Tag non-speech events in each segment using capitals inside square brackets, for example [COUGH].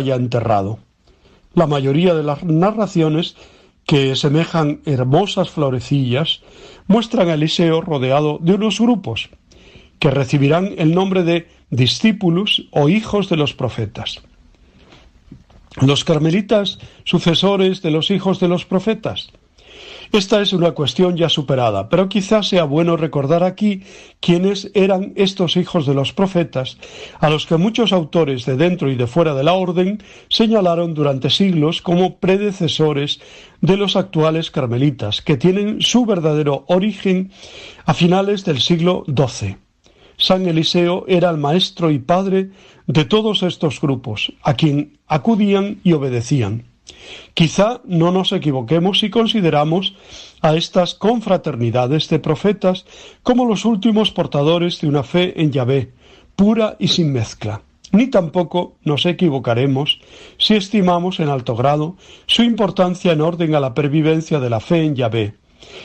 ya enterrado. La mayoría de las narraciones, que semejan hermosas florecillas, muestran a Eliseo rodeado de unos grupos, que recibirán el nombre de discípulos o hijos de los profetas. Los carmelitas, sucesores de los hijos de los profetas, esta es una cuestión ya superada, pero quizás sea bueno recordar aquí quiénes eran estos hijos de los profetas, a los que muchos autores de dentro y de fuera de la orden señalaron durante siglos como predecesores de los actuales carmelitas, que tienen su verdadero origen a finales del siglo XII. San Eliseo era el maestro y padre de todos estos grupos, a quien acudían y obedecían. Quizá no nos equivoquemos si consideramos a estas confraternidades de profetas como los últimos portadores de una fe en Yahvé, pura y sin mezcla. Ni tampoco nos equivocaremos si estimamos en alto grado su importancia en orden a la pervivencia de la fe en Yahvé,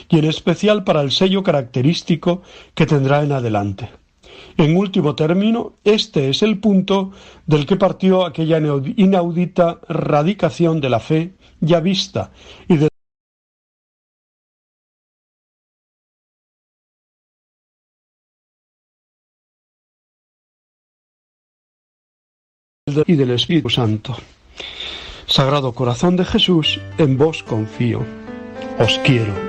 y en especial para el sello característico que tendrá en adelante. En último término, este es el punto del que partió aquella inaudita radicación de la fe ya vista y de y del Espíritu Santo. Sagrado Corazón de Jesús, en vos confío. Os quiero.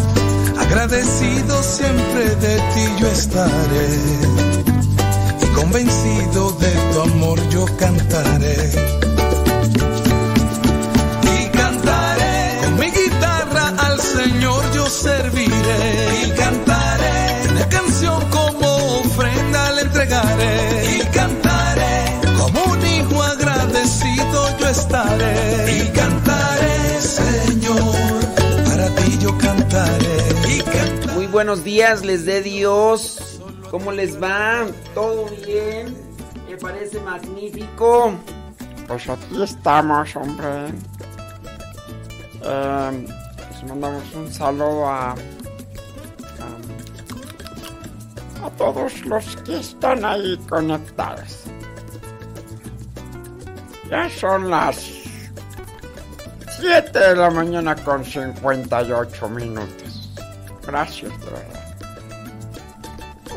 Agradecido siempre de ti yo estaré y convencido de tu amor yo cantaré. Y cantaré con mi guitarra al Señor yo serviré. Y cantaré una canción como ofrenda le entregaré. Y cantaré como un hijo agradecido yo estaré. Y cantaré, Señor, para ti yo cantaré buenos días les dé Dios. ¿Cómo les va? ¿Todo bien? Me parece magnífico. Pues aquí estamos, hombre. Eh, les mandamos un saludo a, a, a todos los que están ahí conectados. Ya son las 7 de la mañana con 58 minutos. Gracias, de verdad.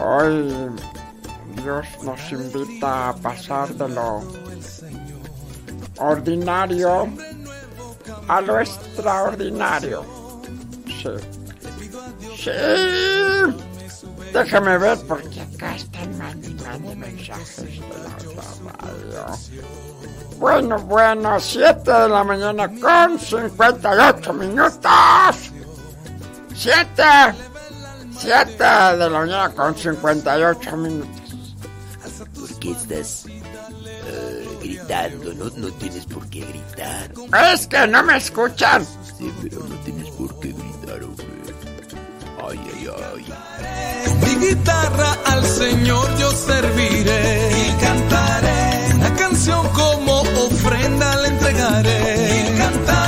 Hoy Dios nos invita a pasar de lo ordinario a lo extraordinario. Sí. Sí. Déjame ver porque acá están mandando mensajes de la radio. Bueno, bueno, 7 de la mañana con 58 minutos. ¡Siete! ¡Siete de la mañana con 58 minutos! ¿Por qué estás uh, gritando? No, no tienes por qué gritar. Es que no me escuchan. Sí, pero no tienes por qué gritar, hombre. Ay, ay, ay. Mi guitarra al Señor yo serviré y cantaré una canción como ofrenda le entregaré y cantaré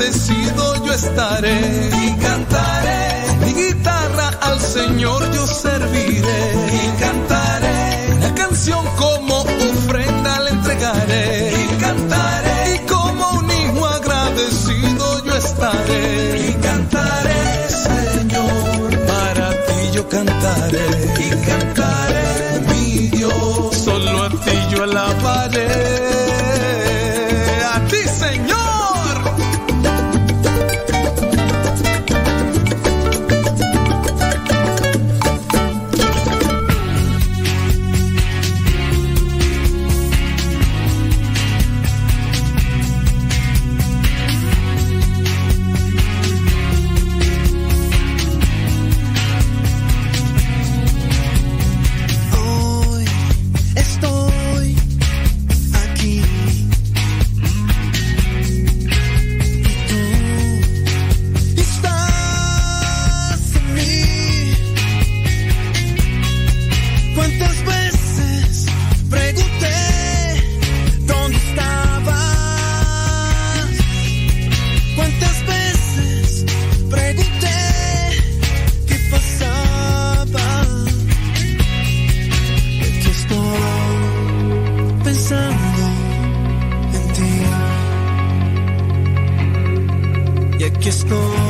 agradecido estaré y cantaré. Mi guitarra al Señor yo serviré y cantaré. Una canción como ofrenda le entregaré y cantaré. Y como un hijo agradecido yo estaré y cantaré, Señor. Para ti yo cantaré y cantaré, mi Dios. Solo a ti yo alabaré todo.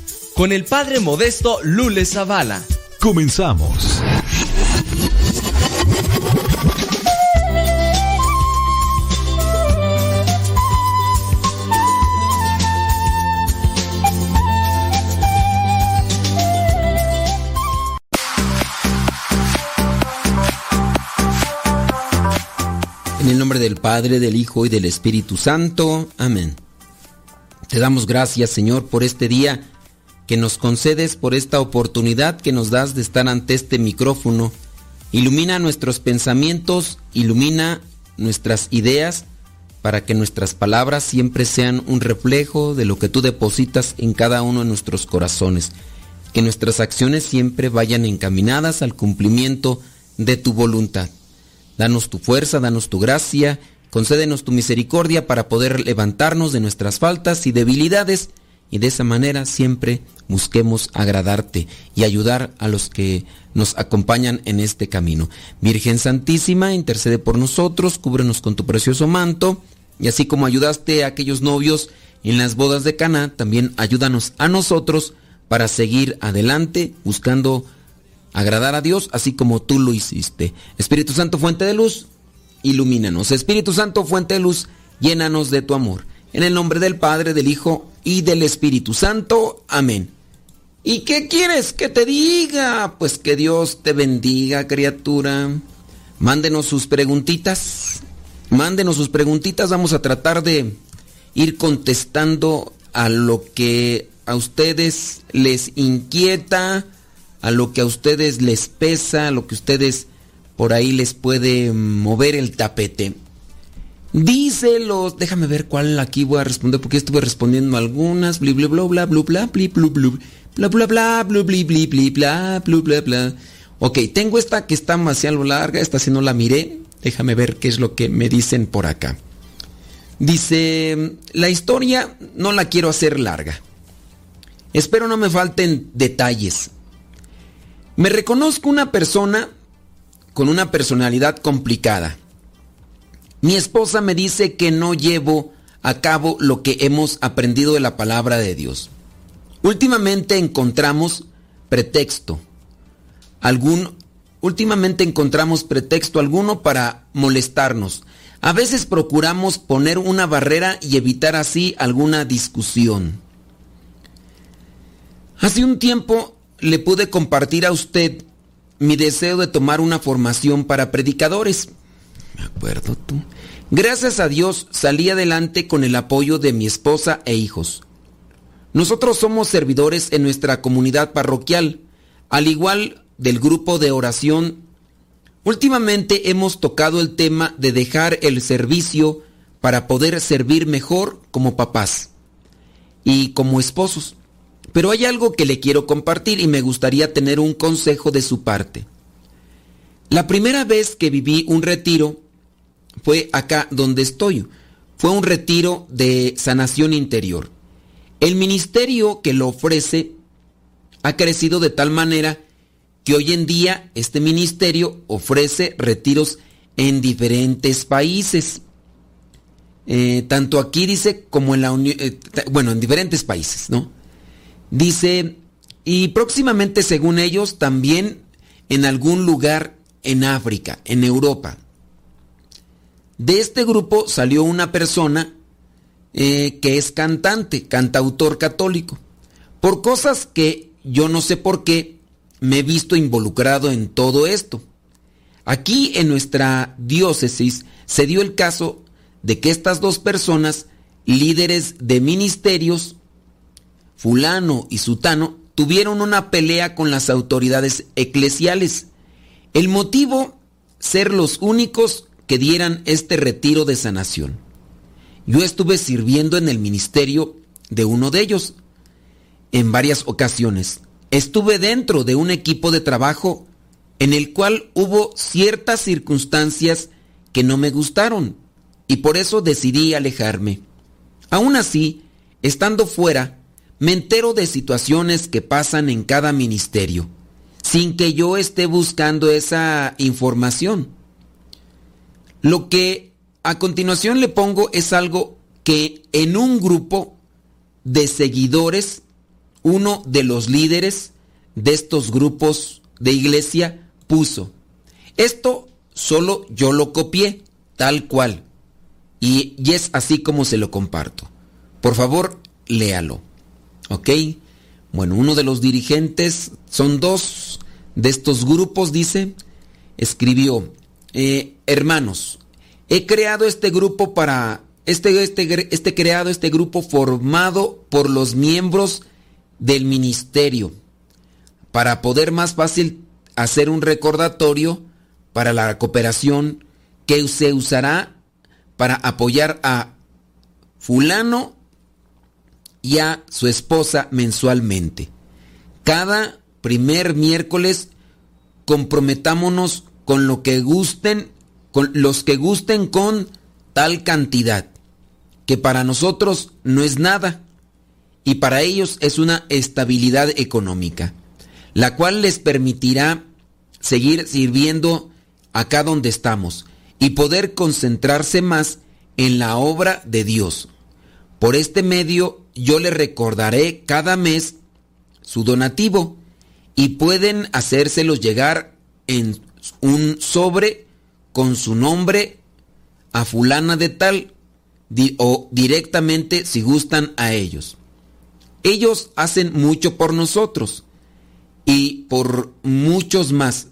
Con el padre modesto Lule Zavala. Comenzamos. En el nombre del Padre, del Hijo y del Espíritu Santo. Amén. Te damos gracias, Señor, por este día que nos concedes, por esta oportunidad que nos das de estar ante este micrófono. Ilumina nuestros pensamientos, ilumina nuestras ideas, para que nuestras palabras siempre sean un reflejo de lo que tú depositas en cada uno de nuestros corazones. Que nuestras acciones siempre vayan encaminadas al cumplimiento de tu voluntad. Danos tu fuerza, danos tu gracia, concédenos tu misericordia para poder levantarnos de nuestras faltas y debilidades y de esa manera siempre busquemos agradarte y ayudar a los que nos acompañan en este camino. Virgen Santísima, intercede por nosotros, cúbrenos con tu precioso manto y así como ayudaste a aquellos novios en las bodas de Cana, también ayúdanos a nosotros para seguir adelante buscando agradar a Dios así como tú lo hiciste. Espíritu Santo, fuente de luz, ilumínanos. Espíritu Santo, fuente de luz, llénanos de tu amor. En el nombre del Padre, del Hijo y del Espíritu Santo. Amén. ¿Y qué quieres que te diga? Pues que Dios te bendiga, criatura. Mándenos sus preguntitas. Mándenos sus preguntitas. Vamos a tratar de ir contestando a lo que a ustedes les inquieta, a lo que a ustedes les pesa, a lo que a ustedes por ahí les puede mover el tapete. Díselos, déjame ver cuál aquí voy a responder porque estuve respondiendo algunas, bli bla bla bla bla bla bli bla bla bla bli bli bla blu bla bla. Ok, tengo esta que está demasiado larga, esta si no la miré, déjame ver qué es lo que me dicen por acá. Dice, la historia no la quiero hacer larga. Espero no me falten detalles. Me reconozco una persona con una personalidad complicada. Mi esposa me dice que no llevo a cabo lo que hemos aprendido de la palabra de Dios. Últimamente encontramos pretexto. Algún últimamente encontramos pretexto alguno para molestarnos. A veces procuramos poner una barrera y evitar así alguna discusión. Hace un tiempo le pude compartir a usted mi deseo de tomar una formación para predicadores. Gracias a Dios salí adelante con el apoyo de mi esposa e hijos. Nosotros somos servidores en nuestra comunidad parroquial, al igual del grupo de oración. Últimamente hemos tocado el tema de dejar el servicio para poder servir mejor como papás y como esposos. Pero hay algo que le quiero compartir y me gustaría tener un consejo de su parte. La primera vez que viví un retiro fue acá donde estoy. Fue un retiro de sanación interior. El ministerio que lo ofrece ha crecido de tal manera que hoy en día este ministerio ofrece retiros en diferentes países. Eh, tanto aquí dice como en la Unión, eh, bueno, en diferentes países, ¿no? Dice, y próximamente, según ellos, también en algún lugar en África, en Europa. De este grupo salió una persona eh, que es cantante, cantautor católico. Por cosas que yo no sé por qué me he visto involucrado en todo esto. Aquí en nuestra diócesis se dio el caso de que estas dos personas, líderes de ministerios, fulano y sutano, tuvieron una pelea con las autoridades eclesiales. El motivo, ser los únicos que dieran este retiro de sanación. Yo estuve sirviendo en el ministerio de uno de ellos en varias ocasiones. Estuve dentro de un equipo de trabajo en el cual hubo ciertas circunstancias que no me gustaron y por eso decidí alejarme. Aún así, estando fuera, me entero de situaciones que pasan en cada ministerio, sin que yo esté buscando esa información. Lo que a continuación le pongo es algo que en un grupo de seguidores, uno de los líderes de estos grupos de iglesia puso. Esto solo yo lo copié, tal cual. Y, y es así como se lo comparto. Por favor, léalo. ¿Ok? Bueno, uno de los dirigentes, son dos de estos grupos, dice, escribió, eh, hermanos, he creado este grupo para, este, este, este creado, este grupo formado por los miembros del ministerio, para poder más fácil hacer un recordatorio para la cooperación que se usará para apoyar a fulano y a su esposa mensualmente. Cada primer miércoles comprometámonos con lo que gusten, con los que gusten con tal cantidad, que para nosotros no es nada y para ellos es una estabilidad económica, la cual les permitirá seguir sirviendo acá donde estamos y poder concentrarse más en la obra de Dios. Por este medio yo les recordaré cada mes su donativo y pueden hacérselos llegar en un sobre con su nombre a fulana de tal o directamente si gustan a ellos. Ellos hacen mucho por nosotros y por muchos más.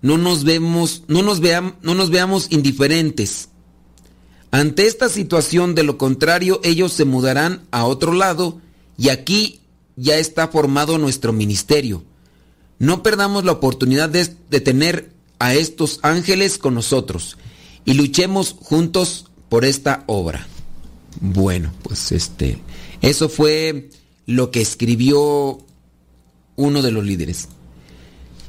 No nos vemos, no nos veam- no nos veamos indiferentes. Ante esta situación, de lo contrario, ellos se mudarán a otro lado y aquí ya está formado nuestro ministerio. No perdamos la oportunidad de, tener a estos ángeles con nosotros y luchemos juntos por esta obra. Bueno, pues este, eso fue lo que escribió uno de los líderes.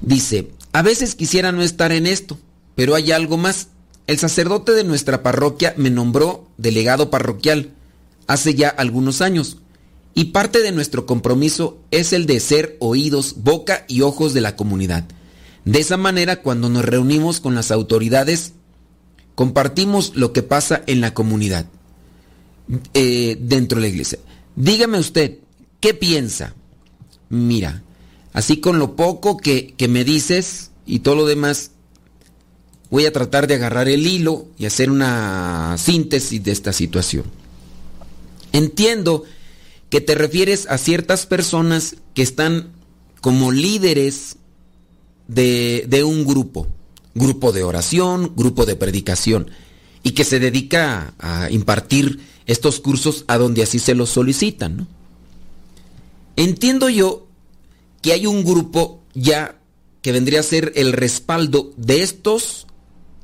Dice, a veces quisiera no estar en esto, pero hay algo más. El sacerdote de nuestra parroquia me nombró delegado parroquial hace ya algunos años y parte de nuestro compromiso es el de ser oídos, boca y ojos de la comunidad. De esa manera, cuando nos reunimos con las autoridades, compartimos lo que pasa en la comunidad, eh, dentro de la iglesia. Dígame usted, ¿qué piensa? Mira, así con lo poco que, que me dices y todo lo demás, voy a tratar de agarrar el hilo y hacer una síntesis de esta situación. Entiendo que te refieres a ciertas personas que están como líderes de, de un grupo, grupo de oración, grupo de predicación, y que se dedica a impartir estos cursos a donde así se los solicitan. Entiendo yo que hay un grupo ya que vendría a ser el respaldo de estos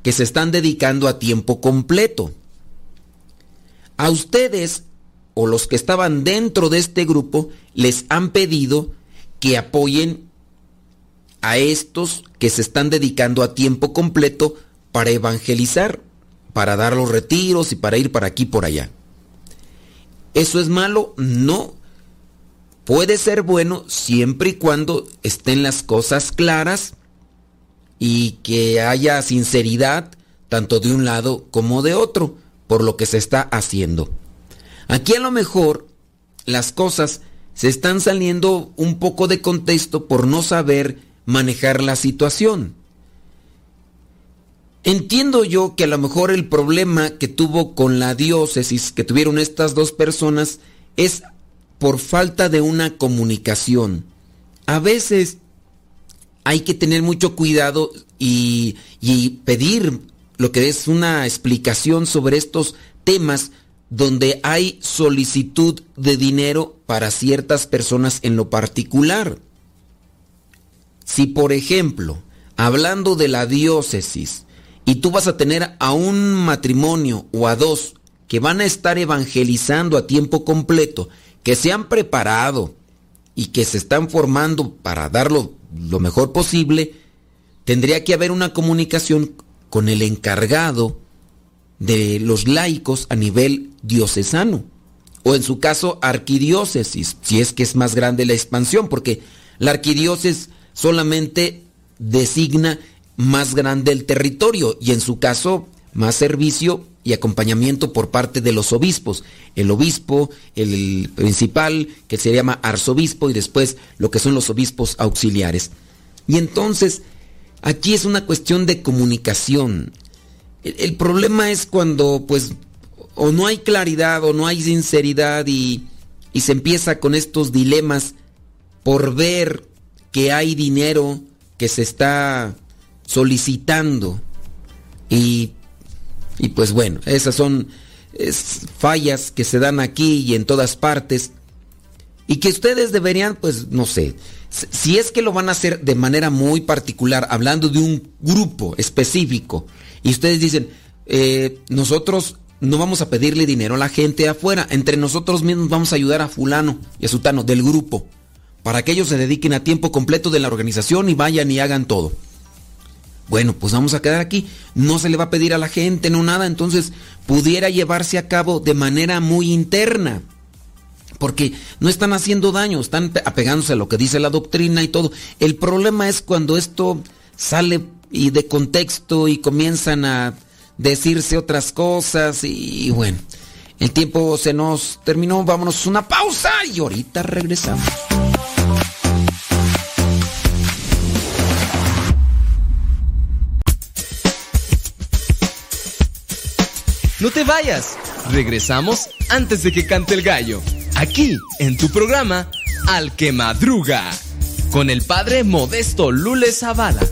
que se están dedicando a tiempo completo. A ustedes o los que estaban dentro de este grupo les han pedido que apoyen a estos que se están dedicando a tiempo completo para evangelizar, para dar los retiros y para ir para aquí por allá. ¿Eso es malo? No. puede ser bueno siempre y cuando estén las cosas claras y que haya sinceridad tanto de un lado como de otro por lo que se está haciendo. Aquí a lo mejor las cosas se están saliendo un poco de contexto por no saber manejar la situación. Entiendo yo que a lo mejor el problema que tuvo con la diócesis que tuvieron estas dos personas es por falta de una comunicación. A veces hay que tener mucho cuidado y, y pedir lo que es una explicación sobre estos temas donde hay solicitud de dinero para ciertas personas en lo particular. Si por ejemplo, hablando de la diócesis, y tú vas a tener a un matrimonio o a dos que van a estar evangelizando a tiempo completo, que se han preparado y que se están formando para darlo lo mejor posible, tendría que haber una comunicación con el encargado de los laicos a nivel diocesano, o en su caso arquidiócesis, si es que es más grande la expansión, porque la arquidiócesis solamente designa más grande el territorio y en su caso más servicio y acompañamiento por parte de los obispos. El obispo, el principal, que se llama arzobispo, y después lo que son los obispos auxiliares. Y entonces, aquí es una cuestión de comunicación. El, problema es cuando, pues, o no hay claridad o no hay sinceridad y, y se empieza con estos dilemas por ver que hay dinero que se está solicitando. Y, y pues bueno, esas son fallas que se dan aquí y en todas partes y que ustedes deberían, pues no sé, si es que lo van a hacer de manera muy particular, hablando de un grupo específico, y ustedes dicen, eh, nosotros no vamos a pedirle dinero a la gente afuera, entre nosotros mismos vamos a ayudar a fulano y a sutano del grupo, para que ellos se dediquen a tiempo completo de la organización y vayan y hagan todo. Bueno, pues vamos a quedar aquí. No se le va a pedir a la gente, no nada. Entonces, pudiera llevarse a cabo de manera muy interna. Porque no están haciendo daño, están apegándose a lo que dice la doctrina y todo. El problema es cuando esto sale y de contexto y comienzan a decirse otras cosas y, bueno, el tiempo se nos terminó. Vámonos una pausa y ahorita regresamos. No te vayas. Regresamos antes de que cante el gallo. Aquí, en tu programa, Al que Madruga. Con el padre Modesto Lule Zavala.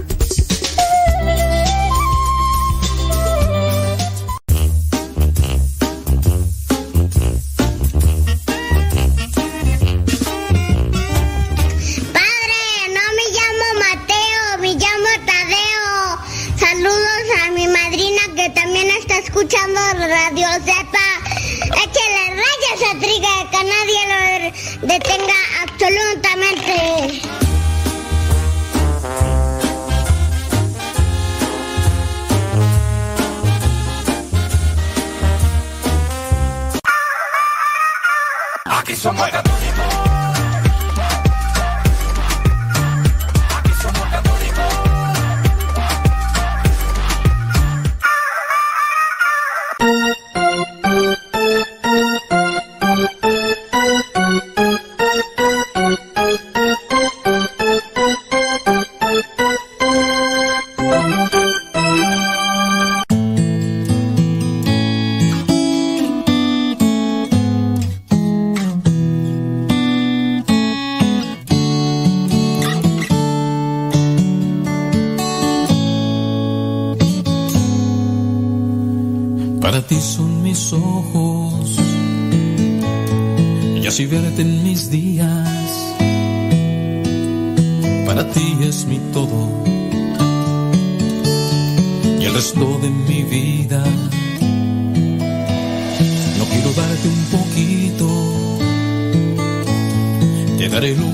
Escuchando Radio Zepa. Échale rayas a Triga, que nadie lo detenga absolutamente.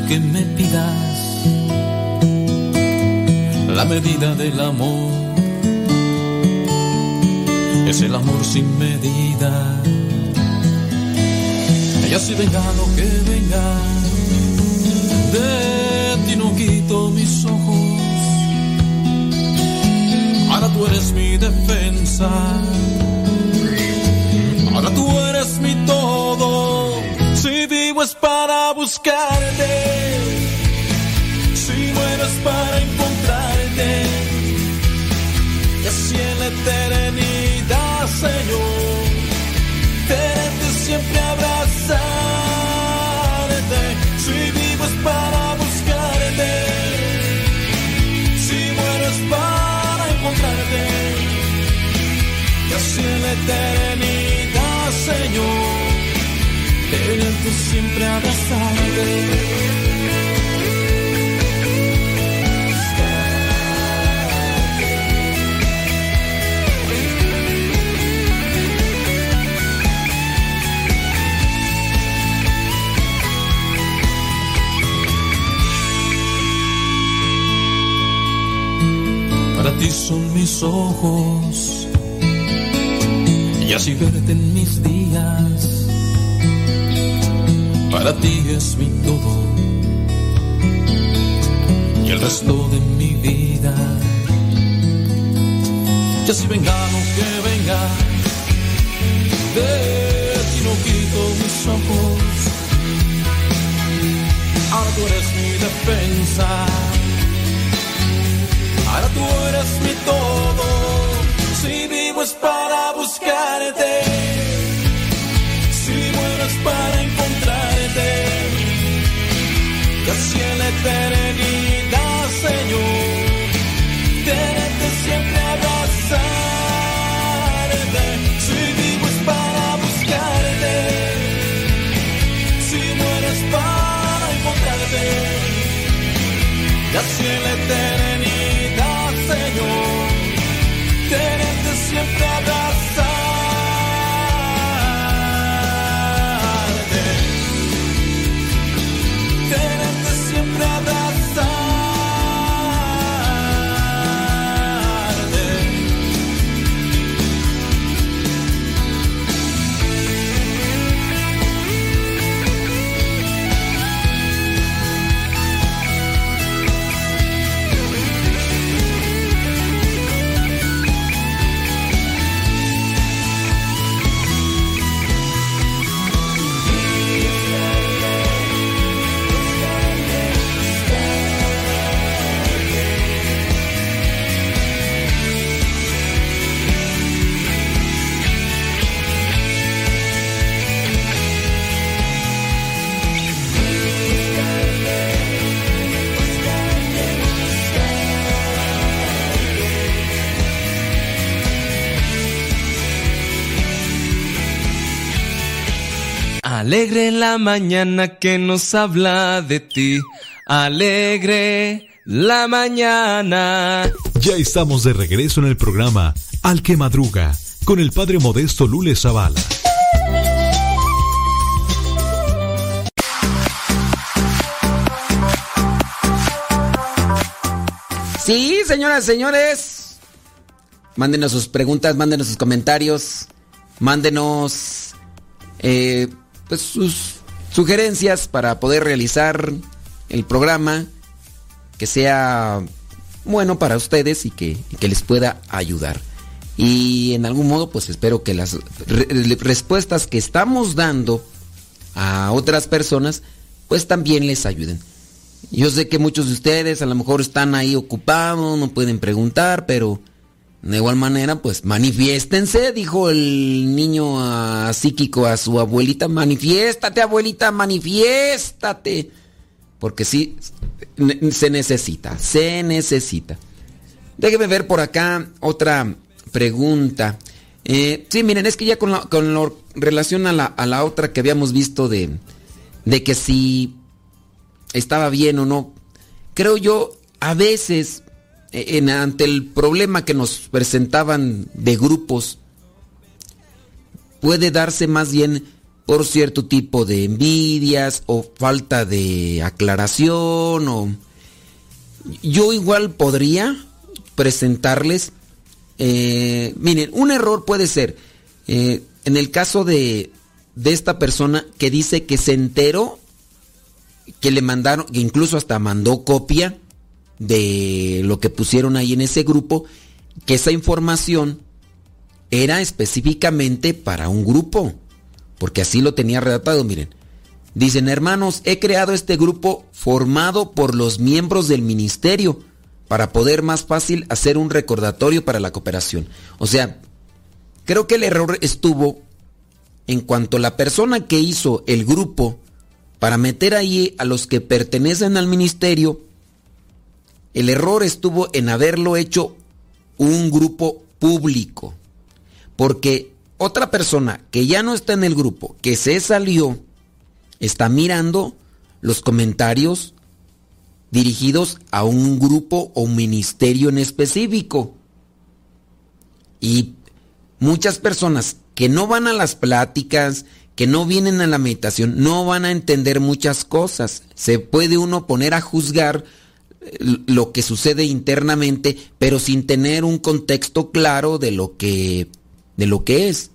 Que me pidas. La medida del amor es el amor sin medida. Y así venga lo que venga, De ti no quito mis ojos. Ahora tú eres mi defensa. Ahora tú eres mi todo. Si vivo es para buscarte. Eternidad, Señor. Tenerte siempre abrazarte. Para ti son mis ojos y así verte en mis días. Para ti es mi todo y el resto de mi vida. Y así venga lo que venga, de ti no quito mis ojos. Ahora tú eres mi defensa. Ahora tú eres mi todo. Si muero es para encontrarte. Y así en la eternidad, Señor. Tenerte siempre abrazarte. Si vivo es para buscarte. Si muero es para encontrarte. Y así en la eternidad, Alegre la mañana que nos habla de ti. Alegre la mañana. Ya estamos de regreso en el programa Al que Madruga con el padre modesto Lule Zavala. Sí, señoras, señores. Mándenos sus preguntas, mándenos sus comentarios, mándenos eh, pues sus sugerencias para poder realizar el programa que sea bueno para ustedes y que, que les pueda ayudar. Y en algún modo, pues espero que las re- respuestas que estamos dando a otras personas, pues también les ayuden. Yo sé que muchos de ustedes a lo mejor están ahí ocupados, no pueden preguntar, pero de igual manera, pues manifiéstense, dijo el niño psíquico a su abuelita, manifiéstate abuelita, manifiéstate. Porque sí, se necesita, se necesita. Déjeme ver por acá otra pregunta. Eh, sí, miren, es que ya con, lo relación a la, a la otra que habíamos visto de, de que si estaba bien o no, creo yo, a veces, en, ante el problema que nos presentaban de grupos, puede darse más bien por cierto tipo de envidias o falta de aclaración o yo igual podría presentarles eh, miren un error puede ser eh, en el caso de, de esta persona que dice que se enteró que le mandaron, que incluso hasta mandó copia de lo que pusieron ahí en ese grupo, que esa información era específicamente para un grupo, porque así lo tenía redactado, miren. Dicen, hermanos, he creado este grupo formado por los miembros del ministerio para poder más fácil hacer un recordatorio para la cooperación. O sea, creo que el error estuvo en cuanto la persona que hizo el grupo para meter ahí a los que pertenecen al ministerio, el error estuvo en haberlo hecho un grupo público. Porque otra persona que ya no está en el grupo, que se salió, está mirando los comentarios dirigidos a un grupo o ministerio en específico. Y muchas personas que no van a las pláticas, que no vienen a la meditación, no van a entender muchas cosas. Se puede uno poner a juzgar lo que sucede internamente, pero sin tener un contexto claro de lo que de lo que es.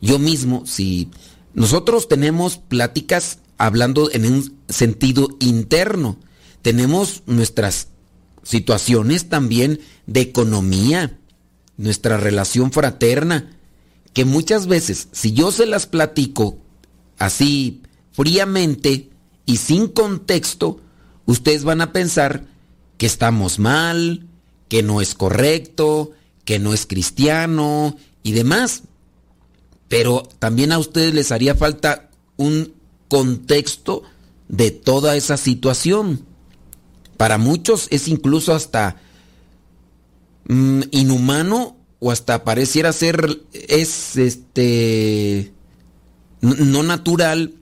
Yo mismo, si nosotros tenemos pláticas hablando en un sentido interno, tenemos nuestras situaciones también de economía, nuestra relación fraterna, que muchas veces, si yo se las platico así fríamente y sin contexto, ustedes van a pensar que estamos mal, que no es correcto, que no es cristiano y demás. Pero también a ustedes les haría falta un contexto de toda esa situación. Para muchos es incluso hasta mm, inhumano o hasta pareciera ser es este no natural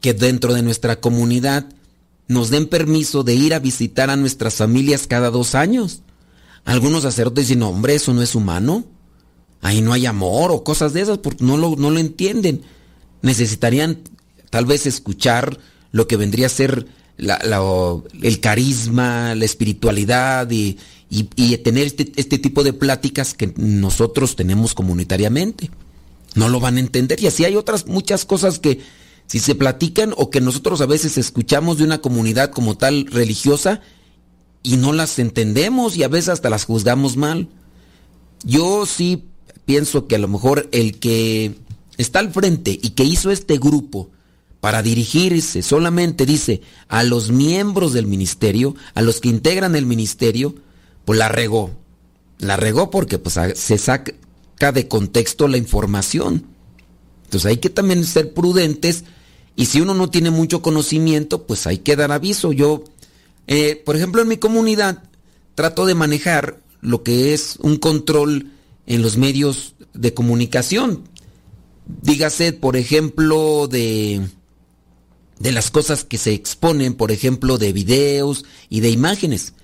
que dentro de nuestra comunidad nos den permiso de ir a visitar a nuestras familias cada dos años. Algunos sacerdotes dicen, hombre, eso no es humano. Ahí no hay amor o cosas de esas, porque no lo, no lo entienden. Necesitarían tal vez escuchar lo que vendría a ser el carisma, la espiritualidad y, y- y tener este, este tipo de pláticas que nosotros tenemos comunitariamente. No lo van a entender. Y así hay otras muchas cosas que si se platican o que nosotros a veces escuchamos de una comunidad como tal religiosa y no las entendemos y a veces hasta las juzgamos mal. Yo sí pienso que a lo mejor el que está al frente y que hizo este grupo para dirigirse solamente dice a los miembros del ministerio, a los que integran el ministerio, pues la regó. La regó porque pues se saca de contexto la información. Entonces hay que también ser prudentes y si uno no tiene mucho conocimiento, pues hay que dar aviso. Yo, eh, por ejemplo, en mi comunidad trato de manejar lo que es un control en los medios de comunicación. Dígase, por ejemplo, de, de las cosas que se exponen, por ejemplo, de videos y de imágenes.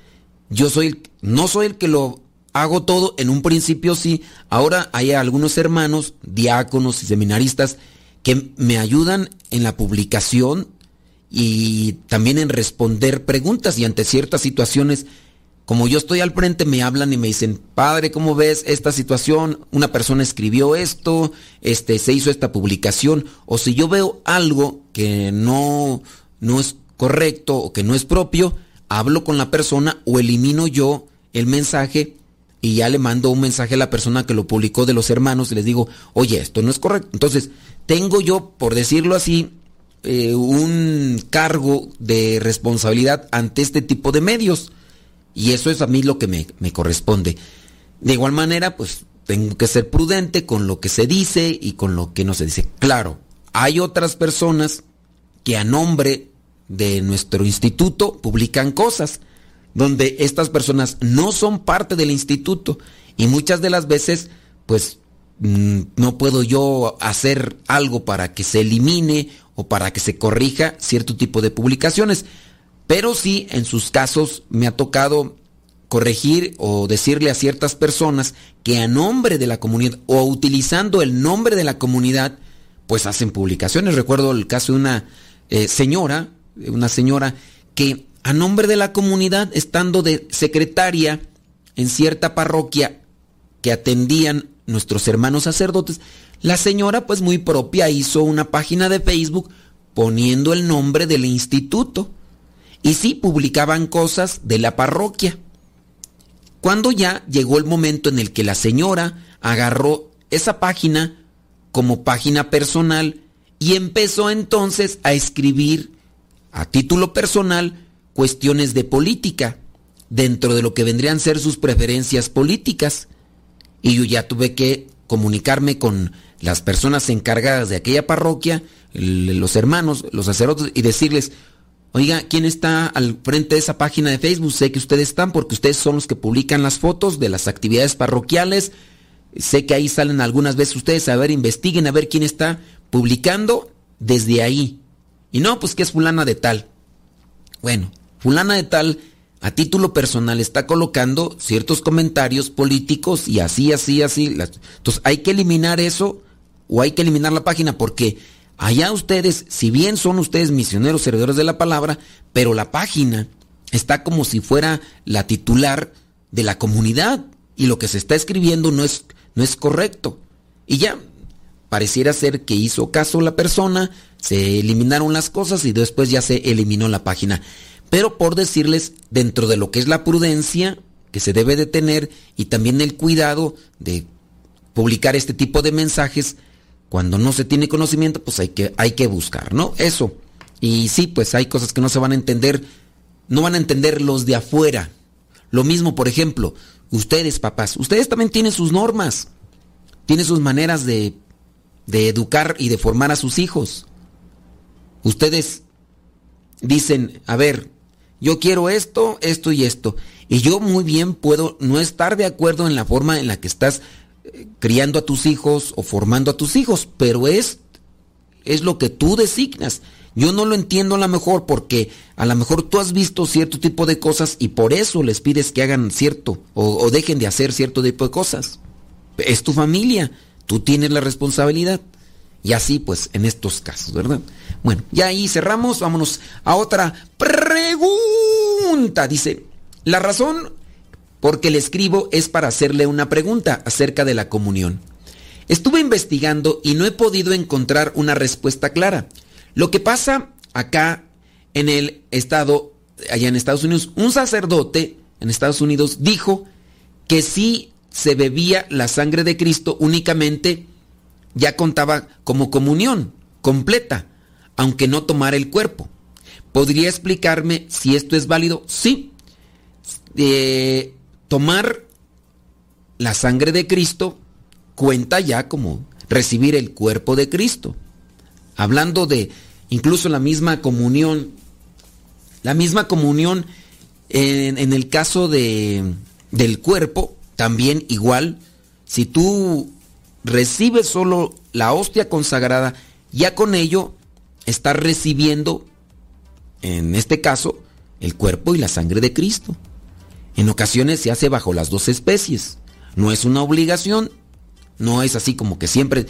Yo soy, no soy el que lo hago todo, en un principio sí, ahora hay algunos hermanos, diáconos y seminaristas que me ayudan en la publicación y también en responder preguntas y ante ciertas situaciones, como yo estoy al frente, me hablan y me dicen, padre, ¿cómo ves esta situación? Una persona escribió esto, este, se hizo esta publicación, o si yo veo algo que no, no es correcto o que no es propio, hablo con la persona o elimino yo el mensaje y ya le mando un mensaje a la persona que lo publicó de los hermanos y les digo, oye, esto no es correcto. Entonces, tengo yo, por decirlo así, eh, un cargo de responsabilidad ante este tipo de medios. Y eso es a mí lo que me, corresponde. De igual manera, pues tengo que ser prudente con lo que se dice y con lo que no se dice. Claro, hay otras personas que a nombre de nuestro instituto publican cosas donde estas personas no son parte del instituto y muchas de las veces pues no puedo yo hacer algo para que se elimine o para que se corrija cierto tipo de publicaciones. Pero sí, en sus casos me ha tocado corregir o decirle a ciertas personas que a nombre de la comunidad o utilizando el nombre de la comunidad, pues hacen publicaciones. Recuerdo el caso de una eh, señora, una señora que a nombre de la comunidad, estando de secretaria en cierta parroquia que atendían nuestros hermanos sacerdotes, la señora pues muy propia hizo una página de Facebook poniendo el nombre del instituto. Y sí, publicaban cosas de la parroquia. Cuando ya llegó el momento en el que la señora agarró esa página como página personal y empezó entonces a escribir a título personal cuestiones de política dentro de lo que vendrían a ser sus preferencias políticas. Y yo ya tuve que comunicarme con las personas encargadas de aquella parroquia, los hermanos, los sacerdotes, y decirles, oiga, ¿quién está al frente de esa página de Facebook? Sé que ustedes están porque ustedes son los que publican las fotos de las actividades parroquiales. Sé que ahí salen algunas veces ustedes, a ver, investiguen a ver quién está publicando desde ahí. Y no, pues que es fulana de tal. Bueno, fulana de tal a título personal está colocando ciertos comentarios políticos y así, así, así. Entonces hay que eliminar eso o hay que eliminar la página porque allá ustedes, si bien son ustedes misioneros servidores de la palabra, pero la página está como si fuera la titular de la comunidad y lo que se está escribiendo no es, no es correcto. Y ya, pareciera ser que hizo caso la persona, se eliminaron las cosas y después ya se eliminó la página. Pero por decirles, dentro de lo que es la prudencia que se debe de tener y también el cuidado de publicar este tipo de mensajes, cuando no se tiene conocimiento, pues hay que, hay que buscar, ¿no? Eso. Y sí, pues hay cosas que no se van a entender, no van a entender los de afuera. Lo mismo, por ejemplo, ustedes, papás, ustedes también tienen sus normas, tienen sus maneras de, de educar y de formar a sus hijos. Ustedes dicen, a ver, yo quiero esto, esto y esto. Y yo muy bien puedo no estar de acuerdo en la forma en la que estás eh, criando a tus hijos o formando a tus hijos, pero es, es lo que tú designas. Yo no lo entiendo a lo mejor porque a lo mejor tú has visto cierto tipo de cosas y por eso les pides que hagan cierto o, o dejen de hacer cierto tipo de cosas. Es tu familia, tú tienes la responsabilidad. Y así pues en estos casos, ¿verdad? Bueno, ya ahí cerramos, vámonos a otra pregunta. Dice, la razón por que le escribo es para hacerle una pregunta acerca de la comunión. Estuve investigando y no he podido encontrar una respuesta clara. Lo que pasa acá en el estado, allá en Estados Unidos, un sacerdote en Estados Unidos dijo que si se bebía la sangre de Cristo únicamente ya contaba como comunión completa, aunque no tomara el cuerpo. ¿Podría explicarme si esto es válido? Sí. Eh, tomar la sangre de Cristo cuenta ya como recibir el cuerpo de Cristo. Hablando de incluso la misma comunión, la misma comunión en, en el caso de, del cuerpo, también igual, si tú recibes solo la hostia consagrada, ya con ello estás recibiendo, en este caso, el cuerpo y la sangre de Cristo. En ocasiones se hace bajo las dos especies. No es una obligación, no es así como que siempre,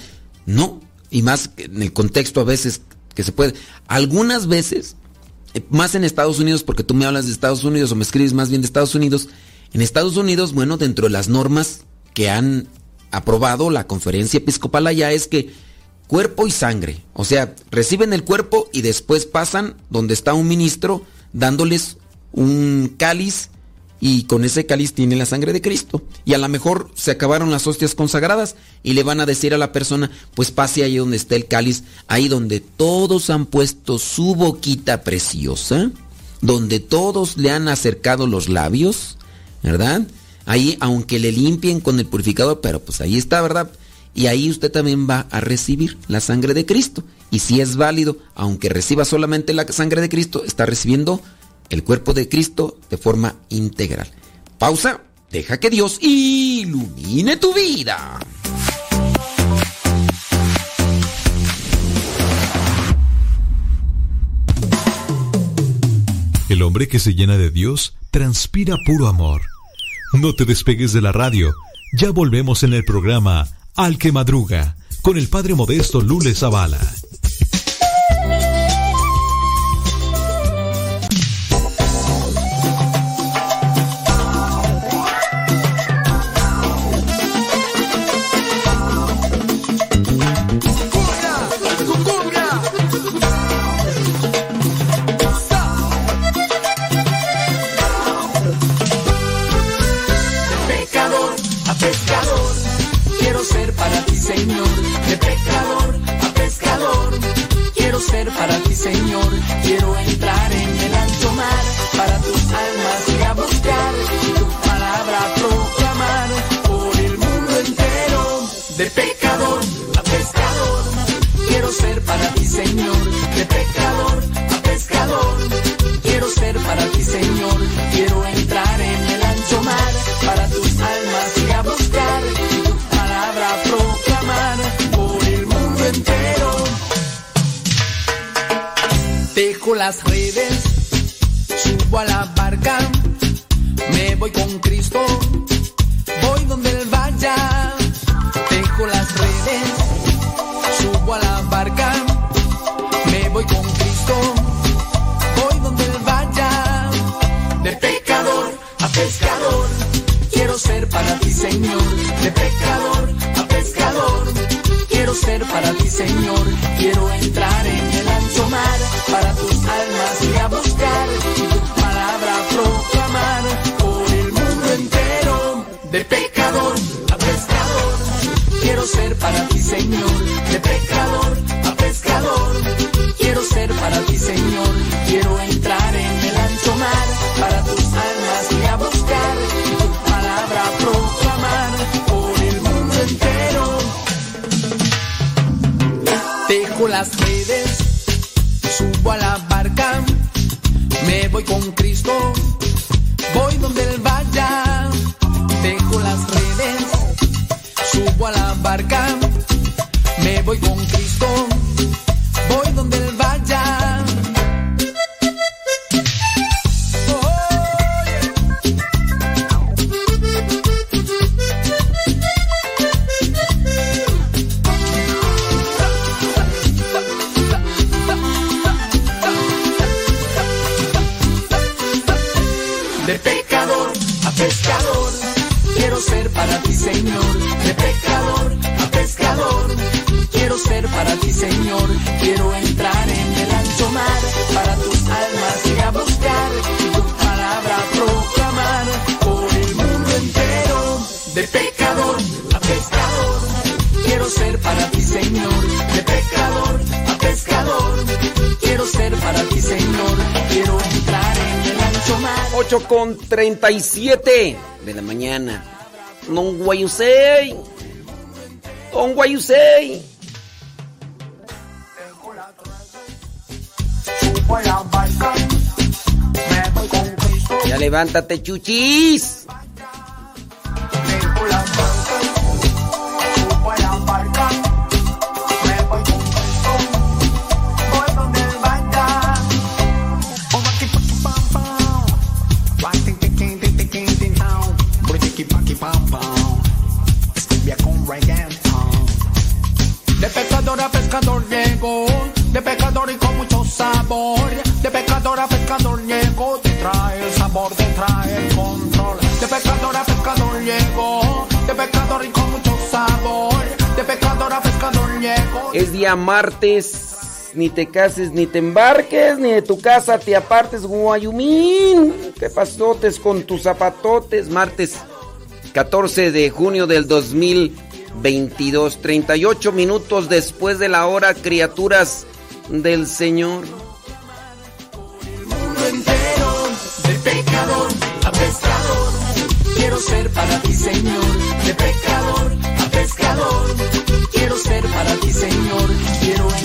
no, y más en el contexto a veces que se puede. Algunas veces, eh, más en Estados Unidos, porque tú me hablas de Estados Unidos o me escribes más bien de Estados Unidos, en Estados Unidos, bueno, dentro de las normas que han aprobado la conferencia episcopal allá es que cuerpo y sangre, o sea, reciben el cuerpo y después pasan donde está un ministro dándoles un cáliz y con ese cáliz tiene la sangre de Cristo. Y a lo mejor se acabaron las hostias consagradas y le van a decir a la persona, pues pase ahí donde está el cáliz, ahí donde todos han puesto su boquita preciosa, donde todos le han acercado los labios, ¿verdad? Ahí, aunque le limpien con el purificador, pero pues ahí está, ¿verdad? Y ahí usted también va a recibir la sangre de Cristo. Y si es válido, aunque reciba solamente la sangre de Cristo, está recibiendo el cuerpo de Cristo de forma integral. Pausa, deja que Dios ilumine tu vida. El hombre que se llena de Dios transpira puro amor. No te despegues de la radio. Ya volvemos en el programa Al que Madruga con el Padre Modesto Lule Zavala. entrar en el ancho mar para tus almas ir a buscar y tu palabra proclamar por el mundo entero. De pecador a pescador, quiero ser para ti, Señor. Las redes, subo a la barca, me voy con Cristo, voy donde Él vaya. Dejo las redes, subo a la barca, me voy con Cristo, voy donde Él vaya. De pecador a pescador, quiero ser para ti, Señor. De pecador a pescador, quiero ser para ti, Señor. Quiero entrar las redes, subo a la barca, me voy con Cristo, voy donde Él vaya. Dejo las redes, subo a la barca, 37 de la mañana. Non guayusei. Don guayusei. Ya levántate, chuchis. Martes. Ni te cases, ni te embarques, ni de tu casa te apartes, guayumín. ¿Qué pasotes con tus zapatotes? Martes 14 de junio del 2022, 38 minutos después de la hora, criaturas del Señor. Ser para ti, Señor. Quiero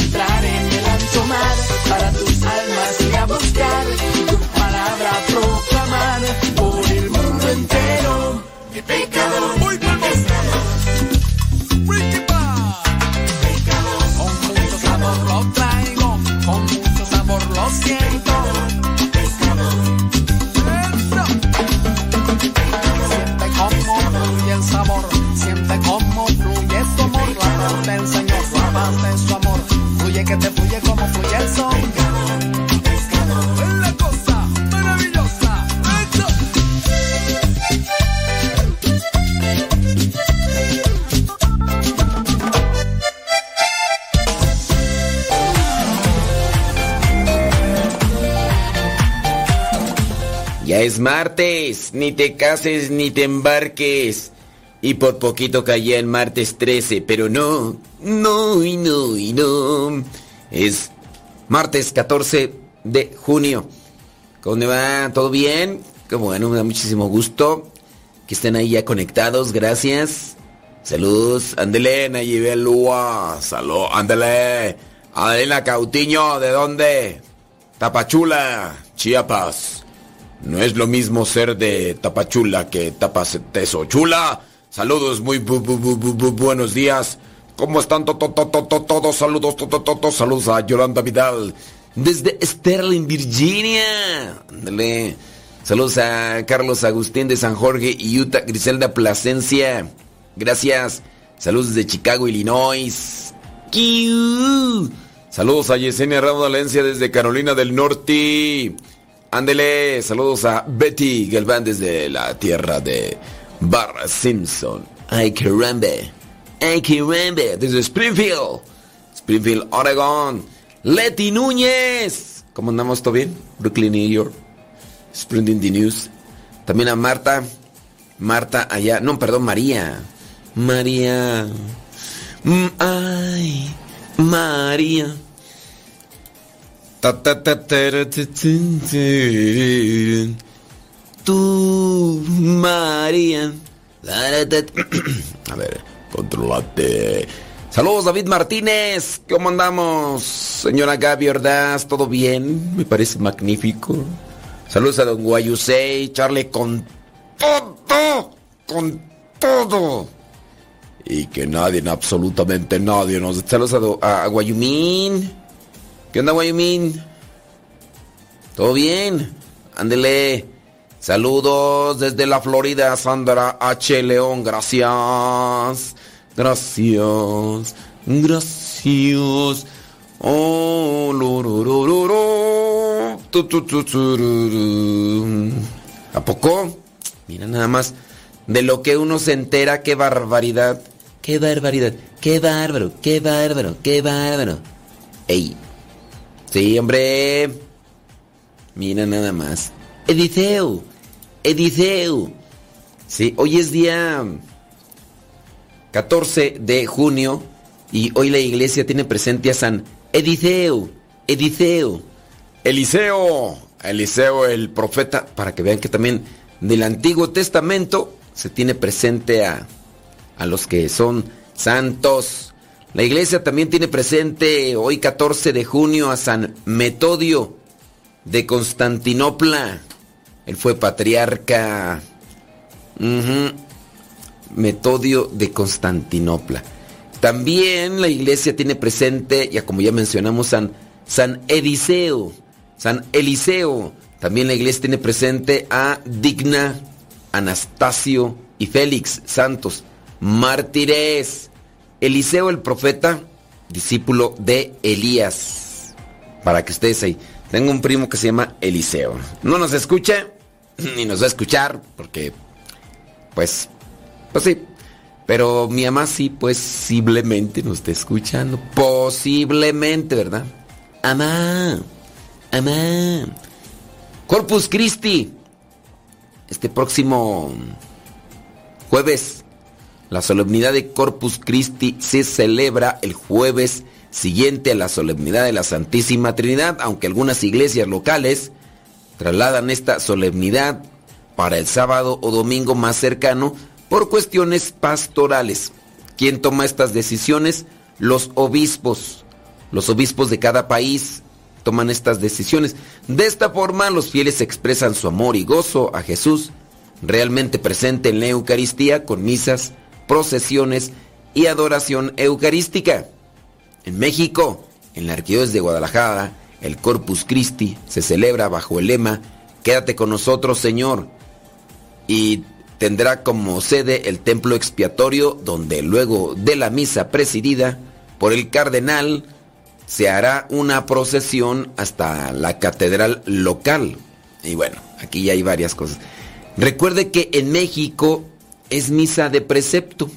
es martes, ni te cases ni te embarques. Y por poquito caía en martes 13, pero no, no y no y no. Es martes 14 de junio. ¿Cómo va? ¿Todo bien? Qué bueno, me da muchísimo gusto que estén ahí ya conectados, gracias. Saludos, ándele, Nayibel Lua. Salud, ándele. Adelina Cautiño, ¿de dónde? Tapachula, Chiapas. No es lo mismo ser de Tapachula que Tapaceteso. Chula, saludos, muy bu- bu- bu- bu- bu- buenos días. ¿Cómo están to- to- todos? Saludos, to- saludos a Yolanda Vidal. Desde Sterling, Virginia. Ándale. Saludos a Carlos Agustín de San Jorge y Utah, Griselda Plasencia. Gracias. Saludos desde Chicago, Illinois. Saludos a Yesenia Ramos Valencia desde Carolina del Norte. Ándele. Saludos a Betty Galván desde la tierra de Barra Simpson. Ay, caramba. Ay, caramba. Desde Springfield. Springfield, Oregon. Leti Núñez. ¿Cómo andamos? ¿Todo bien? Brooklyn, New York. Sprinting the News. También a Marta. Marta allá. No, perdón, María. María. Mm, ay, María. Tú, María. [CLEARS THROAT] A ver, controlate. Saludos, David Martínez. ¿Cómo andamos? Señora Gaby Ordaz, ¿todo bien? Me parece magnífico. Saludos a Don Guayusei, Charlie con todo, con todo. Y que nadie, absolutamente nadie nos... Saludos a, Do- a, a Guayumín. ¿Qué onda, Guayumín? ¿Todo bien? Ándele. Saludos desde la Florida, Sandra H. León. Gracias. Gracias. Gracias. Oh, lororororo. Tu, tu, tu. ¿A poco? Mira nada más. De lo que uno se entera, qué barbaridad. Qué barbaridad. Qué bárbaro. Qué bárbaro. Qué bárbaro. Ey. Sí, hombre. Mira nada más. Ediceo. Ediceo. Sí, hoy es día 14 de junio y hoy la iglesia tiene presente a San Ediceo. Ediceo. Eliseo. Eliseo el profeta, para que vean que también del Antiguo Testamento se tiene presente a, a los que son santos. La iglesia también tiene presente hoy 14 de junio a San Metodio de Constantinopla. Él fue patriarca. Ujú. Metodio de Constantinopla. También la iglesia tiene presente, ya como ya mencionamos, San, San Ediseo, San Eliseo. También la iglesia tiene presente a Digna, Anastasio y Félix, santos, mártires. Eliseo el profeta, discípulo de Elías. Para que ustedes ahí. Tengo un primo que se llama Eliseo. No nos escucha, [LAUGHS] ni nos va a escuchar, porque, pues, pues sí. Pero mi mamá sí, posiblemente nos esté escuchando. Posiblemente, ¿verdad? Amá, amá. Corpus Christi. Este próximo jueves, la solemnidad de Corpus Christi se celebra el jueves siguiente a la solemnidad de la Santísima Trinidad, aunque algunas iglesias locales trasladan esta solemnidad para el sábado o domingo más cercano por cuestiones pastorales. ¿Quién toma estas decisiones? Los obispos. Los obispos de cada país toman estas decisiones. De esta forma los fieles expresan su amor y gozo a Jesús, realmente presente en la Eucaristía con misas, procesiones y adoración eucarística. En México, en la Arquidiócesis de Guadalajara, el Corpus Christi se celebra bajo el lema Quédate con nosotros, Señor. Y tendrá como sede el templo expiatorio donde luego de la misa presidida por el cardenal se hará una procesión hasta la catedral local. Y bueno, aquí ya hay varias cosas. Recuerde que en México es misa de precepto.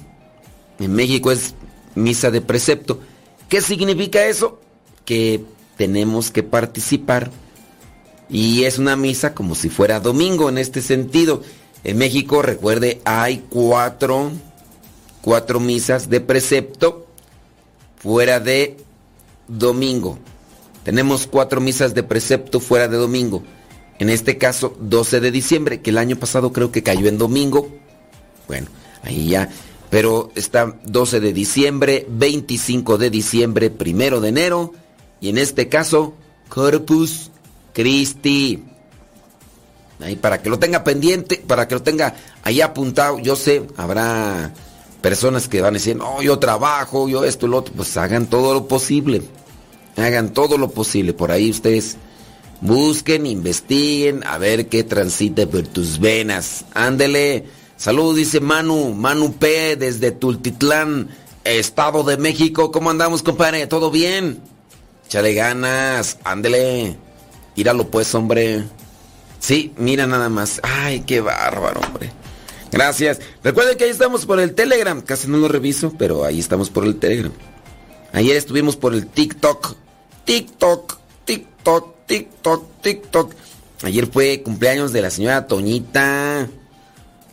En México es misa de precepto. ¿Qué significa eso? Que tenemos que participar. Y es una misa como si fuera domingo en este sentido. En México, recuerde, hay cuatro, cuatro misas de precepto fuera de domingo. Tenemos cuatro misas de precepto fuera de domingo. En este caso, 12 de diciembre, que el año pasado creo que cayó en domingo. Bueno, ahí ya. Pero está 12 de diciembre, 25 de diciembre, 1 de enero. Y en este caso, Corpus Christi. Ahí para que lo tenga pendiente, para que lo tenga ahí apuntado. Yo sé, habrá personas que van a decir, no, yo trabajo, yo esto, lo otro. Pues hagan todo lo posible. Hagan todo lo posible. Por ahí ustedes busquen, investiguen, a ver qué transita por tus venas. Ándele. Salud, dice Manu, Manu P desde Tultitlán, Estado de México. ¿Cómo andamos, compadre? ¿Todo bien? Chale ganas, ándele. Míralo pues, hombre. Sí, mira nada más. Ay, qué bárbaro, hombre. Gracias. Recuerden que ahí estamos por el Telegram. Casi no lo reviso, pero ahí estamos por el Telegram. Ayer estuvimos por el TikTok. TikTok, TikTok, TikTok, TikTok. Ayer fue cumpleaños de la señora Toñita.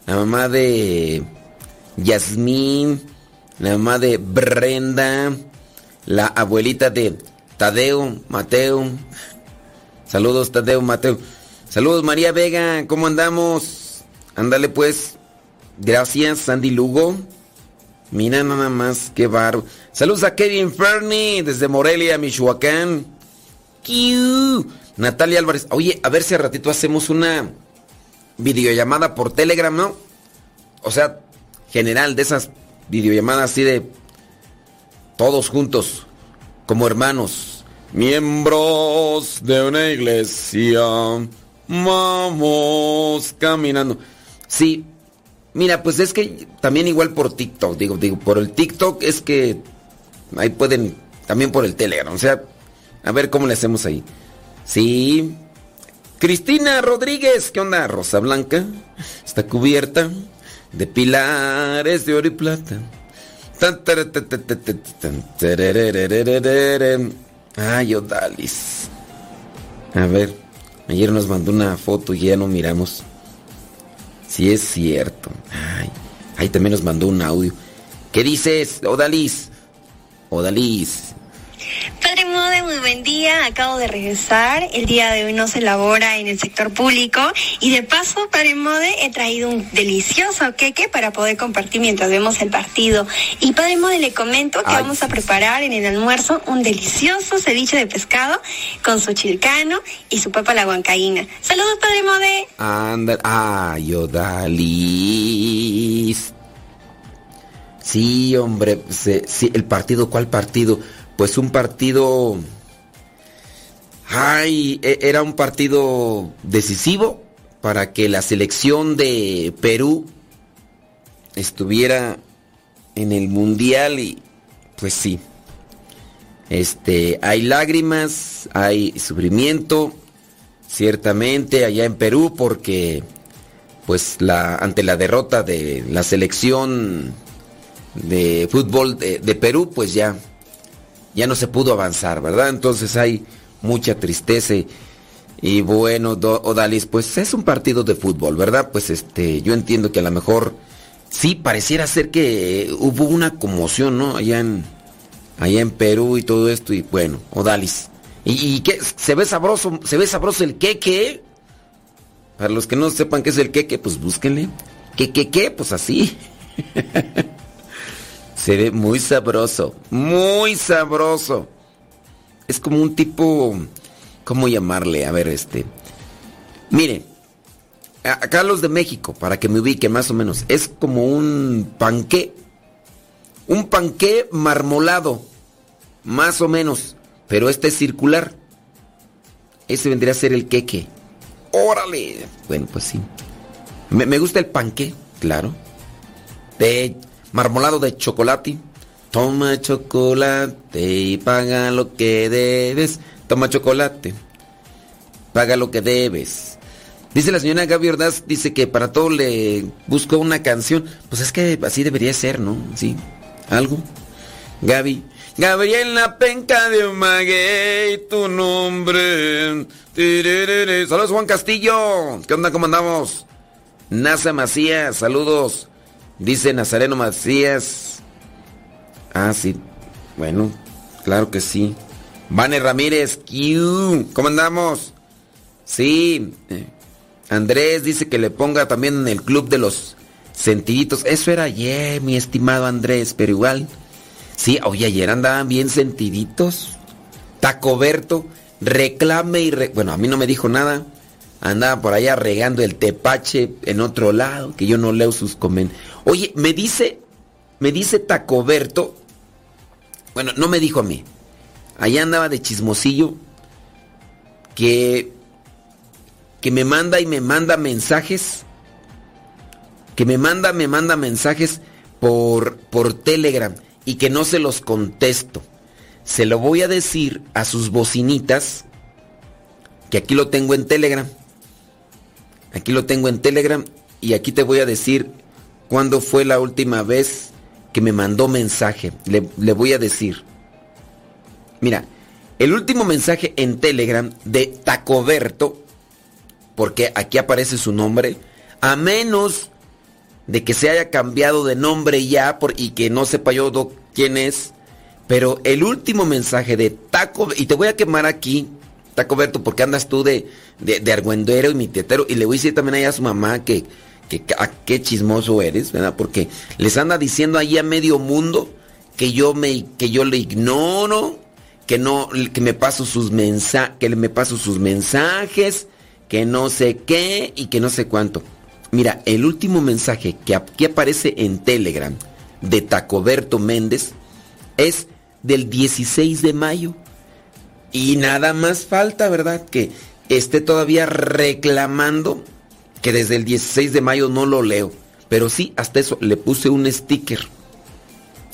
La mamá de Yasmín. La mamá de Brenda. La abuelita de Tadeo, Mateo. Saludos, Tadeo, Mateo. Saludos, María Vega. ¿Cómo andamos? Ándale, pues. Gracias, Sandy Lugo. Mira nada más, qué barro. Saludos a Kevin Fernie desde Morelia, Michoacán. Natalia Álvarez. Oye, a ver si a ratito hacemos una videollamada por Telegram, ¿no? O sea, general de esas videollamadas así de todos juntos, como hermanos, miembros de una iglesia. Vamos caminando. Sí, mira, pues es que también igual por TikTok, digo, digo, por el TikTok es que ahí pueden, también por el Telegram, o sea, a ver cómo le hacemos ahí. Sí. Cristina Rodríguez, ¿qué onda? Rosa Blanca, está cubierta de pilares de oro y plata. Ay, Odalis. A ver, ayer nos mandó una foto y ya no miramos. Si es cierto. Ay, ahí también nos mandó un audio. ¿Qué dices, Odalis? Odalis. Padre Mode, muy buen día. Acabo de regresar. El día de hoy no se elabora en el sector público. Y de paso, Padre Mode, he traído un delicioso queque para poder compartir mientras vemos el partido. Y Padre Mode, le comento que Ay. vamos a preparar en el almuerzo un delicioso ceviche de pescado con su chilcano y su papa la huancaína. Saludos, Padre Mode. Anda, ay, Odalis. Sí, hombre, sí, el partido, ¿cuál partido? Pues un partido... Ay, e- era un partido decisivo para que la selección de Perú estuviera en el mundial y pues sí. Este, hay lágrimas, hay sufrimiento, ciertamente allá en Perú porque pues la ante la derrota de la selección de fútbol de, de Perú pues ya ya no se pudo avanzar, ¿verdad? Entonces hay mucha tristeza y, bueno, Do- Odalis, pues es un partido de fútbol, ¿verdad? Pues este, yo entiendo que a lo mejor sí pareciera ser que hubo una conmoción, ¿no? Allá en allá en Perú y todo esto y bueno, Odalis. ¿Y, y qué? ¿Se ve sabroso? ¿Se ve sabroso el queque? Para los que no sepan qué es el queque, pues búsquenle. ¿Qué, qué, qué? Pues así. [LAUGHS] Se ve muy sabroso, muy sabroso. Es como un tipo, ¿cómo llamarle? A ver, este. Mire, a- acá los de México, para que me ubique más o menos, es como un panqué. Un panqué marmolado, más o menos, pero este es circular. Ese vendría a ser el queque. ¡Órale! Bueno, pues sí. Me, me gusta el panqué, claro. De marmolado de chocolate. Toma chocolate y paga lo que debes. Toma chocolate. Paga lo que debes. Dice la señora Gaby Ordaz, dice que para todo le buscó una canción. Pues es que así debería ser, ¿no? Sí. Algo. Gaby. Gabriel la penca de un maguey, tu nombre. Saludos Juan Castillo. ¿Qué onda? ¿Cómo andamos? Nasa Macías, saludos. Dice Nazareno Macías. Ah, sí. Bueno, claro que sí. Vane Ramírez. ¿Cómo andamos? Sí. Andrés dice que le ponga también en el club de los Sentiditos. Eso era ayer, mi estimado Andrés, pero igual. Sí, oye, ayer andaban bien sentiditos. Tacoberto, reclame y... re- Bueno, a mí no me dijo nada. Andaba por allá regando el tepache en otro lado, que yo no leo sus comentarios. Oye, me dice, me dice Tacoberto, bueno, no me dijo a mí, allá andaba de chismosillo, que, que me manda y me manda mensajes, que me manda, me manda mensajes por, por Telegram y que no se los contesto. Se lo voy a decir a sus bocinitas, que aquí lo tengo en Telegram. Aquí lo tengo en Telegram y aquí te voy a decir cuándo fue la última vez que me mandó mensaje. Le, voy a decir. Mira, el último mensaje en Telegram de Tacoberto, porque aquí aparece su nombre, a menos de que se haya cambiado de nombre ya por, y que no sepa yo do- quién es, pero el último mensaje de Taco, y te voy a quemar aquí, Tacoberto, porque andas tú de, de, de argüendero y mi tetero, y le voy a decir también ahí a su mamá que, que, a qué chismoso eres, ¿verdad? Porque les anda diciendo ahí a medio mundo que yo me, que yo le ignoro, que no, que me paso sus mensajes, que me paso sus mensajes, que no sé qué y que no sé cuánto. Mira, el último mensaje que aparece en Telegram de Tacoberto Méndez es del 16 de mayo. Y nada más falta, ¿verdad? Que esté todavía reclamando que desde el 16 de mayo no lo leo. Pero sí, hasta eso, le puse un sticker.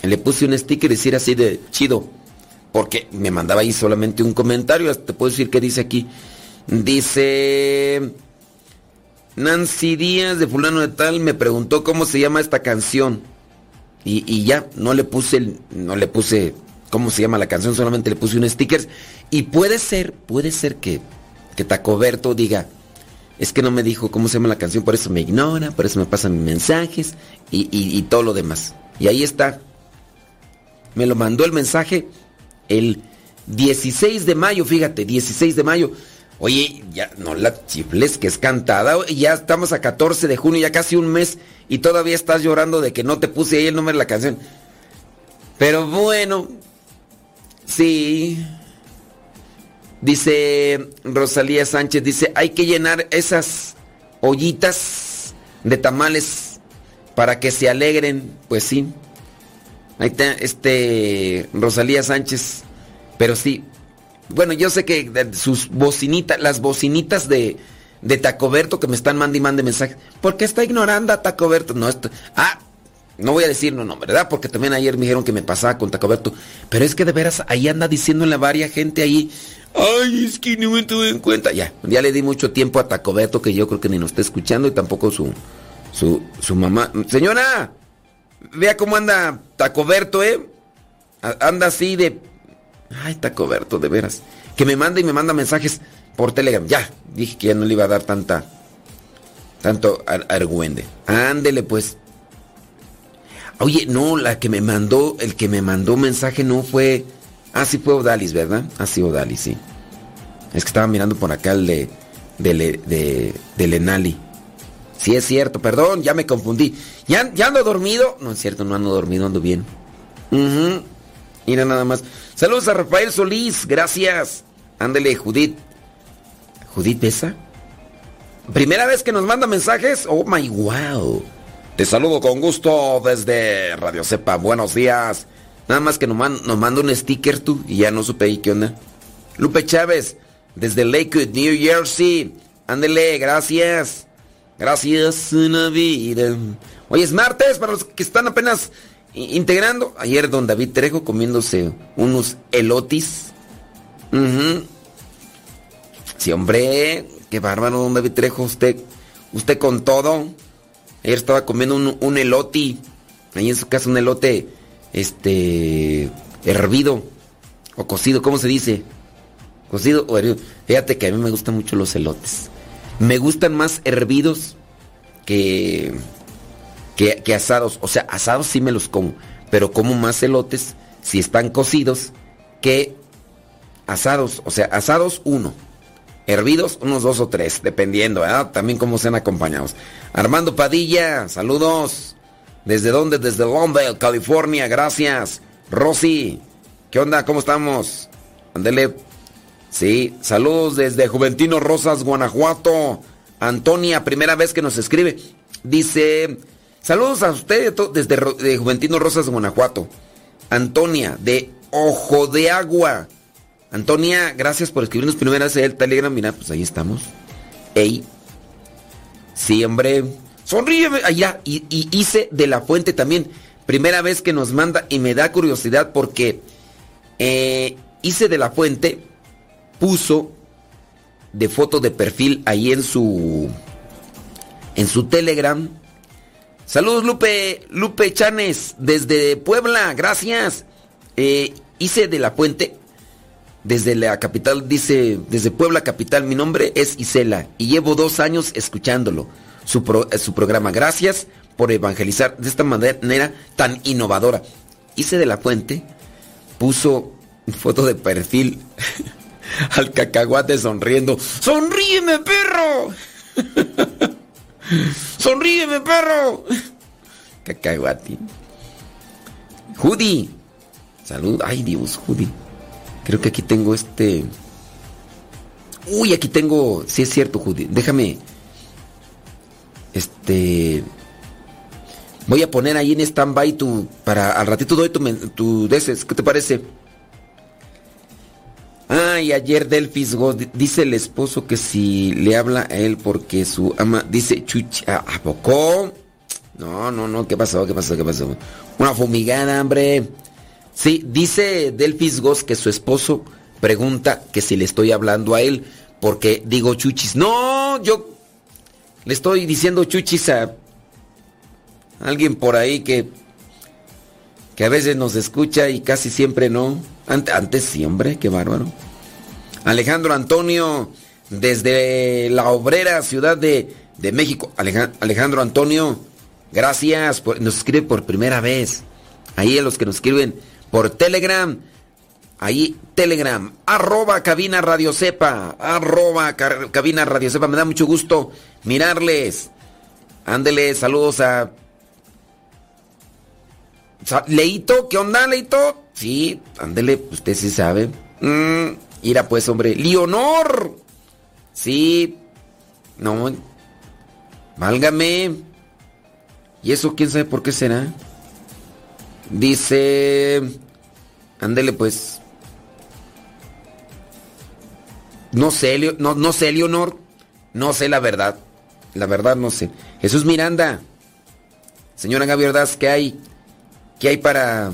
Le puse un sticker y decir así de chido. Porque me mandaba ahí solamente un comentario. Te puedo decir que dice aquí. Dice... Nancy Díaz de fulano de tal me preguntó cómo se llama esta canción. Y, y ya, no le puse no le puse cómo se llama la canción, solamente le puse un sticker. Y puede ser, puede ser que, que Tacoberto diga, es que no me dijo cómo se llama la canción, por eso me ignora, por eso me pasan mensajes y, y- y todo lo demás. Y ahí está. Me lo mandó el mensaje el 16 de mayo, fíjate, 16 de mayo. Oye, ya no la chifles que es cantada. Ya estamos a 14 de junio, ya casi un mes y todavía estás llorando de que no te puse ahí el nombre de la canción. Pero bueno, sí. Dice Rosalía Sánchez, dice, hay que llenar esas ollitas de tamales para que se alegren. Pues sí. Ahí está, este, Rosalía Sánchez. Pero sí. Bueno, yo sé que sus bocinitas, las bocinitas de, de Tacoberto que me están mandando y mande mensajes. ¿Por qué está ignorando a Tacoberto? No, esto, ah, no voy a decir no, no, ¿verdad? Porque también ayer me dijeron que me pasaba con Tacoberto. Pero es que de veras, ahí anda diciéndole a varias gente ahí. Ay, es que no me tuve en cuenta. Ya, ya le di mucho tiempo a Tacoberto que yo creo que ni nos está escuchando y tampoco su, su, su mamá. Señora, vea cómo anda Tacoberto, ¿eh? Anda así de... Ay, Tacoberto, de veras. Que me manda y me manda mensajes por Telegram. Ya, dije que ya no le iba a dar tanta... Tanto ar- argüende. Ándele pues. Oye, no, la que me mandó, el que me mandó mensaje no fue... Ah, sí fue Odalis, ¿verdad? Ah, sí, Odalis, sí. Es que estaba mirando por acá el de... De, Le- de, de Lenali. Sí, es cierto, perdón, ya me confundí. ¿Ya, ¿Ya ando dormido? No es cierto, no ando dormido, ando bien. Ujú. Mira nada más. Saludos a Rafael Solís, gracias. Ándele, Judith. ¿Judith Besa? Primera vez que nos manda mensajes. Oh my wow. Te saludo con gusto desde Radio Cepa. Buenos días. Nada más que nos, man- manda un sticker tú y ya no supe ahí qué onda. Lupe Chávez, desde Lakewood, New Jersey. Ándele, gracias. Gracias, una vida. Hoy es martes para los que están apenas integrando. Ayer don David Trejo comiéndose unos elotis. Ujú. Sí, hombre, qué bárbaro, don David Trejo. Usted, usted con todo. Ayer estaba comiendo un, un eloti. Ahí en su casa un elote, este, hervido o cocido, ¿cómo se dice? Cocido o hervido. Fíjate que a mí me gustan mucho los elotes. Me gustan más hervidos que, que, que asados. O sea, asados sí me los como. Pero como más elotes si están cocidos que asados. O sea, asados uno. Hervidos, unos dos o tres, dependiendo, ¿verdad? También cómo sean acompañados. Armando Padilla, saludos. ¿Desde dónde? Desde Londres, California, gracias. Rosy, ¿qué onda? ¿Cómo estamos? Ándele. Sí, saludos desde Juventino Rosas, Guanajuato. Antonia, primera vez que nos escribe. Dice, saludos a usted desde Juventino Rosas, Guanajuato. Antonia, de Ojo de Agua. Antonia, gracias por escribirnos primera vez el Telegram. Mira, pues ahí estamos. Ey. Sí, hombre. Sonríeme. Allá. Y, y hice de la fuente también. Primera vez que nos manda y me da curiosidad porque eh, hice de la fuente puso de foto de perfil ahí en su en su Telegram. Saludos Lupe, Lupe Chanes desde Puebla, gracias. Eh, hice de la puente desde la capital, dice desde Puebla capital. Mi nombre es Isela y llevo dos años escuchándolo. Su, pro- eh, su programa. Gracias por evangelizar de esta manera tan innovadora. Hice de la puente puso [LAUGHS] foto de perfil [LAUGHS] al cacahuate sonriendo. ¡Sonríeme, perro! [LAUGHS] ¡Sonríeme, perro! Cacahuate. Judy. Salud. Ay, Dios, Judy. Creo que aquí tengo este. Uy, aquí tengo. Sí, es cierto, Judy. Déjame. Este. Voy a poner ahí en stand-by tu. Para. Al ratito doy tu. tu ¿Qué te parece? Ay, ayer Delfis dice el esposo que si le habla a él porque su ama dice chuchi, ¿a, a poco? No, no, no, ¿qué pasó? ¿Qué pasó? ¿Qué pasó? Una fumigada, hombre. Sí, dice Delfis Gos que su esposo pregunta que si le estoy hablando a él porque digo chuchis. No, yo le estoy diciendo chuchis a alguien por ahí que que a veces nos escucha y casi siempre no. Ante- Antes sí, hombre, qué bárbaro. Alejandro Antonio, desde la obrera Ciudad de, de México. Aleja- Alejandro Antonio, gracias, por- nos escribe por primera vez. Ahí a los que nos escriben por Telegram. Ahí, Telegram, arroba cabina radio sepa, arroba cabina radio sepa. Me da mucho gusto mirarles. Ándele, saludos a Leito, ¿qué onda, Leito? Sí, ándele, usted sí sabe. Mm, pues, hombre. Leonor. Sí. No. Válgame. ¿Y eso quién sabe por qué será? Dice... Ándele pues. No sé, no, no sé, Leonor. No sé la verdad. La verdad no sé. Jesús Miranda. Señora Gaby Ordaz, ¿qué hay? ¿Qué hay para...?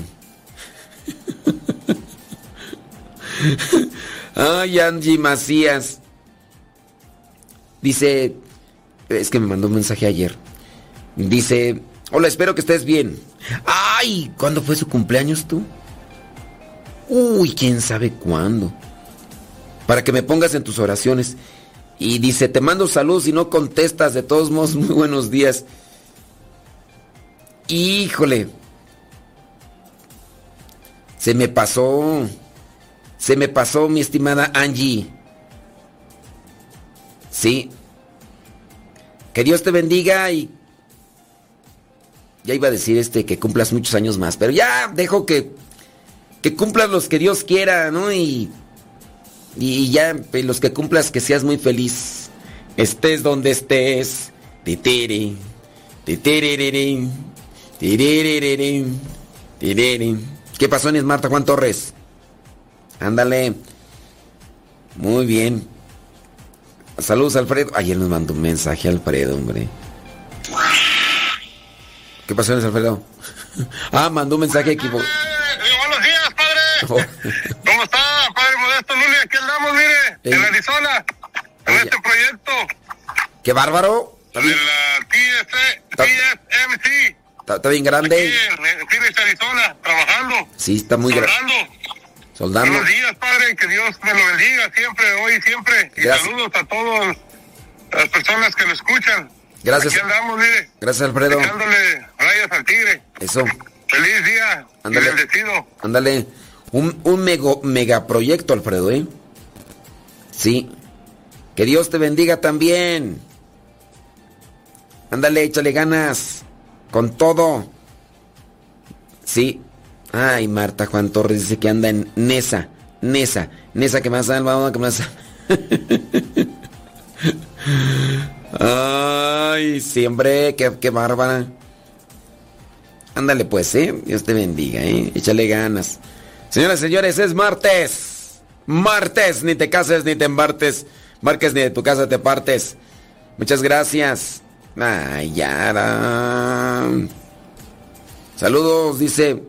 [LAUGHS] Ay, Angie Macías. Dice... Es que me mandó un mensaje ayer. Dice... Hola, espero que estés bien. Ay, ¿cuándo fue su cumpleaños tú? Uy, quién sabe cuándo. Para que me pongas en tus oraciones. Y dice, te mando saludos y no contestas. De todos modos, [LAUGHS] muy buenos días. Híjole. Se me pasó. Se me pasó, mi estimada Angie. Sí. Que Dios te bendiga y... Ya iba a decir este que cumplas muchos años más, pero ya dejo que... Que cumplas los que Dios quiera, ¿no? Y... Y ya los que cumplas que seas muy feliz. Estés donde estés. Titiri. Titiriririn. Tiririririn. Tiririn. ¿Qué pasó en Marta Juan Torres? Ándale. Muy bien. Saludos, Alfredo. Ayer nos mandó un mensaje, Alfredo, hombre. ¿Qué pasó, Alfredo? [LAUGHS] ah, mandó un mensaje equivocado. ¿Cómo está, padre Modesto Luli? Aquí andamos, mire, en Arizona, en este proyecto ¡Qué bárbaro! de la TSMC, Está, está bien grande. aquí en, en Phoenix, Arizona, trabajando, Sí, está muy grande. soldando. Soldando. Buenos días, padre, que Dios me lo bendiga siempre, hoy siempre. Y Gracias. saludos a todas las personas que lo escuchan. Gracias. Aquí andamos, mire, Gracias, Alfredo. echándole rayas al tigre. Eso. Feliz día Ándale. bendecido. Ándale. Un, un mego- megaproyecto, Alfredo, ¿eh? Sí. Que Dios te bendiga también. Ándale, échale ganas. Con todo. Sí. Ay, Marta Juan Torres dice que anda en Nesa. Nesa. Nesa que me ha salvado, que sal- [LAUGHS] Ay, siempre, qué, qué bárbara. Ándale pues, ¿eh? Dios te bendiga, ¿eh? Échale ganas. Señoras y señores, es martes. Martes, ni te cases ni te embartes. Marques ni de tu casa te partes. Muchas gracias. Ay, ya. Saludos, dice.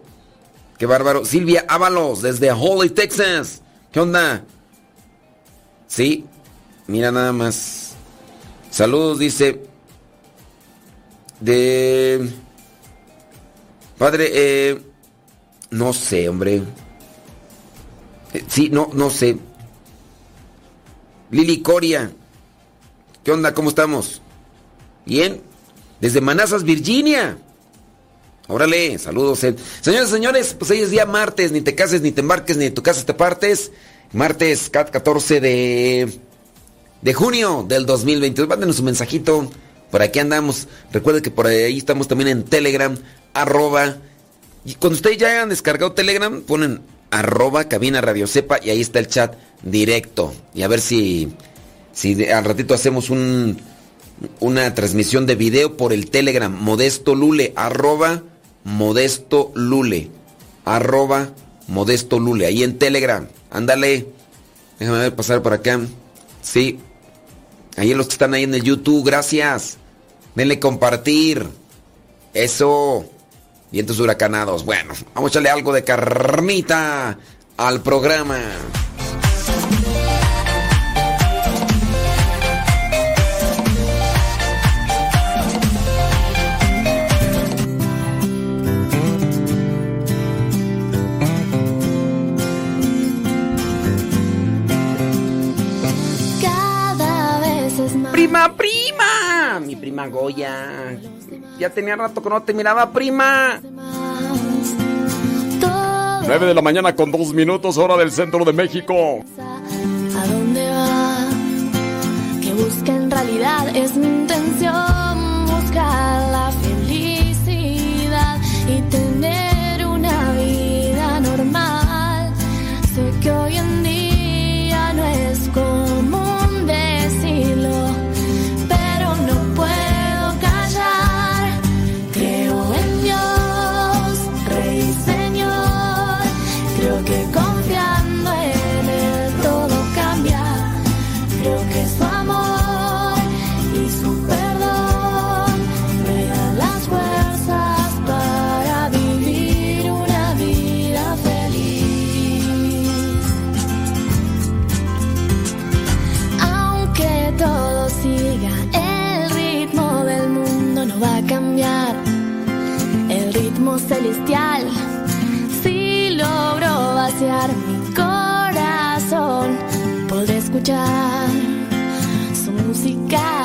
Qué bárbaro. Silvia Ábalos, desde Holly, Texas. ¿Qué onda? Sí, mira nada más. Saludos, dice. De. Padre, eh. No sé, hombre. Sí, no, no sé. Lili Coria. ¿Qué onda? ¿Cómo estamos? Bien. Desde Manassas, Virginia. Órale, saludos. Señores, señores, pues hoy es día martes. Ni te cases, ni te embarques, ni de tu casa te partes. Martes 14 de, de junio del 2022. Mándenos un mensajito. Por aquí andamos. Recuerden que por ahí estamos también en Telegram. Arroba. Y cuando ustedes ya hayan descargado Telegram, ponen arroba cabina radio sepa y ahí está el chat directo. Y a ver si, si al ratito hacemos un, una transmisión de video por el Telegram. Modesto Lule, arroba Modesto Lule. Arroba Modesto Lule. Ahí en Telegram. Ándale. Déjame ver pasar por acá. Sí. Ahí los que están ahí en el YouTube, gracias. Denle compartir. Eso. Vientos huracanados. Bueno, vamos a echarle algo de carnita al programa. Prima, prima. Mi prima Goya. Ya tenía rato que no te miraba, prima. 9 de la mañana con 2 minutos, hora del centro de México. ¿A dónde va? Que busca en realidad es mi intención buscar la felicidad y tener mi corazón, podré escuchar su música.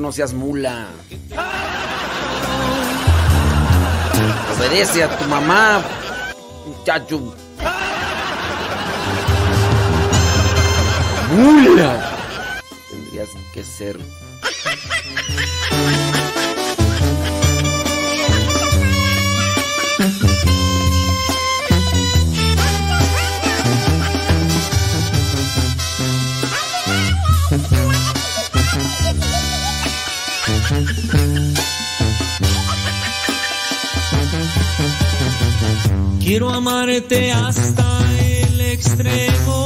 no seas mula. Obedece a tu mamá, muchacho. Mula. Tendrías que ser quiero amarte hasta el extremo.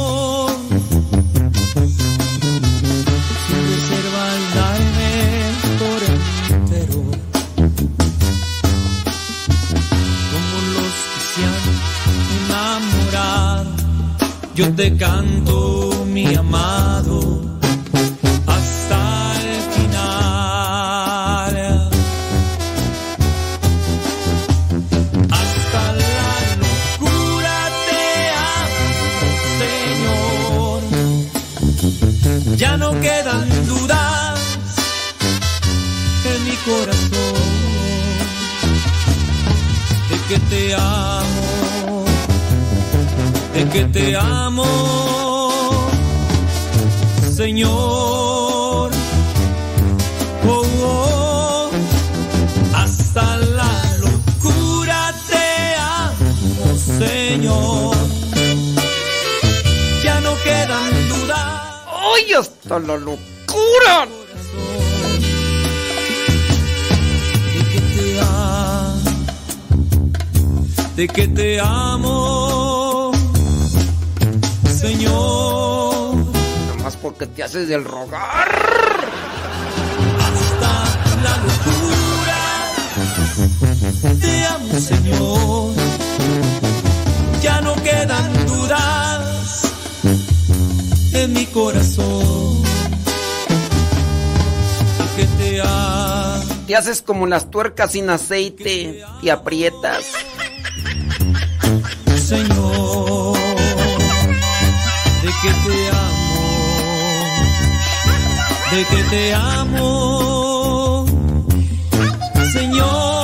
Señor. Oh, oh, hasta la locura te amo, Señor. Ya no quedan dudas. ¡Ay, hasta la locura! te amo, de que te amo, Señor. Porque te haces del rogar. La locura, te amo, Señor. Ya no quedan dudas en mi corazón. De que te amo. Te haces como las tuercas sin aceite y aprietas. Señor, de que te amo, de que te amo, Señor.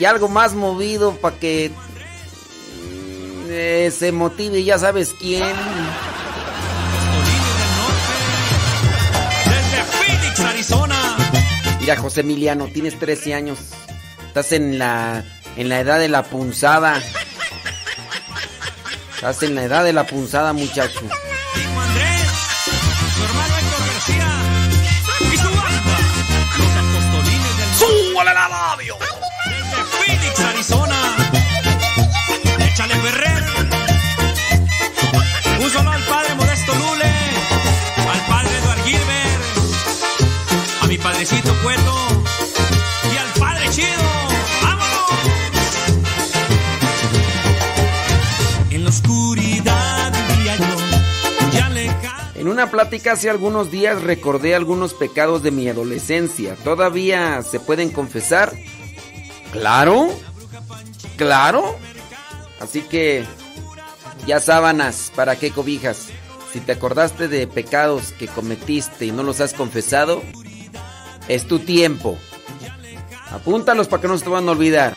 Y algo más movido para que se motive, ya sabes quién. Desde Phoenix, Arizona. Mira, José Emiliano, tienes 13 años. Estás en la en la edad de la punzada. Estás en la edad de la punzada, muchacho. En una plática hace algunos días recordé algunos pecados de mi adolescencia. ¿Todavía se pueden confesar? Claro. Claro. Así que ya sábanas, ¿para qué cobijas? Si te acordaste de pecados que cometiste y no los has confesado, es tu tiempo. Apúntalos para que no se te van a olvidar.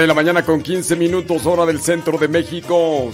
De la mañana con 15 minutos, hora del centro de México.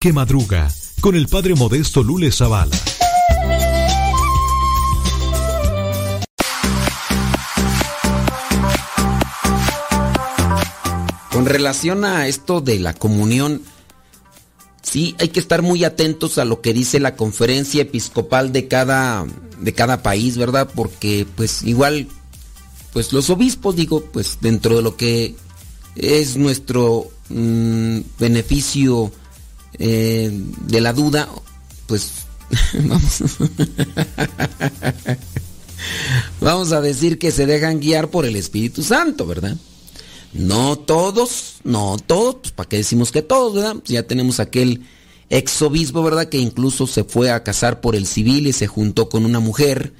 Que madruga con el padre modesto Lule Zavala. Con relación a esto de la comunión, sí hay que estar muy atentos a lo que dice la conferencia episcopal de cada, de cada país, ¿verdad? Porque pues igual, pues los obispos, digo, pues dentro de lo que es nuestro mm, beneficio eh, de la duda, pues [LAUGHS] vamos. vamos a decir que se dejan guiar por el Espíritu Santo, ¿verdad? No todos, no todos, pues para qué decimos que todos, ¿verdad? Pues ya tenemos aquel ex obispo, ¿verdad? Que incluso se fue a casar por el civil y se juntó con una mujer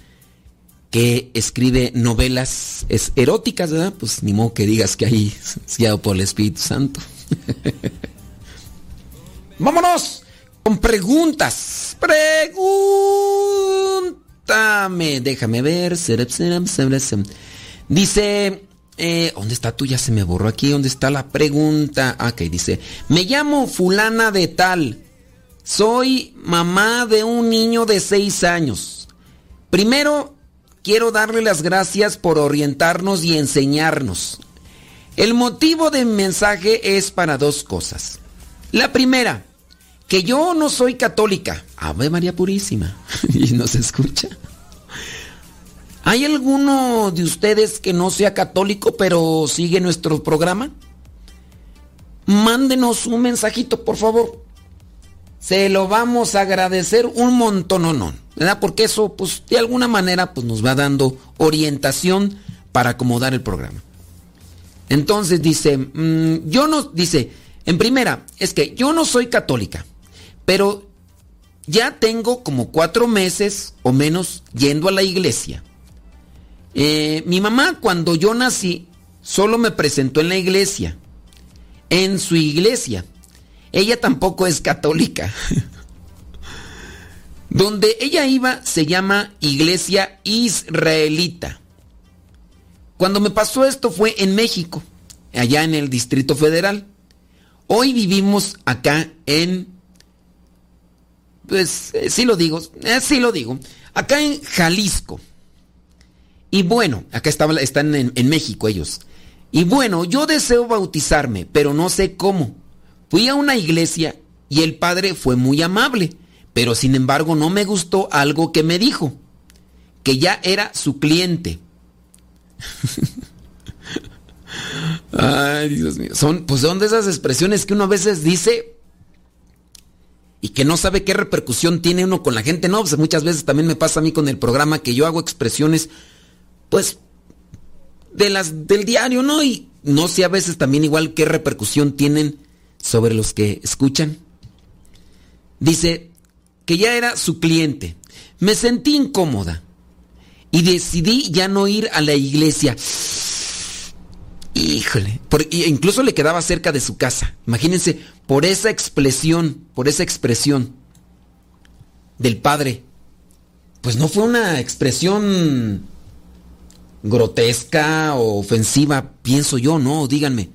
que escribe novelas eróticas, ¿verdad? Pues ni modo que digas que ahí [LAUGHS] es guiado por el Espíritu Santo. [LAUGHS] Vámonos con preguntas. Pregúntame. Déjame ver. Dice, eh, ¿dónde está tú? Ya se me borró aquí. ¿Dónde está la pregunta? Ah, Ok, dice, me llamo fulana de tal. Soy mamá de un niño de seis años. Primero, quiero darle las gracias por orientarnos y enseñarnos. El motivo de mi mensaje es para dos cosas. La primera, que yo no soy católica. Ave María Purísima. [LAUGHS] y no se escucha. ¿Hay alguno de ustedes que no sea católico pero sigue nuestro programa? Mándenos un mensajito, por favor. Se lo vamos a agradecer un montón, ¿verdad? Porque eso, pues, de alguna manera, pues, nos va dando orientación para acomodar el programa. Entonces dice, mm, yo no, dice, en primera, es que yo no soy católica, pero ya tengo como cuatro meses o menos yendo a la iglesia. Eh, mi mamá cuando yo nací solo me presentó en la iglesia, en su iglesia. Ella tampoco es católica. [LAUGHS] Donde ella iba se llama Iglesia Israelita. Cuando me pasó esto fue en México, allá en el Distrito Federal. Hoy vivimos acá en... Pues eh, sí lo digo, eh, sí lo digo. Acá en Jalisco. Y bueno, acá están en, en México ellos. Y bueno, yo deseo bautizarme, pero no sé cómo. Fui a una iglesia y el padre fue muy amable, pero sin embargo no me gustó algo que me dijo, que ya era su cliente. [LAUGHS] Ay, Dios mío. Son, pues son de esas expresiones que uno a veces dice y que no sabe qué repercusión tiene uno con la gente. No, pues muchas veces también me pasa a mí con el programa que yo hago expresiones, pues, de las del diario, ¿no? Y no sé a veces también igual qué repercusión tienen sobre los que escuchan. Dice que ya era su cliente. Me sentí incómoda y decidí ya no ir a la iglesia. Híjole, porque incluso le quedaba cerca de su casa. Imagínense, por esa expresión, por esa expresión del padre. Pues no fue una expresión grotesca o ofensiva, pienso yo, no, díganme.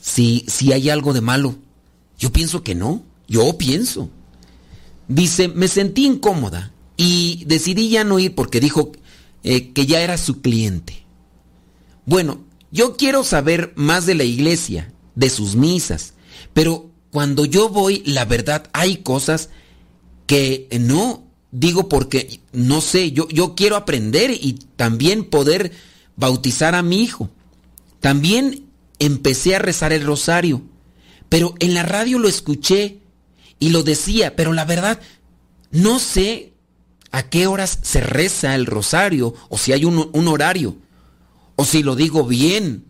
Si, si hay algo de malo. Yo pienso que no, yo pienso. Dice, me sentí incómoda y decidí ya no ir porque dijo eh, que ya era su cliente. Bueno, yo quiero saber más de la iglesia, de sus misas, pero cuando yo voy, la verdad, hay cosas que no digo porque no sé, yo, yo quiero aprender y también poder bautizar a mi hijo. También empecé a rezar el rosario, pero en la radio lo escuché y lo decía, pero la verdad, no sé a qué horas se reza el rosario o si hay un, un horario o si lo digo bien,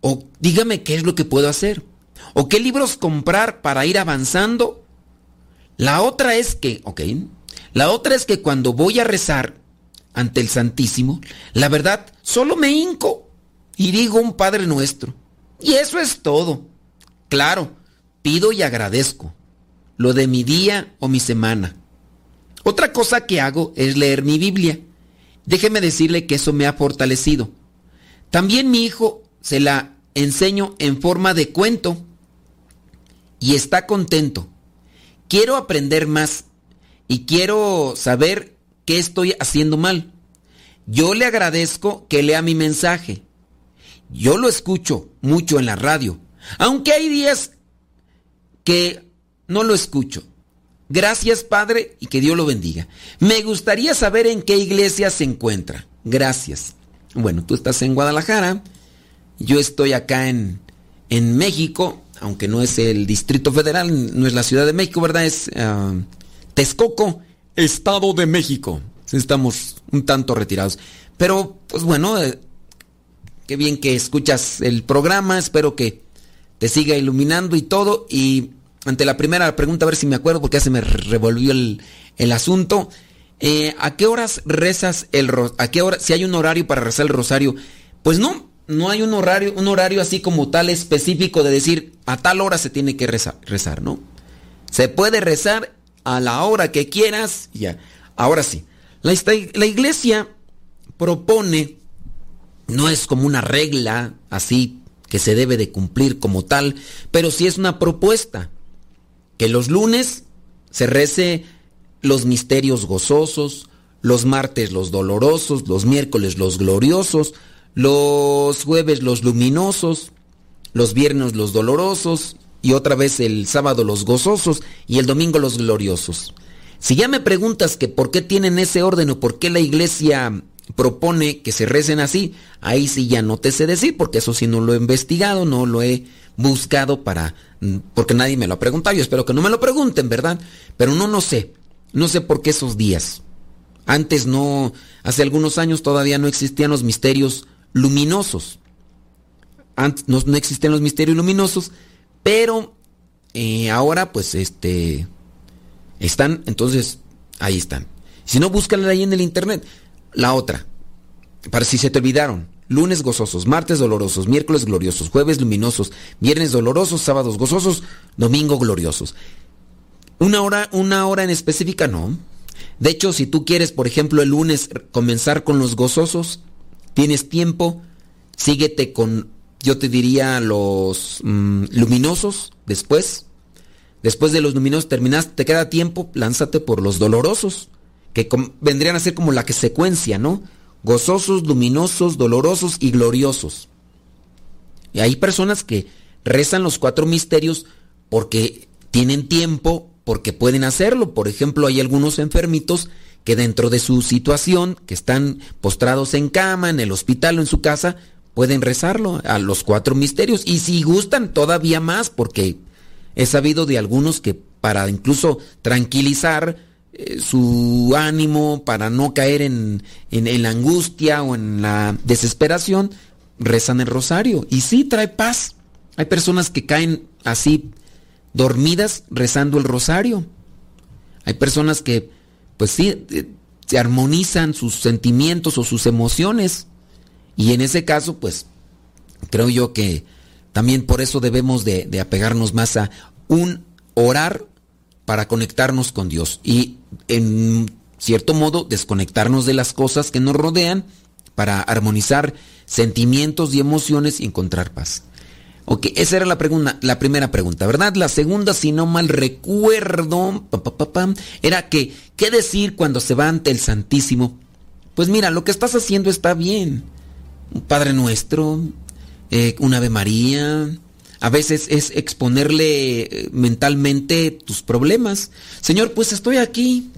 o dígame qué es lo que puedo hacer, o qué libros comprar para ir avanzando. La otra es que, ok, la otra es que cuando voy a rezar ante el Santísimo, la verdad, solo me hinco y digo un Padre Nuestro. Y eso es todo. Claro, pido y agradezco lo de mi día o mi semana. Otra cosa que hago es leer mi Biblia. Déjeme decirle que eso me ha fortalecido. También mi hijo se la enseño en forma de cuento y está contento. quiero aprender más y quiero saber qué estoy haciendo mal. Yo le agradezco que lea mi mensaje. Yo lo escucho mucho en la radio, aunque hay días que no lo escucho. Gracias, Padre, y que Dios lo bendiga. Me gustaría saber en qué iglesia se encuentra. Gracias. Bueno, tú estás en Guadalajara, yo estoy acá en, en México, aunque no es el Distrito Federal, no es la Ciudad de México, ¿verdad? Es ah, Texcoco, Estado de México. Estamos un tanto retirados. Pero, pues bueno, eh, qué bien que escuchas el programa, espero que te siga iluminando y todo. Y ante la primera pregunta, a ver si me acuerdo, porque ya se me revolvió el, el asunto. Eh, ¿A qué horas rezas el ro- ¿A qué hora? Si hay un horario para rezar el rosario. Pues no, no hay un horario, un horario así como tal específico de decir a tal hora se tiene que rezar, rezar ¿no? Se puede rezar a la hora que quieras. Ya. Ahora sí. La, la iglesia propone, no es como una regla así que se debe de cumplir como tal, pero sí es una propuesta. Que los lunes se rece los misterios gozosos, los martes los dolorosos, los miércoles los gloriosos, los jueves los luminosos, los viernes los dolorosos y otra vez el sábado los gozosos y el domingo los gloriosos. Si ya me preguntas que por qué tienen ese orden o por qué la iglesia propone que se recen así, ahí sí ya no te sé decir, porque eso sí no lo he investigado, no lo he buscado para, mm, porque nadie me lo ha preguntado, yo espero que no me lo pregunten, ¿verdad? Pero no, no sé, no sé por qué esos días. Antes no, hace algunos años todavía no existían los misterios luminosos. Antes no, no existían los misterios luminosos, pero eh, ahora pues este están, entonces ahí están. Si no, búscala ahí en el internet. La otra, para si se te olvidaron, lunes gozosos, martes dolorosos, miércoles gloriosos, jueves luminosos, viernes dolorosos, sábados gozosos, domingo gloriosos. Una hora, una hora en específica no. De hecho, si tú quieres, por ejemplo, el lunes comenzar con los gozosos, tienes tiempo, síguete con, yo te diría, los mm, luminosos después. Después de los luminosos terminaste, te queda tiempo, lánzate por los dolorosos, que vendrían a ser como la que secuencia, ¿no? Gozosos, luminosos, dolorosos y gloriosos. Y hay personas que rezan los cuatro misterios porque tienen tiempo, porque pueden hacerlo. Por ejemplo, hay algunos enfermitos que dentro de su situación, que están postrados en cama, en el hospital o en su casa, pueden rezarlo a los cuatro misterios. Y si gustan, todavía más, porque he sabido de algunos que para incluso tranquilizar eh, su ánimo, para no caer en, en- en la angustia o en la desesperación, rezan el rosario. Y sí, trae paz. Hay personas que caen así dormidas rezando el rosario. Hay personas que, pues sí, eh, se armonizan sus sentimientos o sus emociones. Y en ese caso, pues, creo yo que también por eso debemos de, de apegarnos más a un orar para conectarnos con Dios. Y en cierto modo, desconectarnos de las cosas que nos rodean para armonizar sentimientos y emociones y encontrar paz. Ok, esa era la, pregunta, la primera pregunta, ¿verdad? La segunda, si no mal recuerdo, pa, pa, pa, era que, ¿qué decir cuando se va ante el Santísimo? Pues mira, lo que estás haciendo está bien. Padre Nuestro, eh, un Ave María. A veces es exponerle eh, mentalmente tus problemas. Señor, pues estoy aquí.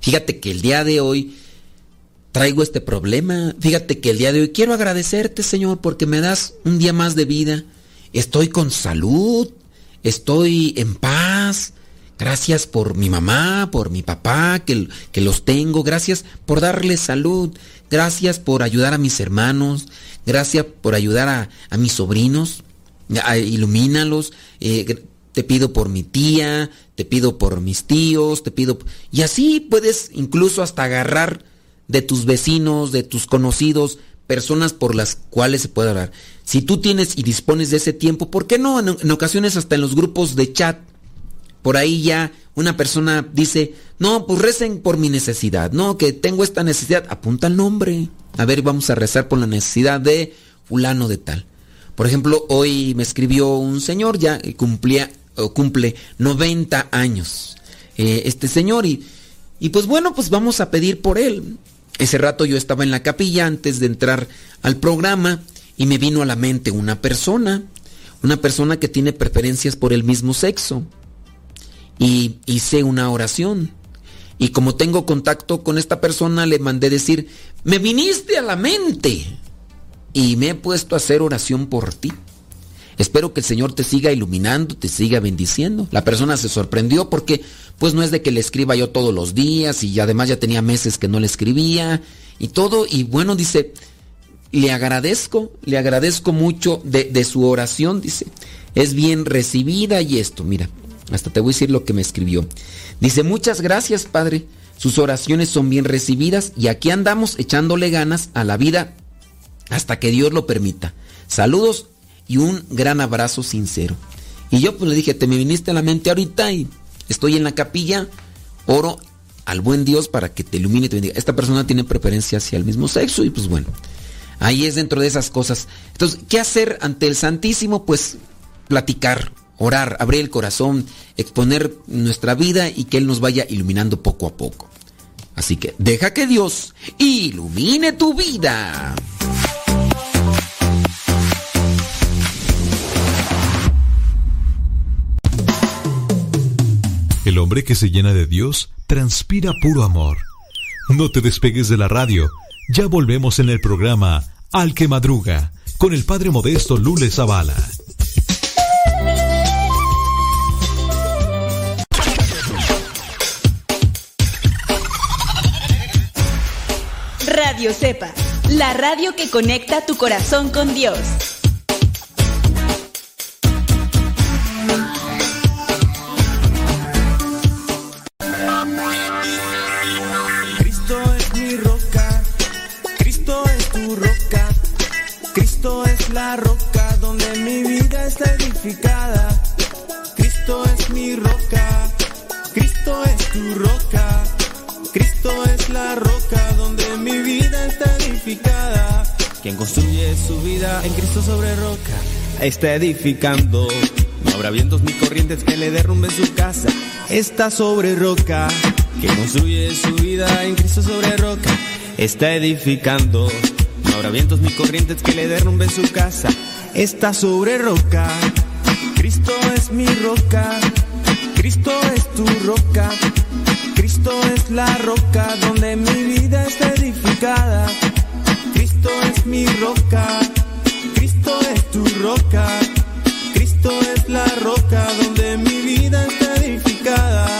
Fíjate que el día de hoy traigo este problema. Fíjate que el día de hoy quiero agradecerte, Señor, porque me das un día más de vida. Estoy con salud, estoy en paz. Gracias por mi mamá, por mi papá, que, que los tengo. Gracias por darles salud. Gracias por ayudar a mis hermanos. Gracias por ayudar a, a mis sobrinos. A- ilumínalos. Eh, te pido por mi tía, te pido por mis tíos, te pido... Y así puedes incluso hasta agarrar de tus vecinos, de tus conocidos, personas por las cuales se puede orar. Si tú tienes y dispones de ese tiempo, ¿por qué no? En, ocasiones hasta en los grupos de chat, por ahí ya una persona dice, no, pues recen por mi necesidad, no, que tengo esta necesidad, apunta el nombre. A ver, vamos a rezar por la necesidad de fulano de tal. Por ejemplo, hoy me escribió un señor ya cumplía cumple 90 años. eh, este señor y, y pues bueno, pues vamos a pedir por él. Ese rato yo estaba en la capilla antes de entrar al programa y me vino a la mente una persona, una persona que tiene preferencias por el mismo sexo. Y hice una oración. Y como tengo contacto con esta persona, le mandé decir, me viniste a la mente. Y me he puesto a hacer oración por ti. Espero que el Señor te siga iluminando, te siga bendiciendo. La persona se sorprendió porque pues no es de que le escriba yo todos los días y además ya tenía meses que no le escribía y todo. Y bueno, dice, le agradezco, le agradezco mucho de, su oración, dice. Es bien recibida y esto, mira, hasta te voy a decir lo que me escribió. Dice, muchas gracias, Padre. Sus oraciones son bien recibidas y aquí andamos echándole ganas a la vida hasta que Dios lo permita. Saludos y un gran abrazo sincero. Y yo pues le dije, te me viniste a la mente ahorita y estoy en la capilla, oro al buen Dios para que te ilumine y te bendiga. Esta persona tiene preferencia hacia el mismo sexo y pues bueno, ahí es dentro de esas cosas. Entonces, ¿qué hacer ante el Santísimo? Pues platicar, orar, abrir el corazón, exponer nuestra vida y que Él nos vaya iluminando poco a poco. Así que deja que Dios ilumine tu vida. El hombre que se llena de Dios transpira puro amor. No te despegues de la radio. Ya volvemos en el programa Al que Madruga con el Padre Modesto Lule Zavala. Radio Cepa, la radio que conecta tu corazón con Dios. Está edificando. No habrá vientos ni corrientes que le derrumben su casa. Está sobre roca. Quien construye su vida en Cristo sobre roca está edificando. No habrá vientos ni corrientes que le derrumben su casa. Está sobre roca. Cristo es mi roca. Cristo es tu roca. Cristo es la roca donde mi vida está edificada. Cristo es mi roca. Cristo es tu roca. Cristo es la roca donde mi vida está edificada.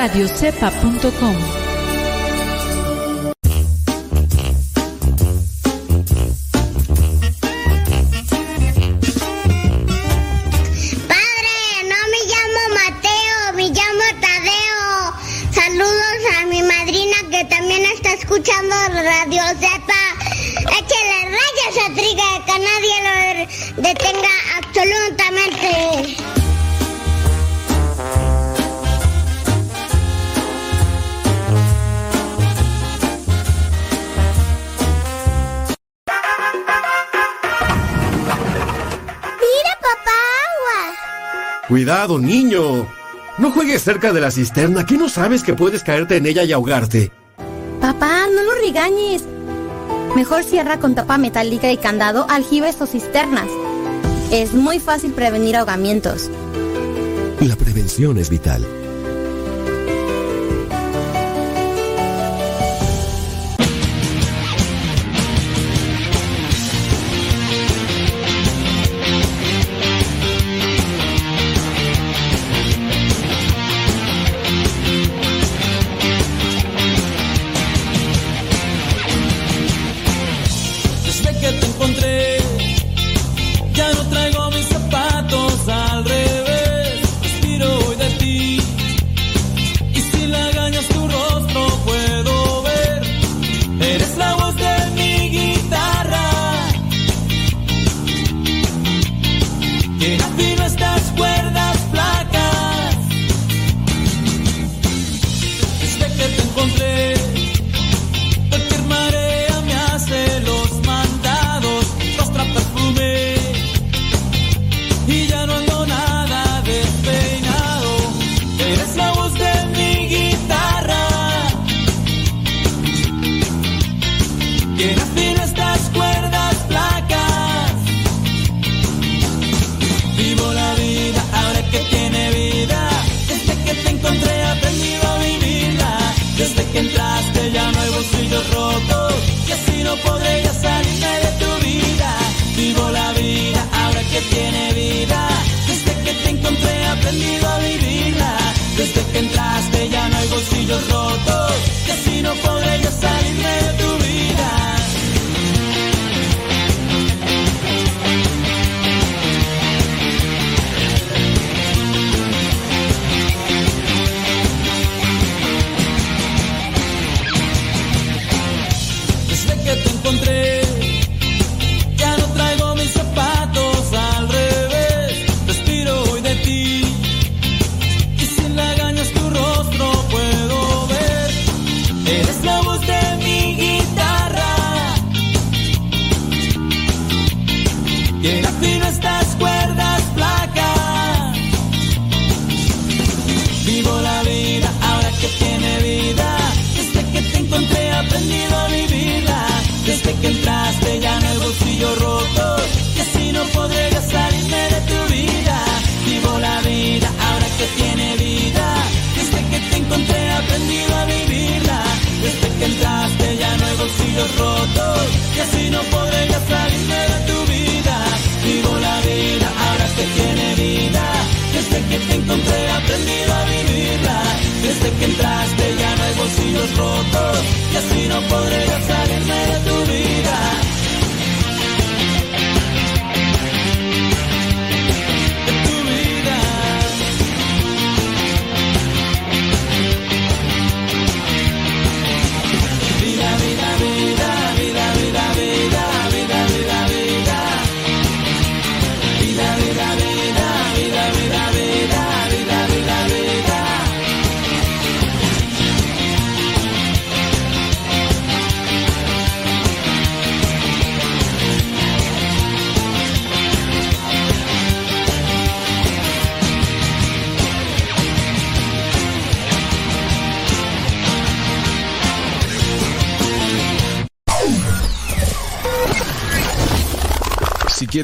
radiocepa.com. cerca de la cisterna, ¿qué no sabes que puedes caerte en ella y ahogarte? Papá, no lo regañes. Mejor cierra con tapa metálica y candado aljibes o cisternas. Es muy fácil prevenir ahogamientos. La prevención es vital.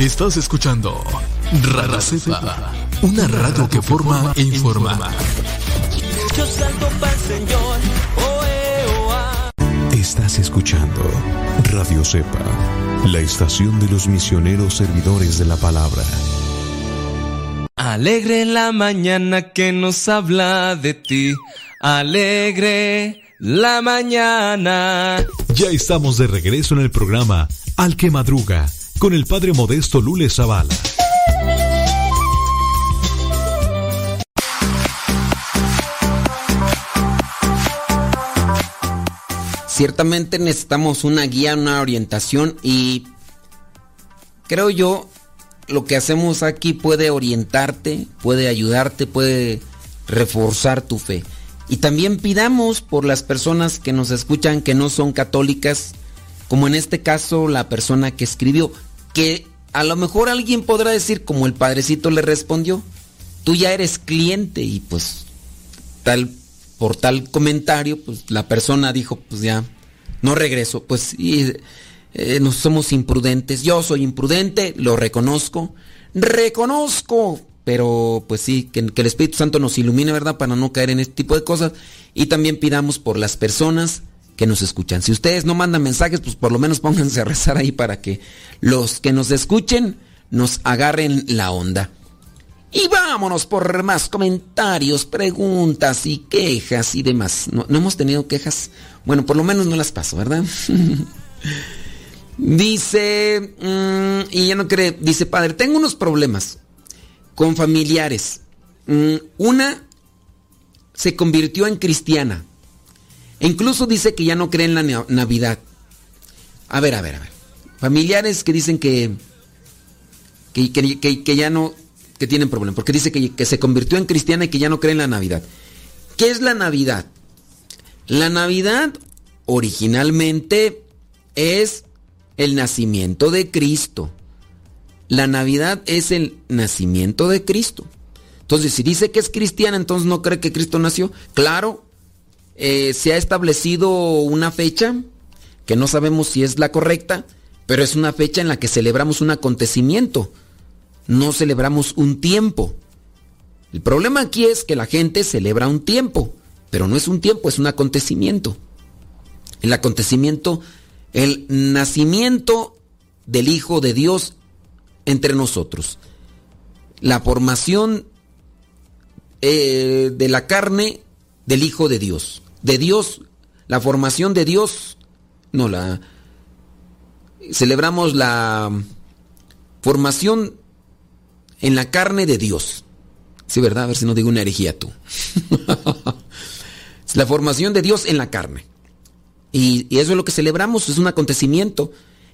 Estás escuchando Radio Cepa, una radio que forma e informa. Yo salto para Señor, oh, ah. Estás escuchando Radio Cepa, la estación de los misioneros servidores de la palabra. Alegre la mañana que nos habla de ti. Alegre la mañana. Ya estamos de regreso en el programa Al que Madruga con el padre modesto Lule Zavala. Ciertamente necesitamos una guía, una orientación y creo yo lo que hacemos aquí puede orientarte, puede ayudarte, puede reforzar tu fe. Y también pidamos por las personas que nos escuchan que no son católicas, como en este caso la persona que escribió, que a lo mejor alguien podrá decir como el padrecito le respondió, tú ya eres cliente y pues tal por tal comentario, pues la persona dijo, pues ya no regreso, pues y, eh, somos imprudentes, yo soy imprudente, lo reconozco, reconozco, pero pues sí, que el Espíritu Santo nos ilumine, ¿verdad? Para no caer en este tipo de cosas. Y también pidamos por las personas que nos escuchan. Si ustedes no mandan mensajes, pues por lo menos pónganse a rezar ahí para que los que nos escuchen nos agarren la onda. Y vámonos por más comentarios, preguntas y quejas y demás. ¿No, hemos tenido quejas? Bueno, por lo menos no las paso, ¿verdad? [LAUGHS] dice, mm, y ya no cree, dice, padre, tengo unos problemas con familiares. Mm, una se convirtió en cristiana. Incluso dice que ya no cree en la na- Navidad. A ver, a ver, a ver. Familiares que dicen que, que, ya no, que tienen problemas, porque dice que, que se convirtió en cristiana y que ya no cree en la Navidad. ¿Qué es la Navidad? La Navidad originalmente es el nacimiento de Cristo. La Navidad es el nacimiento de Cristo. Entonces, si dice que es cristiana, entonces no cree que Cristo nació. Claro, eh, se ha establecido una fecha que no sabemos si es la correcta, pero es una fecha en la que celebramos un acontecimiento. No celebramos un tiempo. El problema aquí es que la gente celebra un tiempo, pero no es un tiempo, es un acontecimiento. El acontecimiento, el nacimiento del Hijo de Dios entre nosotros. La formación eh, de la carne del Hijo de Dios. De Dios, la formación de Dios, no, la... Celebramos la formación en la carne de Dios. Sí, ¿verdad? A ver si no digo una herejía tú. [LAUGHS] La formación de Dios en la carne. Y, y eso es lo que celebramos, es un acontecimiento.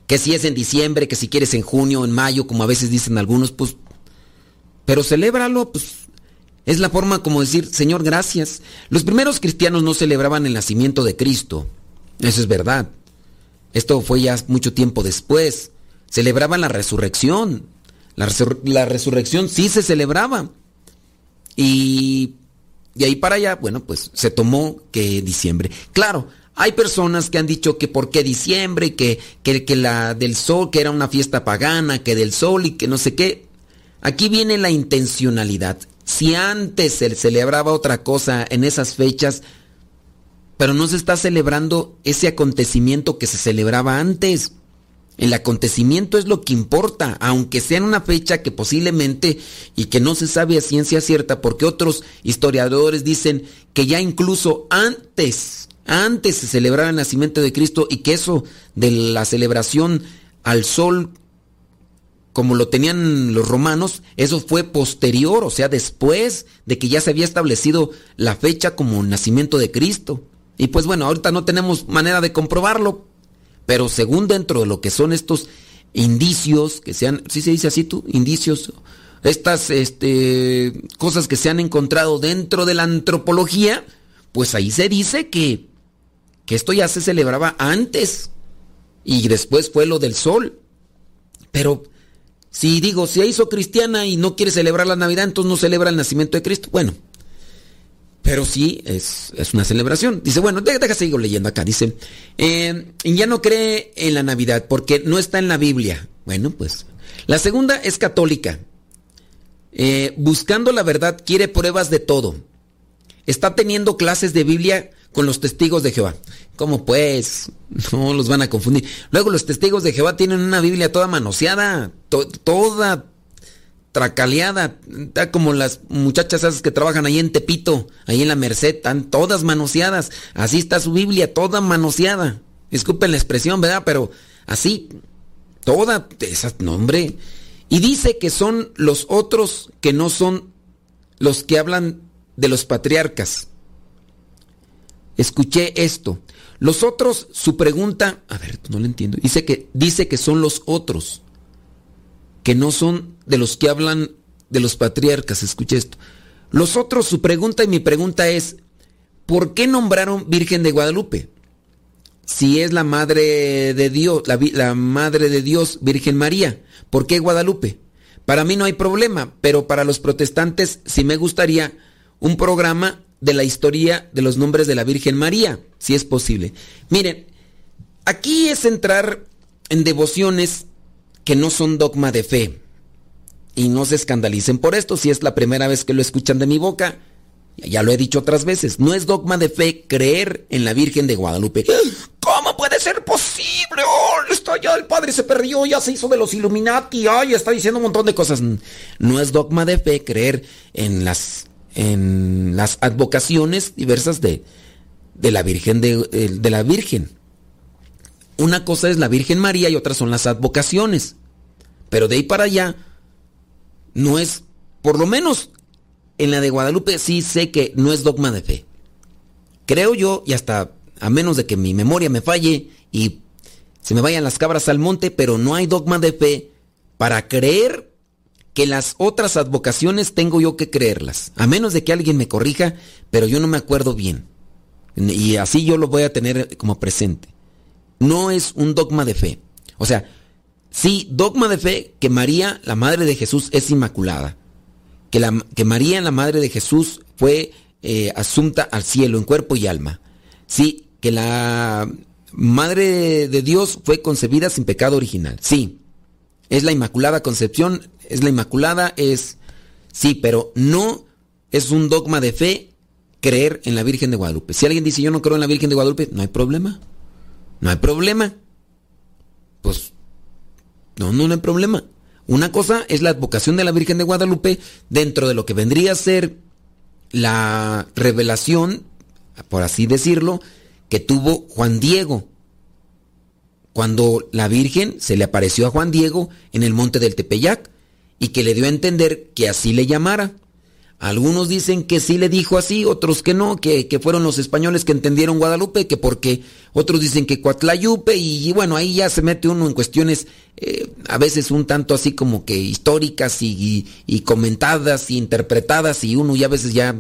Que si es en diciembre, que si quieres en junio, en mayo, como a veces dicen algunos, pues... Pero celébralo, pues... Es la forma como decir, Señor, gracias. Los primeros cristianos no celebraban el nacimiento de Cristo. Eso es verdad. Esto fue ya mucho tiempo después. Celebraban la resurrección. La, resur- la resurrección sí se celebraba. Y de ahí para allá, bueno, pues se tomó que diciembre. Claro, hay personas que han dicho que por qué diciembre, que, que, que la del sol, que era una fiesta pagana, que del sol y que no sé qué. Aquí viene la intencionalidad. Si antes se celebraba otra cosa en esas fechas, pero no se está celebrando ese acontecimiento que se celebraba antes. El acontecimiento es lo que importa, aunque sea en una fecha que posiblemente y que no se sabe a ciencia cierta, porque otros historiadores dicen que ya incluso antes, antes se celebraba el nacimiento de Cristo y que eso de la celebración al sol como lo tenían los romanos, eso fue posterior, o sea, después de que ya se había establecido la fecha como nacimiento de Cristo. Y pues bueno, ahorita no tenemos manera de comprobarlo, pero según dentro de lo que son estos indicios, que sean, ¿sí se dice así tú? Indicios, estas este, cosas que se han encontrado dentro de la antropología, pues ahí se dice que, que esto ya se celebraba antes y después fue lo del sol. Pero si digo, si hizo cristiana y no quiere celebrar la Navidad, entonces no celebra el nacimiento de Cristo. Bueno, pero sí es, es una celebración. Dice, bueno, deja seguir leyendo acá. Dice, eh, ya no cree en la Navidad porque no está en la Biblia. Bueno, pues. La segunda es católica. Eh, buscando la verdad quiere pruebas de todo. Está teniendo clases de Biblia con los testigos de Jehová. ¿Cómo pues? [LAUGHS] No los van a confundir. Luego los testigos de Jehová tienen una Biblia toda manoseada, to- toda tracaleada, como las muchachas esas que trabajan ahí en Tepito, ahí en la Merced, están todas manoseadas. Así está su Biblia, toda manoseada. Disculpen la expresión, ¿verdad? Pero así, toda esa nombre. Y dice que son los otros que no son los que hablan de los patriarcas. Escuché esto. Los otros, su pregunta, a ver, no lo entiendo. Dice que dice que son los otros que no son de los que hablan de los patriarcas. Escuché esto. Los otros, su pregunta y mi pregunta es, ¿por qué nombraron Virgen de Guadalupe? Si es la madre de Dios, la, la madre de Dios, Virgen María, ¿por qué Guadalupe? Para mí no hay problema, pero para los protestantes sí me gustaría un programa de la historia de los nombres de la Virgen María, si es posible. Miren, aquí es entrar en devociones que no son dogma de fe. Y no se escandalicen por esto, si es la primera vez que lo escuchan de mi boca. Ya lo he dicho otras veces, no es dogma de fe creer en la Virgen de Guadalupe. ¿Cómo puede ser posible? Oh, está ya el padre se perdió, ya se hizo de los Illuminati, ay, está diciendo un montón de cosas. No es dogma de fe creer en las en las advocaciones diversas de, de la Virgen de, eh, de la Virgen. Una cosa es la Virgen María y otra son las advocaciones. Pero de ahí para allá no es, por lo menos en la de Guadalupe sí sé que no es dogma de fe. Creo yo, y hasta a menos de que mi memoria me falle y se me vayan las cabras al monte, pero no hay dogma de fe para creer que las otras advocaciones tengo yo que creerlas. A menos de que alguien me corrija, pero yo no me acuerdo bien. Y así yo lo voy a tener como presente. No es un dogma de fe. O sea, sí, dogma de fe que María, la madre de Jesús, es inmaculada. Que, la, que María, la madre de Jesús, fue eh, asunta al cielo en cuerpo y alma. Sí, que la madre de Dios fue concebida sin pecado original. Sí, es la inmaculada concepción, es la inmaculada, es... Sí, pero no es un dogma de fe creer en la Virgen de Guadalupe. Si alguien dice yo no creo en la Virgen de Guadalupe, no hay problema. No hay problema. Pues no, no, hay problema. Una cosa es la advocación de la Virgen de Guadalupe dentro de lo que vendría a ser la revelación, por así decirlo, que tuvo Juan Diego. Cuando la Virgen se le apareció a Juan Diego en el monte del Tepeyac y que le dio a entender que así le llamara. Algunos dicen que sí le dijo así, otros que no, que, que fueron los españoles que entendieron Guadalupe, que porque otros dicen que Coatlayupe, y, y bueno, ahí ya se mete uno en cuestiones eh, a veces un tanto así como que históricas y, y, y comentadas y interpretadas, y uno ya a veces ya...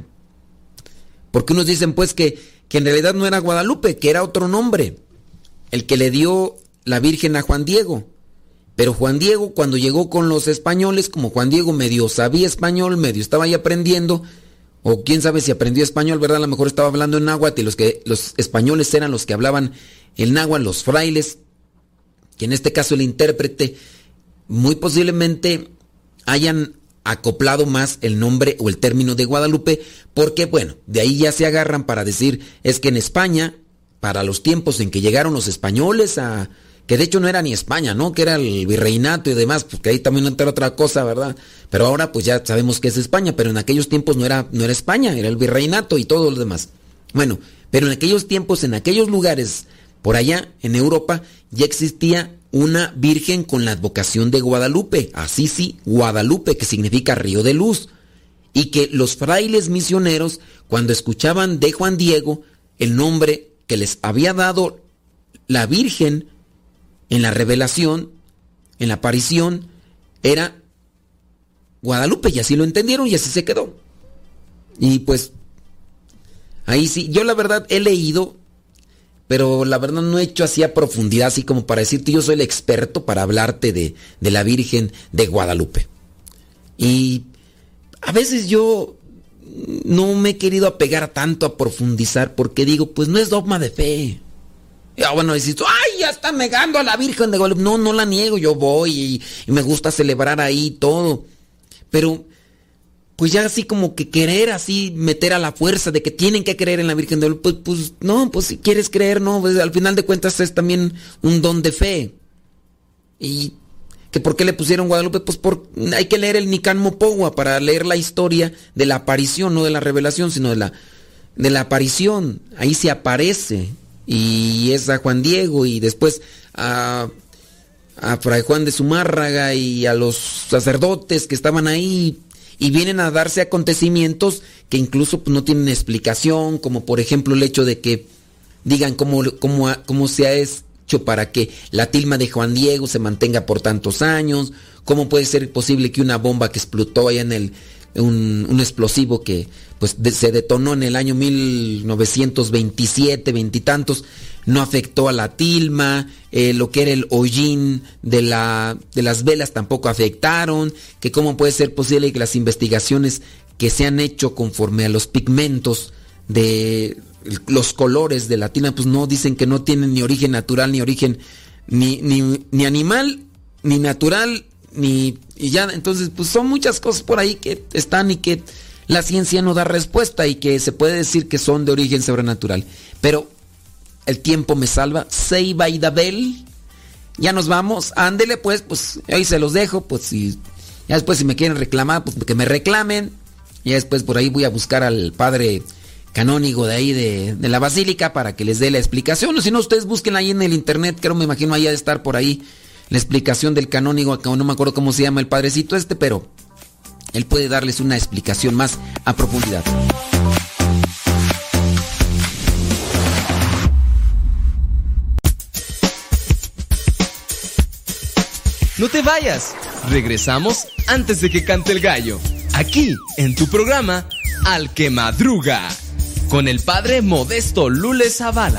Porque unos dicen pues que, que en realidad no era Guadalupe, que era otro nombre, el que le dio la Virgen a Juan Diego. Pero Juan Diego, cuando llegó con los españoles, como Juan Diego medio sabía español, medio estaba ahí aprendiendo, o quién sabe si aprendió español, ¿verdad? A lo mejor estaba hablando en náhuatl y los, que, los españoles eran los que hablaban el náhuatl, los frailes, que en este caso el intérprete, muy posiblemente hayan acoplado más el nombre o el término de Guadalupe, porque bueno, de ahí ya se agarran para decir, es que en España, para los tiempos en que llegaron los españoles a... que de hecho no era ni España, ¿no? Que era el virreinato y demás, porque ahí también entra otra cosa, ¿verdad? Pero ahora pues ya sabemos que es España, pero en aquellos tiempos no era, no era España, era el virreinato y todo lo demás. Bueno, pero en aquellos tiempos, en aquellos lugares, por allá, en Europa, ya existía una virgen con la advocación de Guadalupe, así sí, Guadalupe, que significa río de luz, y que los frailes misioneros, cuando escuchaban de Juan Diego, el nombre que les había dado la Virgen en la revelación, en la aparición, era Guadalupe, y así lo entendieron y así se quedó. Y pues, ahí sí, yo la verdad he leído pero la verdad no he hecho así a profundidad, así como para decirte yo soy el experto para hablarte de, de la Virgen de Guadalupe. Y a veces yo no me he querido apegar tanto a profundizar porque digo, pues no es dogma de fe. Ya bueno, decís, ay, ya está negando a la Virgen de Guadalupe. No, no la niego, yo voy y, me gusta celebrar ahí todo. Pero pues ya así como que querer así meter a la fuerza de que tienen que creer en la Virgen de Guadalupe, pues, pues no, pues si quieres creer, no, pues, al final de cuentas es también un don de fe. Y que por qué le pusieron Guadalupe, pues por hay que leer el Nican Mopogua para leer la historia de la aparición, no de la revelación, sino de la de la aparición. Ahí se aparece y es a Juan Diego y después a a Fray Juan de Zumárraga y a los sacerdotes que estaban ahí y vienen a darse acontecimientos que incluso pues, no tienen explicación, como por ejemplo el hecho de que digan cómo, cómo, cómo se ha hecho para que la tilma de Juan Diego se mantenga por tantos años, cómo puede ser posible que una bomba que explotó allá en el, un, explosivo que pues se detonó en el año 1927, veintitantos, no afectó a la tilma, eh, lo que era el hollín de, la, de las velas tampoco afectaron, que cómo puede ser posible que las investigaciones que se han hecho conforme a los pigmentos de los colores de la tilma, pues no dicen que no tienen ni origen natural, ni origen ni, ni, ni animal, ni natural, ni... Y ya, entonces, pues son muchas cosas por ahí que están y que la ciencia no da respuesta y que se puede decir que son de origen sobrenatural. Pero el tiempo me salva. Seiba y Dabel. Ya nos vamos. Ándele pues, pues ahí se los dejo. Pues si ya después si me quieren reclamar, pues que me reclamen. Y después por ahí voy a buscar al padre canónigo de ahí de, de la basílica para que les dé la explicación. O si no, ustedes busquen ahí en el internet, creo me imagino ahí ha de estar por ahí la explicación del canónigo, no me acuerdo cómo se llama el padrecito este, pero él puede darles una explicación más a profundidad. No te vayas. Regresamos antes de que cante el gallo. Aquí, en tu programa, Al que Madruga. Con el padre Modesto Lule Zavala.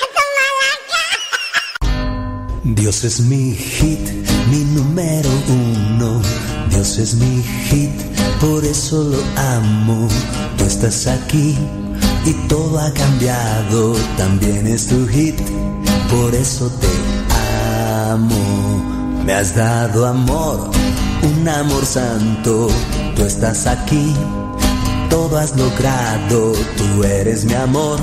Dios es mi hit, mi número uno. Dios es mi hit, por eso lo amo. Tú estás aquí y todo ha cambiado. También es tu hit, por eso te amo. Me has dado amor, un amor santo. Tú estás aquí, todo has logrado. Tú eres mi amor,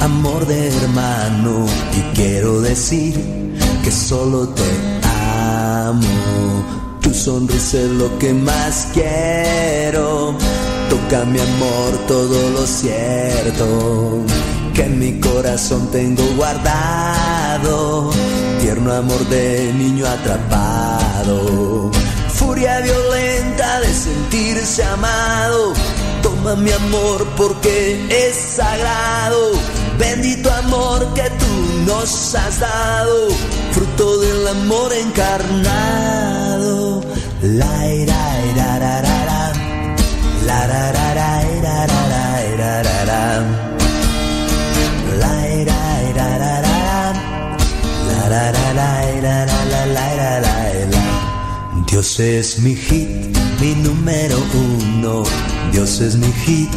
amor de hermano. Y quiero decir que solo te amo. Tu sonrisa es lo que más quiero. Toca mi amor todo lo cierto que en mi corazón tengo guardado. Tierno amor de niño atrapado. Furia violenta de sentirse amado. Toma mi amor porque es sagrado. Bendito amor que tú nos has dado, fruto del amor encarnado. La ira, ira, ra, ra, ra. La ra, ra, ra, ira, ra, ra, ira, ra, ra. La. La la, la, la, la. Dios es mi hit, mi número uno. Dios es mi hit,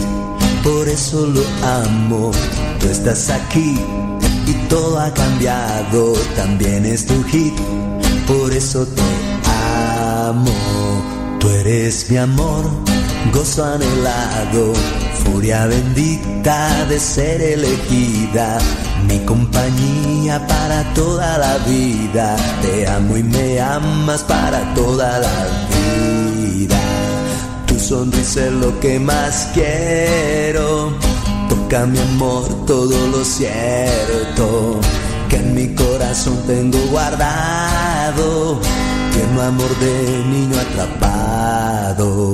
por eso lo amo. Tú estás aquí y todo ha cambiado. También es tu hit, por eso te amo. Tú eres mi amor, gozo anhelado, furia bendita de ser elegida. Mi compañía para toda la vida. Te amo y me amas para toda la vida. Sonrisa es lo que más quiero. Toca mi amor todo lo cierto que en mi corazón tengo guardado. Tierno amor de niño atrapado.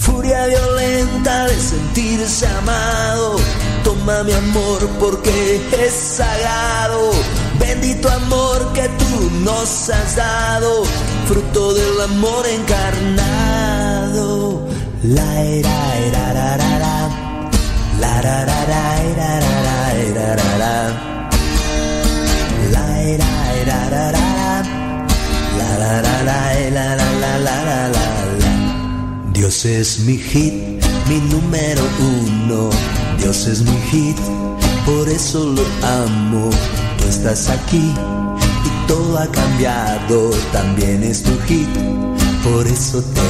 Furia violenta de sentirse amado. Toma mi amor porque es sagrado. Bendito amor que tú nos has dado. Fruto del amor encarnado. Dios es mi hit, mi número uno. Dios es mi hit, por eso lo amo. Tú estás aquí y todo ha cambiado. También es tu hit, por eso te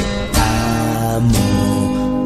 amo.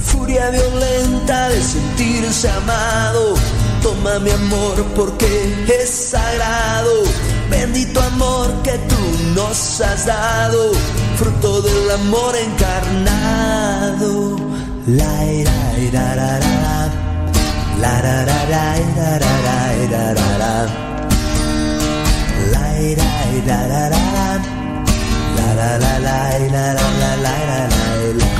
Furia violenta de sentirse amado. Toma mi amor porque es sagrado. Bendito amor que tú nos has dado. Fruto del amor encarnado. La ira, ira, ra, ra. La ra, ra, ra. La. La la la la, ra, la la, ira, la, la.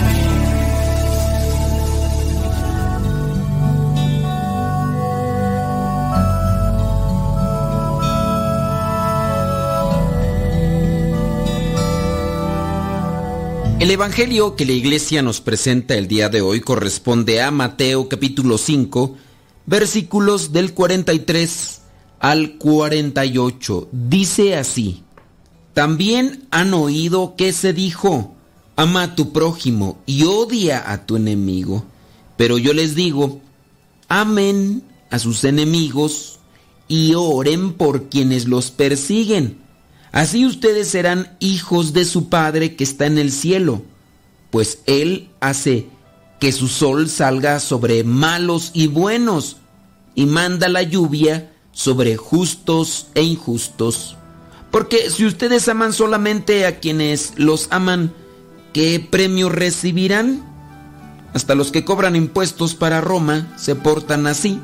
El Evangelio que la iglesia nos presenta el día de hoy corresponde a Mateo capítulo 5, versículos del 43 al 48. Dice así, también han oído que se dijo, ama a tu prójimo y odia a tu enemigo. Pero yo les digo, amen a sus enemigos y oren por quienes los persiguen. Así ustedes serán hijos de su Padre que está en el cielo, pues Él hace que su sol salga sobre malos y buenos, y manda la lluvia sobre justos e injustos. Porque si ustedes aman solamente a quienes los aman, ¿qué premio recibirán? Hasta los que cobran impuestos para Roma se portan así.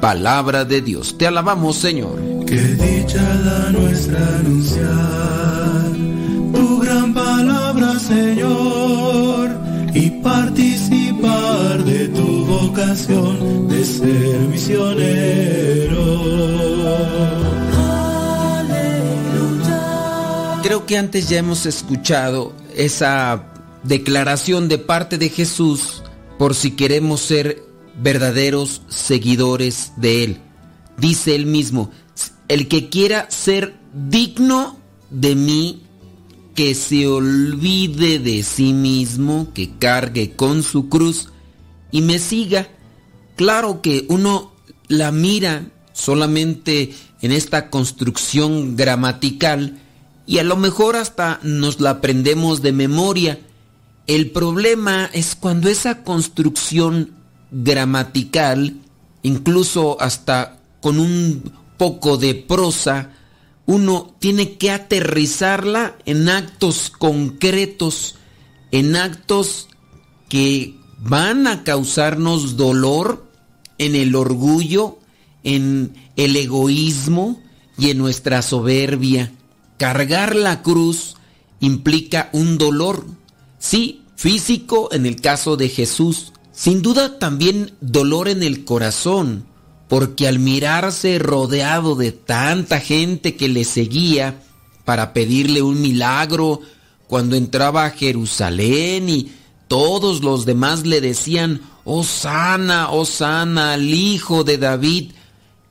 Palabra de Dios, te alabamos Señor. Qué dicha la nuestra anunciar tu gran palabra, Señor, y participar de tu vocación de ser misionero. Creo que antes ya hemos escuchado esa declaración de parte de Jesús por si queremos ser verdaderos seguidores de Él. Dice Él mismo, el que quiera ser digno de mí, que se olvide de sí mismo, que cargue con su cruz y me siga. Claro que uno la mira solamente en esta construcción gramatical y a lo mejor hasta nos la aprendemos de memoria. El problema es cuando esa construcción gramatical, incluso hasta con un poco de prosa, uno tiene que aterrizarla en actos concretos, en actos que van a causarnos dolor en el orgullo, en el egoísmo y en nuestra soberbia. Cargar la cruz implica un dolor, sí, físico en el caso de Jesús, sin duda también dolor en el corazón, porque al mirarse rodeado de tanta gente que le seguía para pedirle un milagro, cuando entraba a Jerusalén y todos los demás le decían, Osana, Osana, al hijo de David,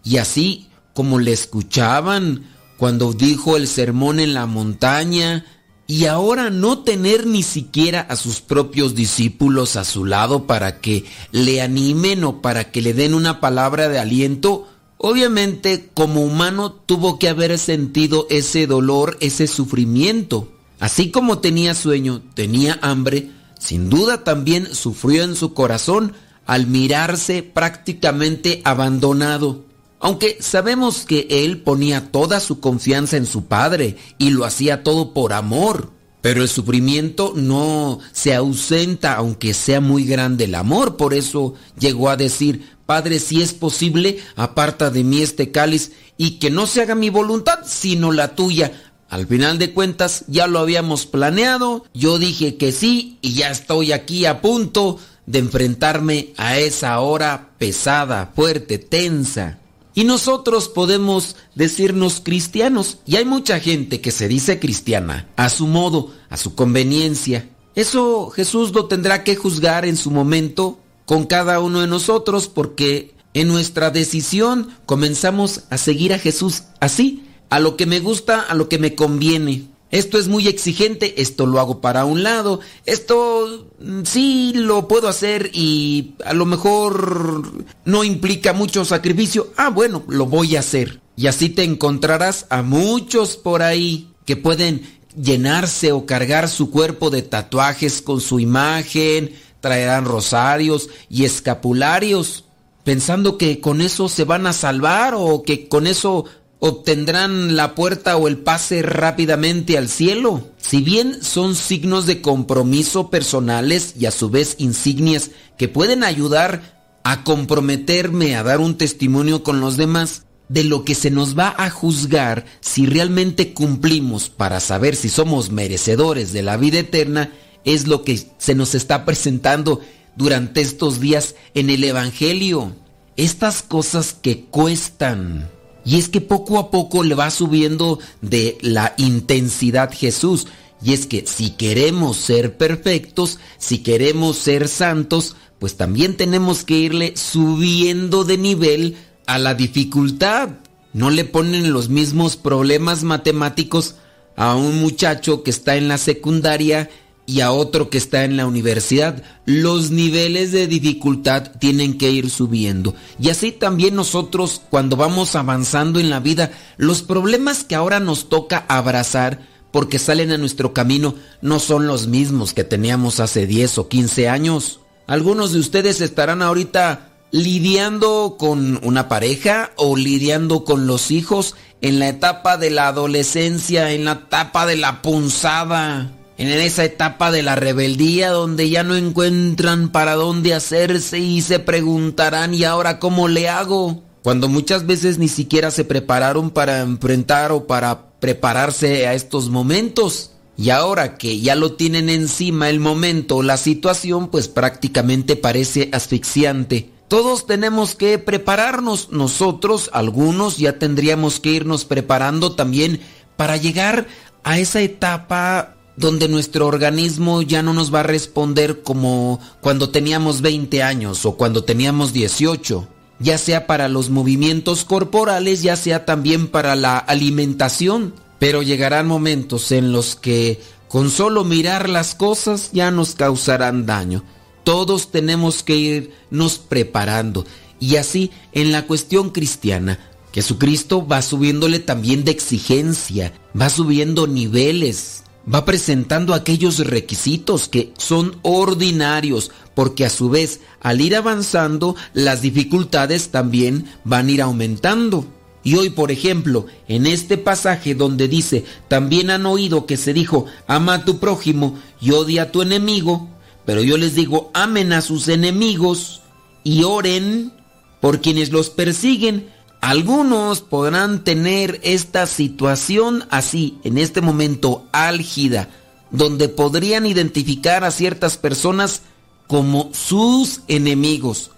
y así como le escuchaban cuando dijo el sermón en la montaña, y ahora no tener ni siquiera a sus propios discípulos a su lado para que le animen o para que le den una palabra de aliento, obviamente como humano tuvo que haber sentido ese dolor, ese sufrimiento. Así como tenía sueño, tenía hambre, sin duda también sufrió en su corazón al mirarse prácticamente abandonado. Aunque sabemos que él ponía toda su confianza en su padre y lo hacía todo por amor. Pero el sufrimiento no se ausenta aunque sea muy grande el amor. Por eso llegó a decir, Padre, si es posible, aparta de mí este cáliz y que no se haga mi voluntad, sino la tuya. Al final de cuentas ya lo habíamos planeado, yo dije que sí y ya estoy aquí a punto de enfrentarme a esa hora pesada, fuerte, tensa. Y nosotros podemos decirnos cristianos. Y hay mucha gente que se dice cristiana a su modo, a su conveniencia. Eso Jesús lo tendrá que juzgar en su momento con cada uno de nosotros porque en nuestra decisión comenzamos a seguir a Jesús así, a lo que me gusta, a lo que me conviene. Esto es muy exigente, esto lo hago para un lado, esto mm, sí lo puedo hacer y a lo mejor no implica mucho sacrificio. Ah, bueno, lo voy a hacer. Y así te encontrarás a muchos por ahí que pueden llenarse o cargar su cuerpo de tatuajes con su imagen, traerán rosarios y escapularios, pensando que con eso se van a salvar o que con eso obtendrán la puerta o el pase rápidamente al cielo. Si bien son signos de compromiso personales y a su vez insignias que pueden ayudar a comprometerme a dar un testimonio con los demás, de lo que se nos va a juzgar si realmente cumplimos para saber si somos merecedores de la vida eterna, es lo que se nos está presentando durante estos días en el Evangelio. Estas cosas que cuestan. Y es que poco a poco le va subiendo de la intensidad Jesús. Y es que si queremos ser perfectos, si queremos ser santos, pues también tenemos que irle subiendo de nivel a la dificultad. No le ponen los mismos problemas matemáticos a un muchacho que está en la secundaria y a otro que está en la universidad. Los niveles de dificultad tienen que ir subiendo. Y así también nosotros cuando vamos avanzando en la vida, los problemas que ahora nos toca abrazar porque salen a nuestro camino no son los mismos que teníamos hace 10 o 15 años. Algunos de ustedes estarán ahorita lidiando con una pareja o lidiando con los hijos en la etapa de la adolescencia, en la etapa de la punzada en esa etapa de la rebeldía donde ya no encuentran para dónde hacerse y se preguntarán ¿y ahora cómo le hago? Cuando muchas veces ni siquiera se prepararon para enfrentar o para prepararse a estos momentos. Y ahora que ya lo tienen encima el momento la situación, pues prácticamente parece asfixiante. Todos tenemos que prepararnos, nosotros, algunos ya tendríamos que irnos preparando también para llegar a esa etapa donde nuestro organismo ya no nos va a responder como cuando teníamos 20 años o cuando teníamos 18, ya sea para los movimientos corporales, ya sea también para la alimentación, pero llegarán momentos en los que con solo mirar las cosas ya nos causarán daño. Todos tenemos que irnos preparando. Y así en la cuestión cristiana Jesucristo va subiéndole también de exigencia, va subiendo niveles, va presentando aquellos requisitos que son ordinarios, porque a su vez, al ir avanzando, las dificultades también van a ir aumentando. Y hoy, por ejemplo, en este pasaje donde dice, también han oído que se dijo, ama a tu prójimo y odia a tu enemigo, pero yo les digo, amen a sus enemigos y oren por quienes los persiguen. Algunos podrán tener esta situación así, en este momento álgida, donde podrían identificar a ciertas personas como sus enemigos,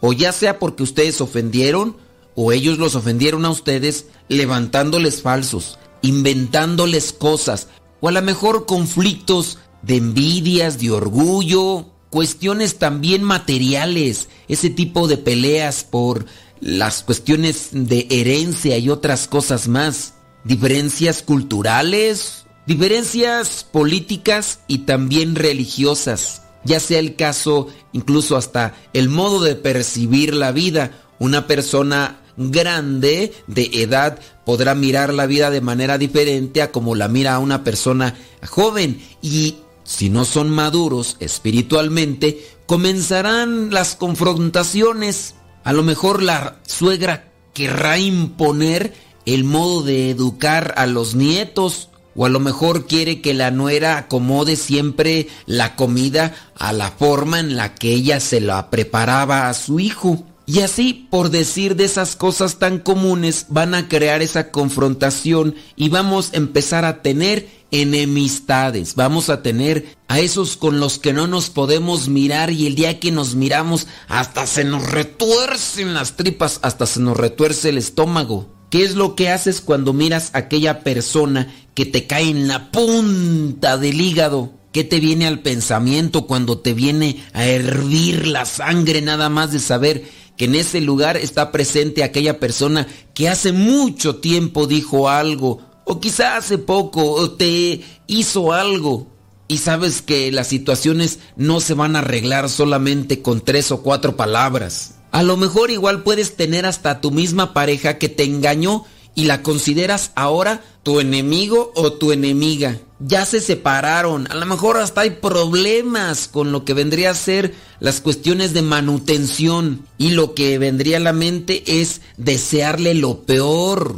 o ya sea porque ustedes ofendieron, o ellos los ofendieron a ustedes levantándoles falsos, inventándoles cosas, o a lo mejor conflictos de envidias, de orgullo, cuestiones también materiales, ese tipo de peleas por las cuestiones de herencia y otras cosas más, diferencias culturales, diferencias políticas y también religiosas, ya sea el caso incluso hasta el modo de percibir la vida, una persona grande de edad podrá mirar la vida de manera diferente a como la mira una persona joven. Y si no son maduros espiritualmente, comenzarán las confrontaciones. A lo mejor la suegra querrá imponer el modo de educar a los nietos o a lo mejor quiere que la nuera acomode siempre la comida a la forma en la que ella se la preparaba a su hijo. Y así, por decir de esas cosas tan comunes, van a crear esa confrontación y vamos a empezar a tener enemistades. Vamos a tener a esos con los que no nos podemos mirar y el día que nos miramos hasta se nos retuercen las tripas, hasta se nos retuerce el estómago. ¿Qué es lo que haces cuando miras a aquella persona que te cae en la punta del hígado? ¿Qué te viene al pensamiento cuando te viene a hervir la sangre nada más de saber en ese lugar está presente aquella persona que hace mucho tiempo dijo algo, o quizá hace poco, o te hizo algo, y sabes que las situaciones no se van a arreglar solamente con tres o cuatro palabras. A lo mejor igual puedes tener hasta tu misma pareja que te engañó y la consideras ahora tu enemigo o tu enemiga. Ya se separaron, a lo mejor hasta hay problemas con lo que vendría a ser las cuestiones de manutención y lo que vendría a la mente es desearle lo peor.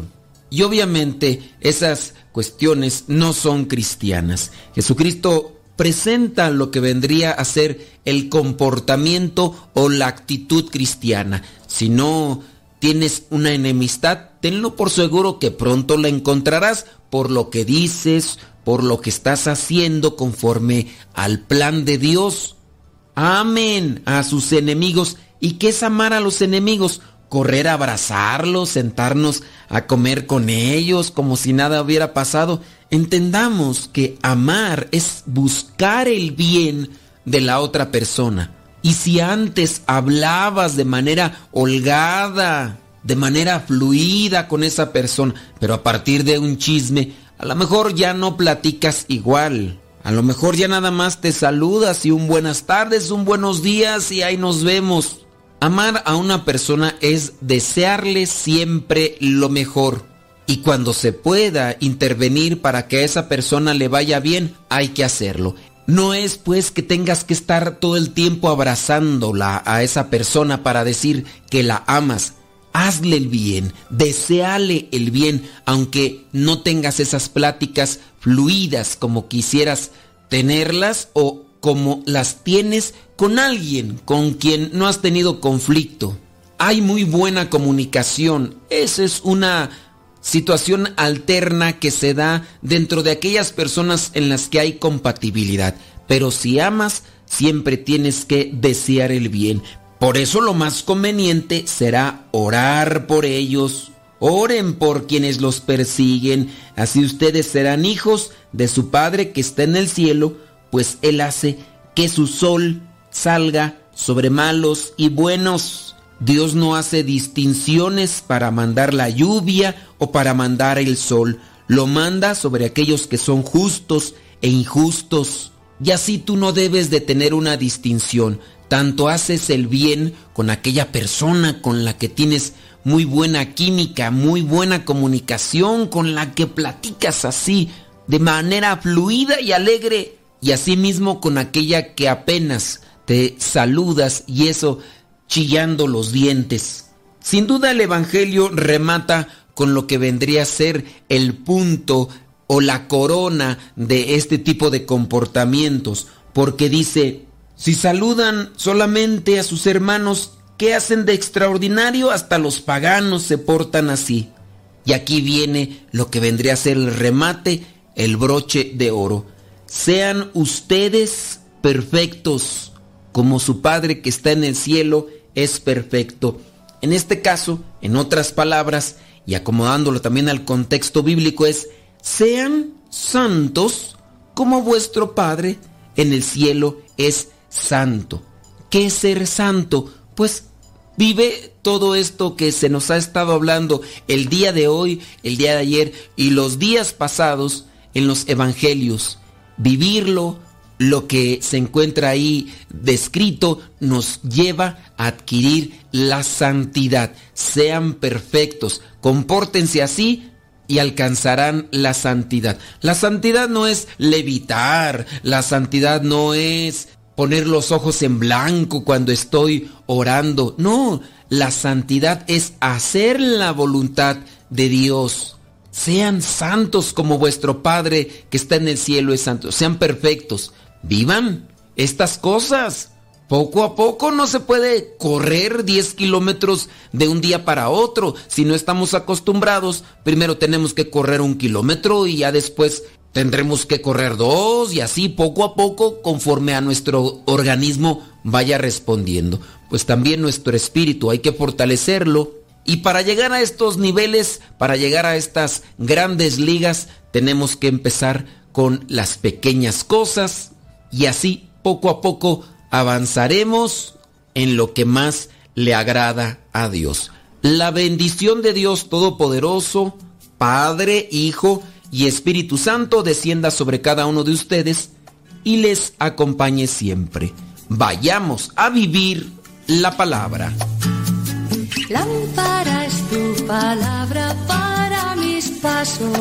Y obviamente esas cuestiones no son cristianas. Jesucristo presenta lo que vendría a ser el comportamiento o la actitud cristiana. Si no tienes una enemistad, tenlo por seguro que pronto la encontrarás por lo que dices, por lo que estás haciendo conforme al plan de Dios. Amen a sus enemigos. ¿Y qué es amar a los enemigos? Correr a abrazarlos, sentarnos a comer con ellos como si nada hubiera pasado. Entendamos que amar es buscar el bien de la otra persona. Y si antes hablabas de manera holgada, de manera fluida con esa persona, pero a partir de un chisme, a lo mejor ya no platicas igual. A lo mejor ya nada más te saludas y un buenas tardes, un buenos días y ahí nos vemos. Amar a una persona es desearle siempre lo mejor. Y cuando se pueda intervenir para que a esa persona le vaya bien, hay que hacerlo. No es pues que tengas que estar todo el tiempo abrazándola a esa persona para decir que la amas. Hazle el bien, deseale el bien, aunque no tengas esas pláticas fluidas como quisieras tenerlas o como las tienes con alguien con quien no has tenido conflicto. Hay muy buena comunicación. Esa es una situación alterna que se da dentro de aquellas personas en las que hay compatibilidad. Pero si amas, siempre tienes que desear el bien. Por eso lo más conveniente será orar por ellos. Oren por quienes los persiguen, así ustedes serán hijos de su Padre que está en el cielo, pues Él hace que su sol salga sobre malos y buenos. Dios no hace distinciones para mandar la lluvia o para mandar el sol. Lo manda sobre aquellos que son justos e injustos. Y así tú no debes de tener una distinción. Tanto haces el bien con aquella persona con la que tienes muy buena química, muy buena comunicación, con la que platicas así, de manera fluida y alegre, y asimismo con aquella que apenas te saludas y eso chillando los dientes. Sin duda el Evangelio remata con lo que vendría a ser el punto o la corona de este tipo de comportamientos, porque dice, si saludan solamente a sus hermanos, ¿qué hacen de extraordinario? Hasta los paganos se portan así. Y aquí viene lo que vendría a ser el remate, el broche de oro. Sean ustedes perfectos, como su Padre que está en el cielo es perfecto. En este caso, en otras palabras, y acomodándolo también al contexto bíblico, es, sean santos como vuestro Padre en el cielo es santo. ¿Qué es ser santo? Pues vive todo esto que se nos ha estado hablando el día de hoy, el día de ayer y los días pasados en los evangelios. Vivirlo, lo que se encuentra ahí descrito, nos lleva a adquirir la santidad. Sean perfectos, compórtense así y alcanzarán la santidad. La santidad no es levitar, la santidad no es poner los ojos en blanco cuando estoy orando. No, la santidad es hacer la voluntad de Dios. Sean santos como vuestro Padre que está en el cielo es santo. Sean perfectos. Vivan estas cosas. Poco a poco no se puede correr 10 kilómetros de un día para otro. Si no estamos acostumbrados, primero tenemos que correr un kilómetro y ya después tendremos que correr dos y así poco a poco conforme a nuestro organismo vaya respondiendo. Pues también nuestro espíritu hay que fortalecerlo y para llegar a estos niveles, para llegar a estas grandes ligas, tenemos que empezar con las pequeñas cosas y así poco a poco avanzaremos en lo que más le agrada a Dios. La bendición de Dios Todopoderoso, Padre, Hijo y Espíritu Santo descienda sobre cada uno de ustedes y les acompañe siempre. Vayamos a vivir la palabra. Tu palabra para mis pasos,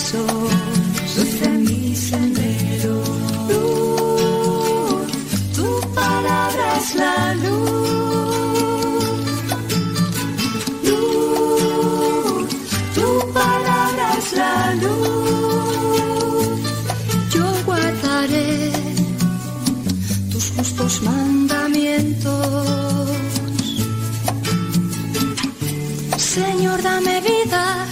pasos, luz en mi sendero. Luz, tu palabra es la luz. Luz, tu palabra es la luz. Yo guardaré tus justos mandamientos. Señor, dame vida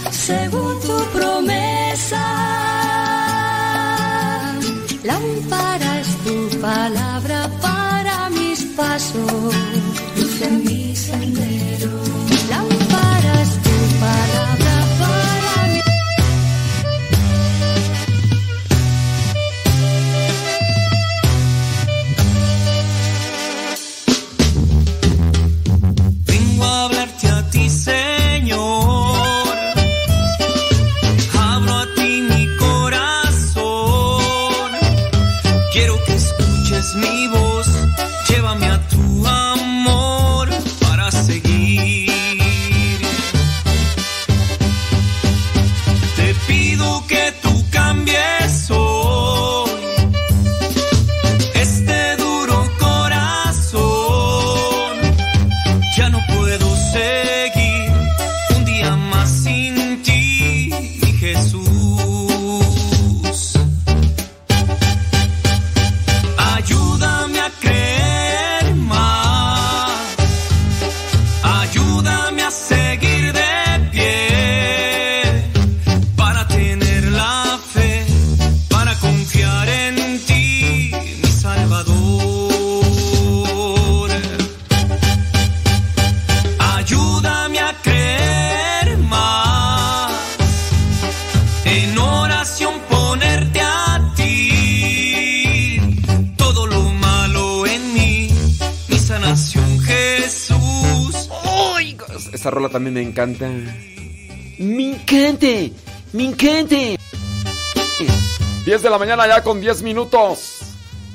mañana ya con 10 minutos.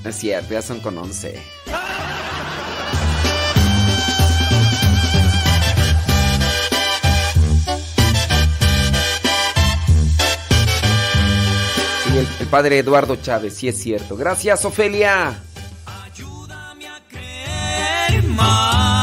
Es cierto, ya son con 11. Sí, el, el padre Eduardo Chávez, sí es cierto. Gracias, Ofelia. más.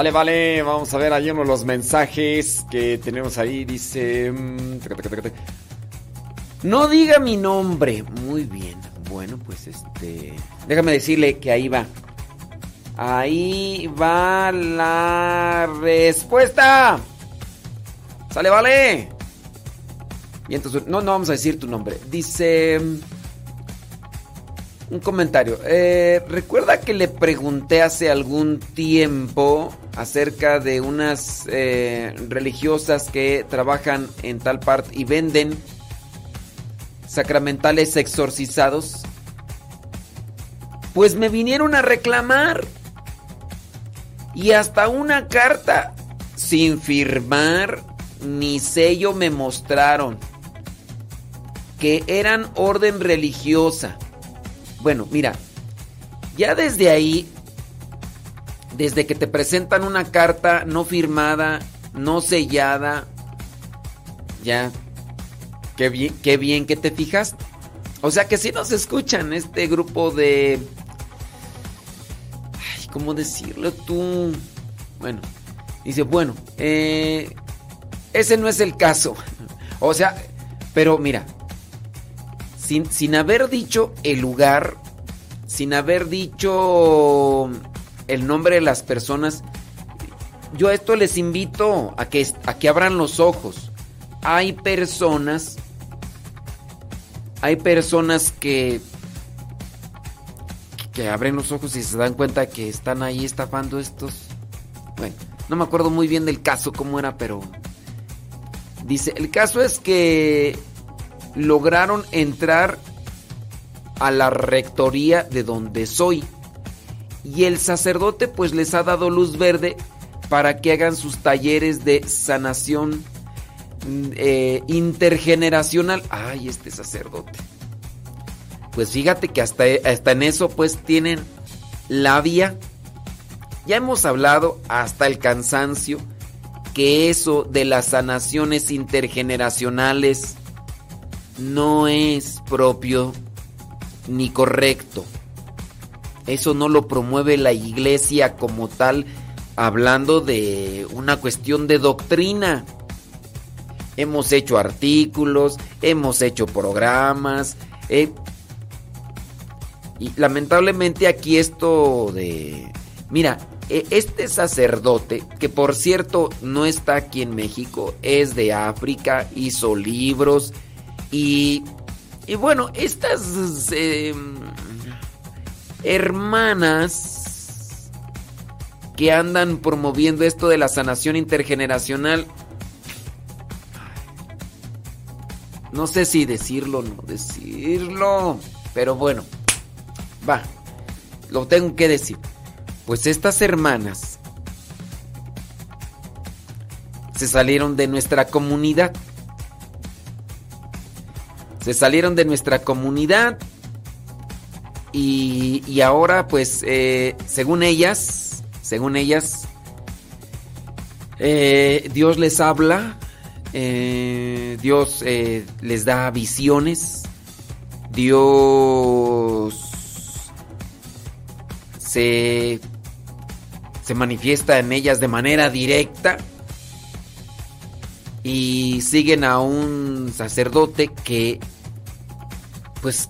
Sale, vale. Vamos a ver ahí uno de los mensajes que tenemos ahí. Dice. mm. No diga mi nombre. Muy bien. Bueno, pues este. Déjame decirle que ahí va. Ahí va la respuesta. Sale, vale. Y entonces, no, no vamos a decir tu nombre. Dice. Un comentario. Eh, Recuerda que le pregunté hace algún tiempo acerca de unas eh, religiosas que trabajan en tal parte y venden sacramentales exorcizados. Pues me vinieron a reclamar. Y hasta una carta sin firmar ni sello me mostraron. Que eran orden religiosa. Bueno, mira, ya desde ahí, desde que te presentan una carta no firmada, no sellada, ya, qué bien, qué bien que te fijas. O sea que si nos escuchan este grupo de... Ay, ¿cómo decirlo tú? Bueno, dice, bueno, eh, ese no es el caso. [LAUGHS] O sea, pero mira, sin, sin haber dicho el lugar, sin haber dicho el nombre de las personas, yo a esto les invito a que, a que abran los ojos. Hay personas, hay personas que, que abren los ojos y se dan cuenta que están ahí estafando estos. Bueno, no me acuerdo muy bien del caso, cómo era, pero... Dice, el caso es que lograron entrar a la rectoría de donde soy. Y el sacerdote pues les ha dado luz verde para que hagan sus talleres de sanación mm, eh, intergeneracional. Ay, este sacerdote. Pues fíjate que hasta, hasta en eso pues tienen labia. Ya hemos hablado hasta el cansancio que eso de las sanaciones intergeneracionales no es propio ni correcto. Eso no lo promueve la iglesia como tal, hablando de una cuestión de doctrina. Hemos hecho artículos, hemos hecho programas. eh, y lamentablemente aquí esto de... Mira, e- este sacerdote, que por cierto no está aquí en México, es de África, hizo libros y... Y bueno, estas eh, hermanas que andan promoviendo esto de la sanación intergeneracional, no sé si decirlo o no decirlo, pero bueno, va. lo tengo que decir. Pues estas hermanas se salieron de nuestra comunidad. Se salieron de nuestra comunidad y, ahora pues eh, según ellas, según ellas, eh, Dios les habla, eh, Dios les da visiones, Dios se, se manifiesta en ellas de manera directa y siguen a un sacerdote que pues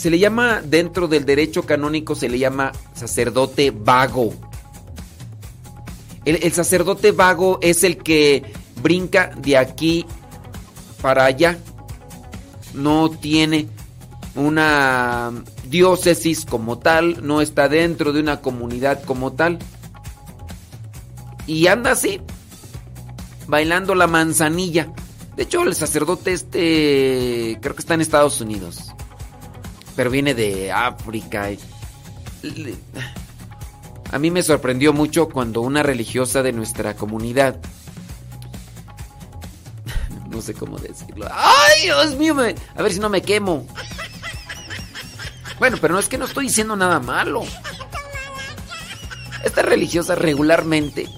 se le llama dentro del derecho canónico se le llama sacerdote vago. El, el sacerdote vago es el que brinca de aquí para allá. No tiene una diócesis como tal, no está dentro de una comunidad como tal. Y anda así, bailando la manzanilla. De hecho, el sacerdote este creo que está en Estados Unidos. Pero viene de África. A mí me sorprendió mucho cuando una religiosa de nuestra comunidad no sé cómo decirlo. ¡Ay, Dios mío! A ver si no me quemo. Bueno, pero no es que no estoy diciendo nada malo. Esta religiosa regularmente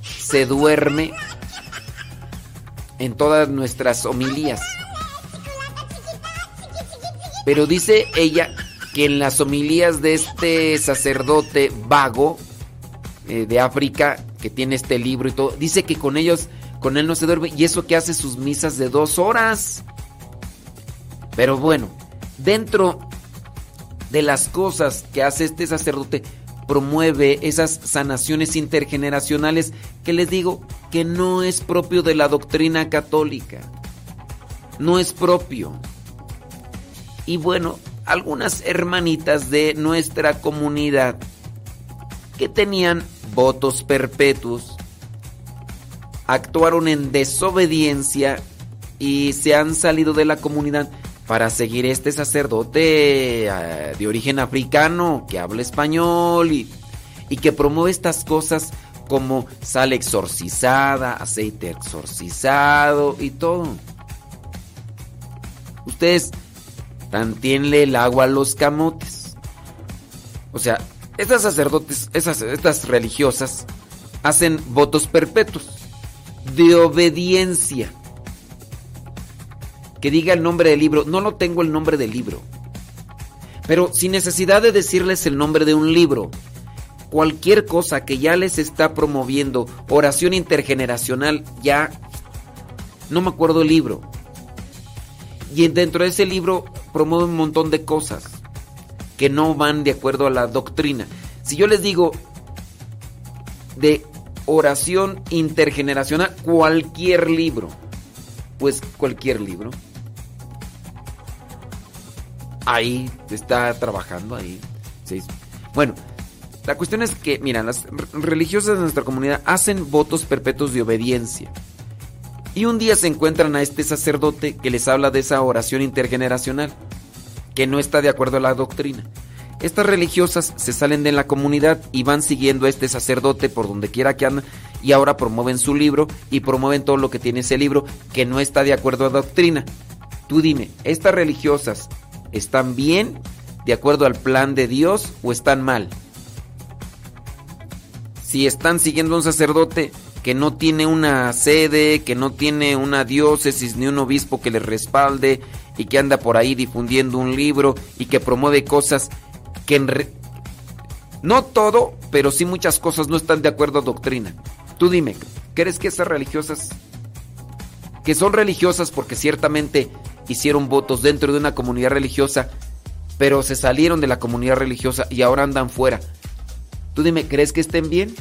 se duerme en todas nuestras homilías. Pero dice ella que en las homilías de este sacerdote vago eh, de África, que tiene este libro y todo, dice que con ellos, con él no se duerme, y eso que hace sus misas de dos horas. Pero bueno, dentro de las cosas que hace este sacerdote, promueve esas sanaciones intergeneracionales que les digo que no es propio de la doctrina católica. No es propio. Y bueno, algunas hermanitas de nuestra comunidad que tenían votos perpetuos actuaron en desobediencia y se han salido de la comunidad para seguir este sacerdote eh, de origen africano que habla español y, y que promueve estas cosas como sal exorcizada, aceite exorcizado y todo. Ustedes tantienle el agua a los camotes. O sea, estas sacerdotes, esas, estas religiosas, hacen votos perpetuos de obediencia. Que diga el nombre del libro. No lo tengo el nombre del libro. Pero sin necesidad de decirles el nombre de un libro. Cualquier cosa que ya les está promoviendo oración intergeneracional, ya no me acuerdo el libro. Y dentro de ese libro promueve un montón de cosas que no van de acuerdo a la doctrina. Si yo les digo de oración intergeneracional, cualquier libro, pues cualquier libro, ahí está trabajando ahí. sí. Bueno, la cuestión es que, mira, las religiosas de nuestra comunidad hacen votos perpetuos de obediencia. Y un día se encuentran a este sacerdote que les habla de esa oración intergeneracional, que no está de acuerdo a la doctrina. Estas religiosas se salen de la comunidad y van siguiendo a este sacerdote por donde quiera que anda y ahora promueven su libro y promueven todo lo que tiene ese libro que no está de acuerdo a la doctrina. Tú dime, ¿estas religiosas están bien de acuerdo al plan de Dios o están mal? Si están siguiendo a un sacerdote que no tiene una sede, que no tiene una diócesis ni un obispo que les respalde y que anda por ahí difundiendo un libro y que promueve cosas que en re- no todo, pero sí muchas cosas no están de acuerdo a doctrina. Tú dime, ¿crees que esas religiosas que son religiosas porque ciertamente hicieron votos dentro de una comunidad religiosa, pero se salieron de la comunidad religiosa y ahora andan fuera? Tú dime, ¿crees que estén bien?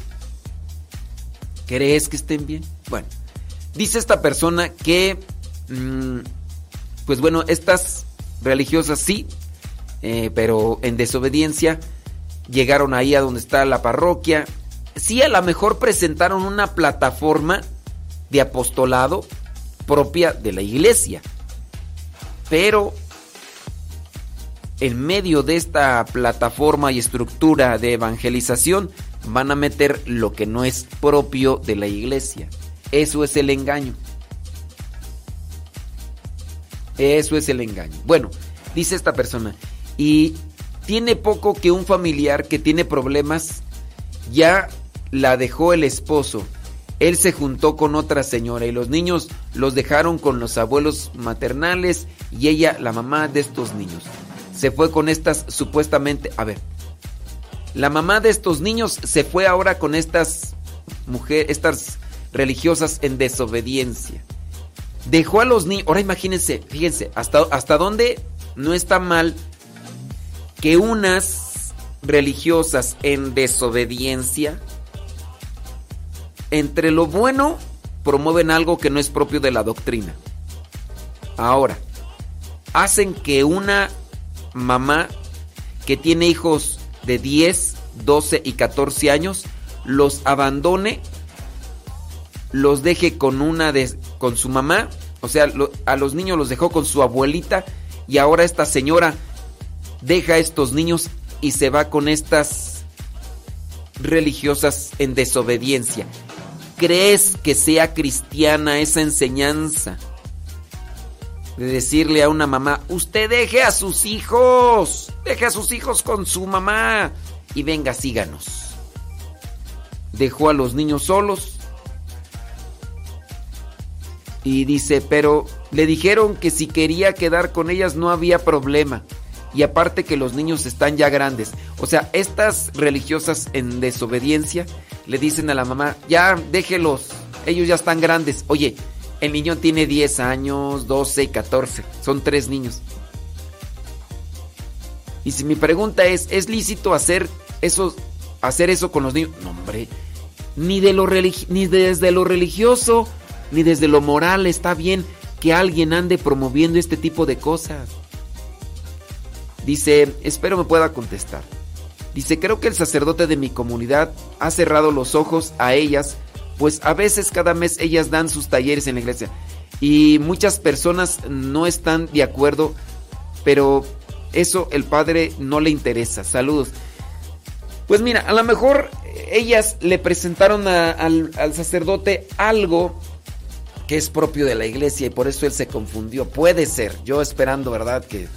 ¿Crees que estén bien? Bueno, dice esta persona que, mm, pues bueno, estas religiosas sí, eh, pero en desobediencia llegaron ahí a donde está la parroquia. Sí, a lo mejor presentaron una plataforma de apostolado propia de la iglesia, pero en medio de esta plataforma y estructura de evangelización van a meter lo que no es propio de la iglesia. Eso es el engaño. Eso es el engaño. Bueno, dice esta persona, y tiene poco que un familiar que tiene problemas ya la dejó el esposo. Él se juntó con otra señora y los niños los dejaron con los abuelos maternales y ella, la mamá de estos niños, se fue con estas supuestamente, a ver, la mamá de estos niños se fue ahora con estas mujeres, estas religiosas en desobediencia. Dejó a los niños, ahora imagínense, fíjense, hasta, hasta dónde no está mal que unas religiosas en desobediencia, entre lo bueno, promueven algo que no es propio de la doctrina. Ahora, hacen que una mamá que tiene hijos de 10, 12 y 14 años los abandone, los deje con una de, con su mamá, o sea, a los niños los dejó con su abuelita y ahora esta señora deja a estos niños y se va con estas religiosas en desobediencia. ¿Crees que sea cristiana esa enseñanza? De decirle a una mamá, usted deje a sus hijos, deje a sus hijos con su mamá y venga, síganos. Dejó a los niños solos y dice, pero le dijeron que si quería quedar con ellas no había problema. Y aparte que los niños están ya grandes. O sea, estas religiosas en desobediencia le dicen a la mamá, ya déjelos, ellos ya están grandes. Oye, el niño tiene 10 años, 12 y 14. Son tres niños. Y si mi pregunta es, ¿es lícito hacer eso, hacer eso con los niños? No, hombre. Ni, de lo ni desde lo religioso, ni desde lo moral está bien que alguien ande promoviendo este tipo de cosas. Dice, espero me pueda contestar. Dice, creo que el sacerdote de mi comunidad ha cerrado los ojos a ellas, pues a veces cada mes ellas dan sus talleres en la iglesia. Y muchas personas no están de acuerdo, pero eso el padre no le interesa. Saludos. Pues mira, a lo mejor ellas le presentaron al sacerdote algo que es propio de la iglesia y por eso él se confundió. Puede ser, yo esperando, ¿verdad? Que...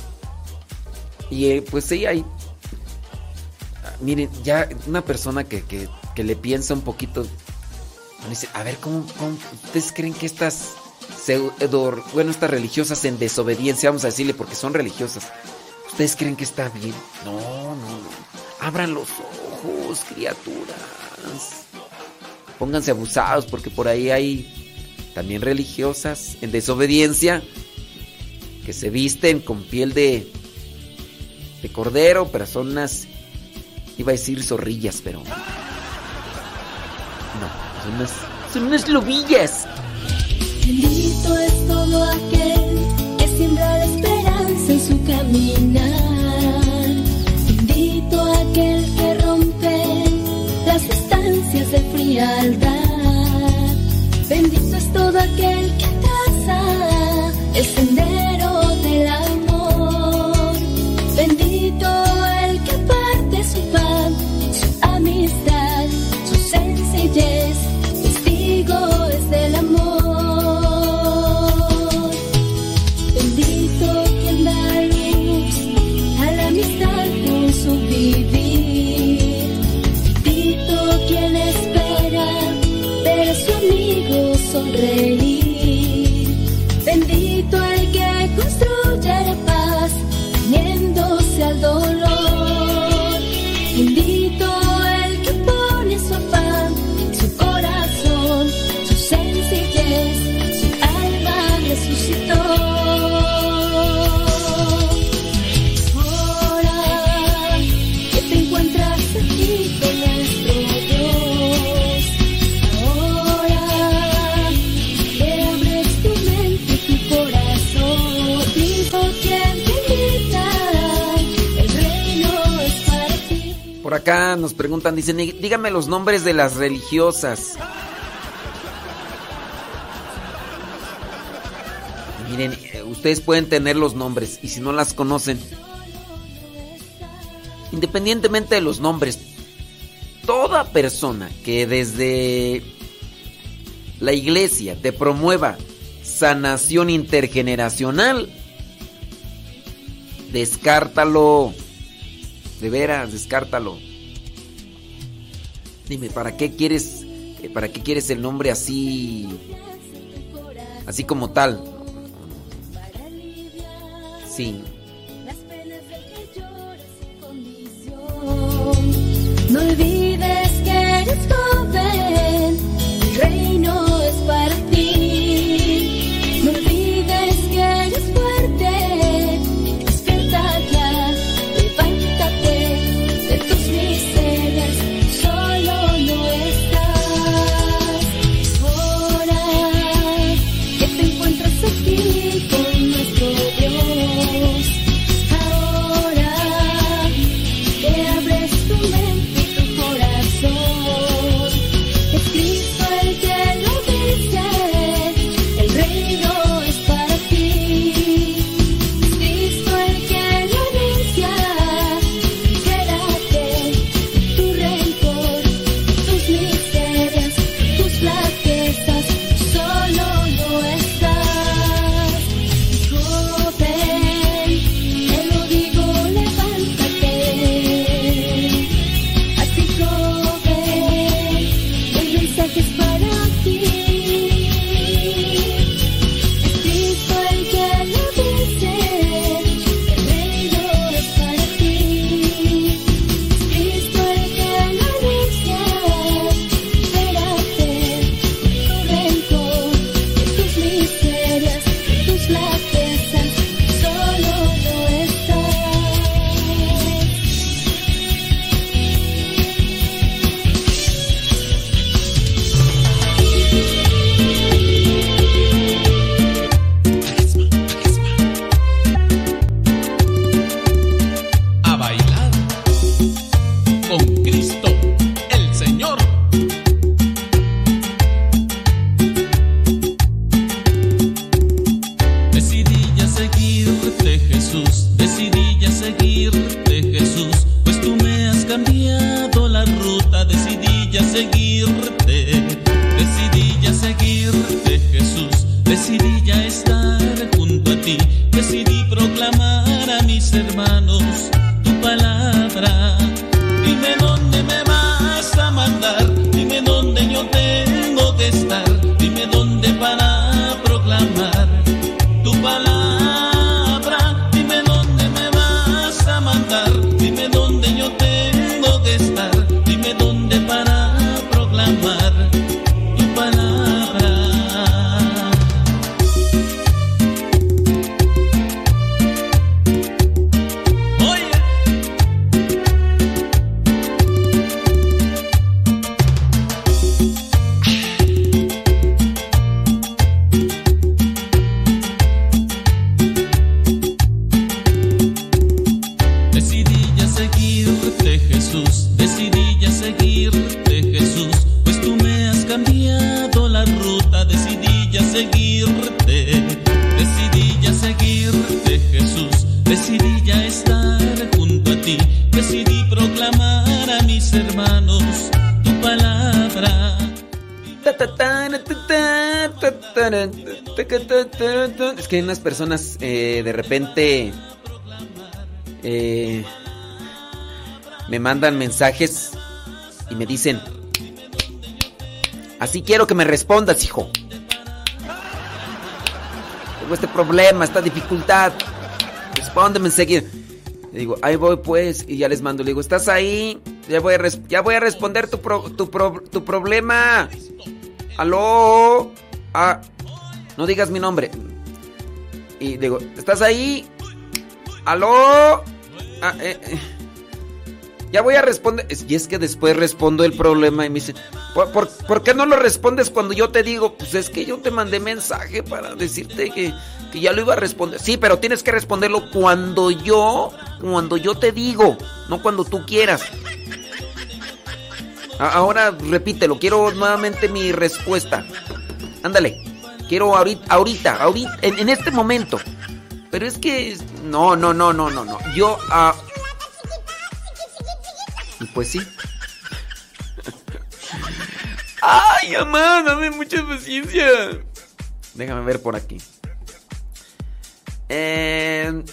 Y eh, pues sí, hay... Miren, ya una persona que, que- que le piensa un poquito... A ver, ¿cómo, cómo ustedes creen que estas... bueno, estas religiosas en desobediencia, vamos a decirle, porque son religiosas. ¿Ustedes creen que está bien? No, no, no. Abran los ojos, criaturas. Pónganse abusados porque por ahí hay también religiosas en desobediencia que se visten con piel de de cordero, pero son unas iba a decir zorrillas, pero no, son unas son unas lobillas. Bendito es todo aquel que siembra la esperanza en su caminar. Bendito aquel que rompe las estancias de frialdad. Bendito es todo aquel que traza el sendero del amor. Bendito el que parte su pan, su amistad, su sencillez, del amor. Acá nos preguntan, dicen, "Dí- dígame los nombres de las religiosas. Miren, eh, ustedes pueden tener los nombres y si no las conocen, independientemente de los nombres, toda persona que desde la iglesia te promueva sanación intergeneracional, descártalo. De veras, descártalo. Dime, ¿para qué quieres eh, para qué quieres el nombre así así como tal? Sí. No olvides que eres joven, que unas personas eh, de repente eh, me mandan mensajes y me dicen, así quiero que me respondas, hijo. Tengo este problema, esta dificultad. Respóndeme enseguida. Le digo, ahí voy pues, y ya les mando. Le digo, ¿estás ahí? Ya voy a, ya voy a responder tu, pro- tu, pro- tu problema. ¿Aló? Ah, no digas mi nombre. Y digo, ¿estás ahí? ¿Aló? Ah, eh, eh. Ya voy a responder. Es- Y es que después respondo el problema y me dice, ¿por, por, qué no lo respondes cuando yo te digo? Pues es que yo te mandé mensaje para decirte que, que ya lo iba a responder. Sí, pero tienes que responderlo cuando yo, cuando yo te digo, no cuando tú quieras. Ahora repítelo, quiero nuevamente mi respuesta. Ándale, quiero ahorita, ahorita, ahorita, en, este momento. Pero es que, no, no, no, no, no, no. Yo, Y pues sí. [LAUGHS] ¡Ay, mamá! Dame mucha paciencia. Déjame ver por aquí. Eh,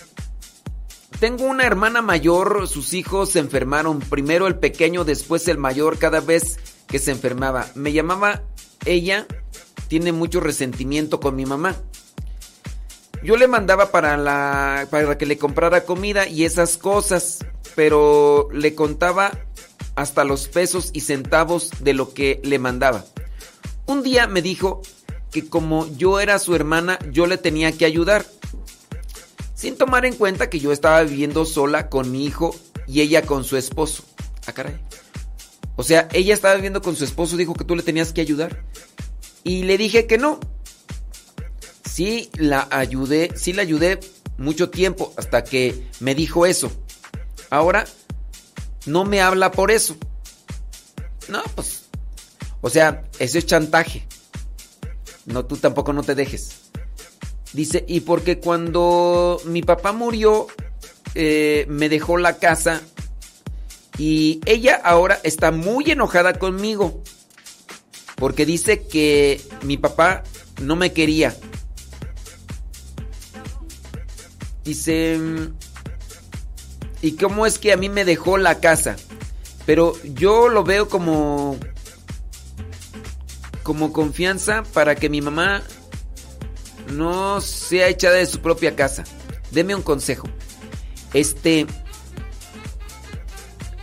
tengo una hermana mayor, sus hijos se enfermaron. Primero el pequeño, después el mayor, cada vez que se enfermaba. Me llamaba ella, tiene mucho resentimiento con mi mamá. Yo le mandaba para la para que le comprara comida y esas cosas, pero le contaba hasta los pesos y centavos de lo que le mandaba. Un día me dijo que como yo era su hermana, yo le tenía que ayudar. Sin tomar en cuenta que yo estaba viviendo sola con mi hijo y ella con su esposo. Ah, caray. O sea, ella estaba viviendo con su esposo, dijo que tú le tenías que ayudar. Y le dije que no. Sí la ayudé, sí la ayudé mucho tiempo hasta que me dijo eso. Ahora no me habla por eso. No, pues. O sea, eso es chantaje. No, tú tampoco no te dejes. Dice, y porque cuando mi papá murió, eh, me dejó la casa y ella ahora está muy enojada conmigo. Porque dice que mi papá no me quería. Dice, ¿y cómo es que a mí me dejó la casa? Pero yo lo veo como como confianza para que mi mamá no sea echada de su propia casa. Deme un consejo. Este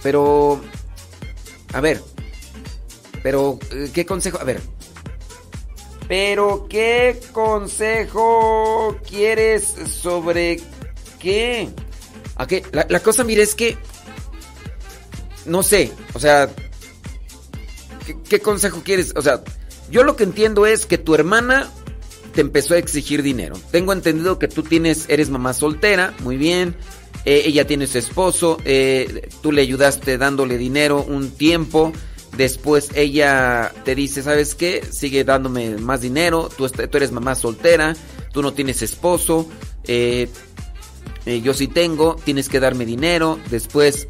pero a ver. Pero eh, ¿qué consejo? A ver. Pero ¿qué consejo quieres sobre qué? ¿A qué? La, cosa, mire, es que no sé, o sea, ¿qué, qué consejo quieres? O sea, yo lo que entiendo es que tu hermana te empezó a exigir dinero. Tengo entendido que tú tienes, eres mamá soltera, muy bien. Eh, ella tiene su esposo, eh, tú le ayudaste dándole dinero un tiempo. Después ella te dice, ¿sabes qué? Sigue dándome más dinero. Tú, tú eres mamá soltera, tú no tienes esposo. eh, eh, yo sí tengo, tienes que darme dinero. Después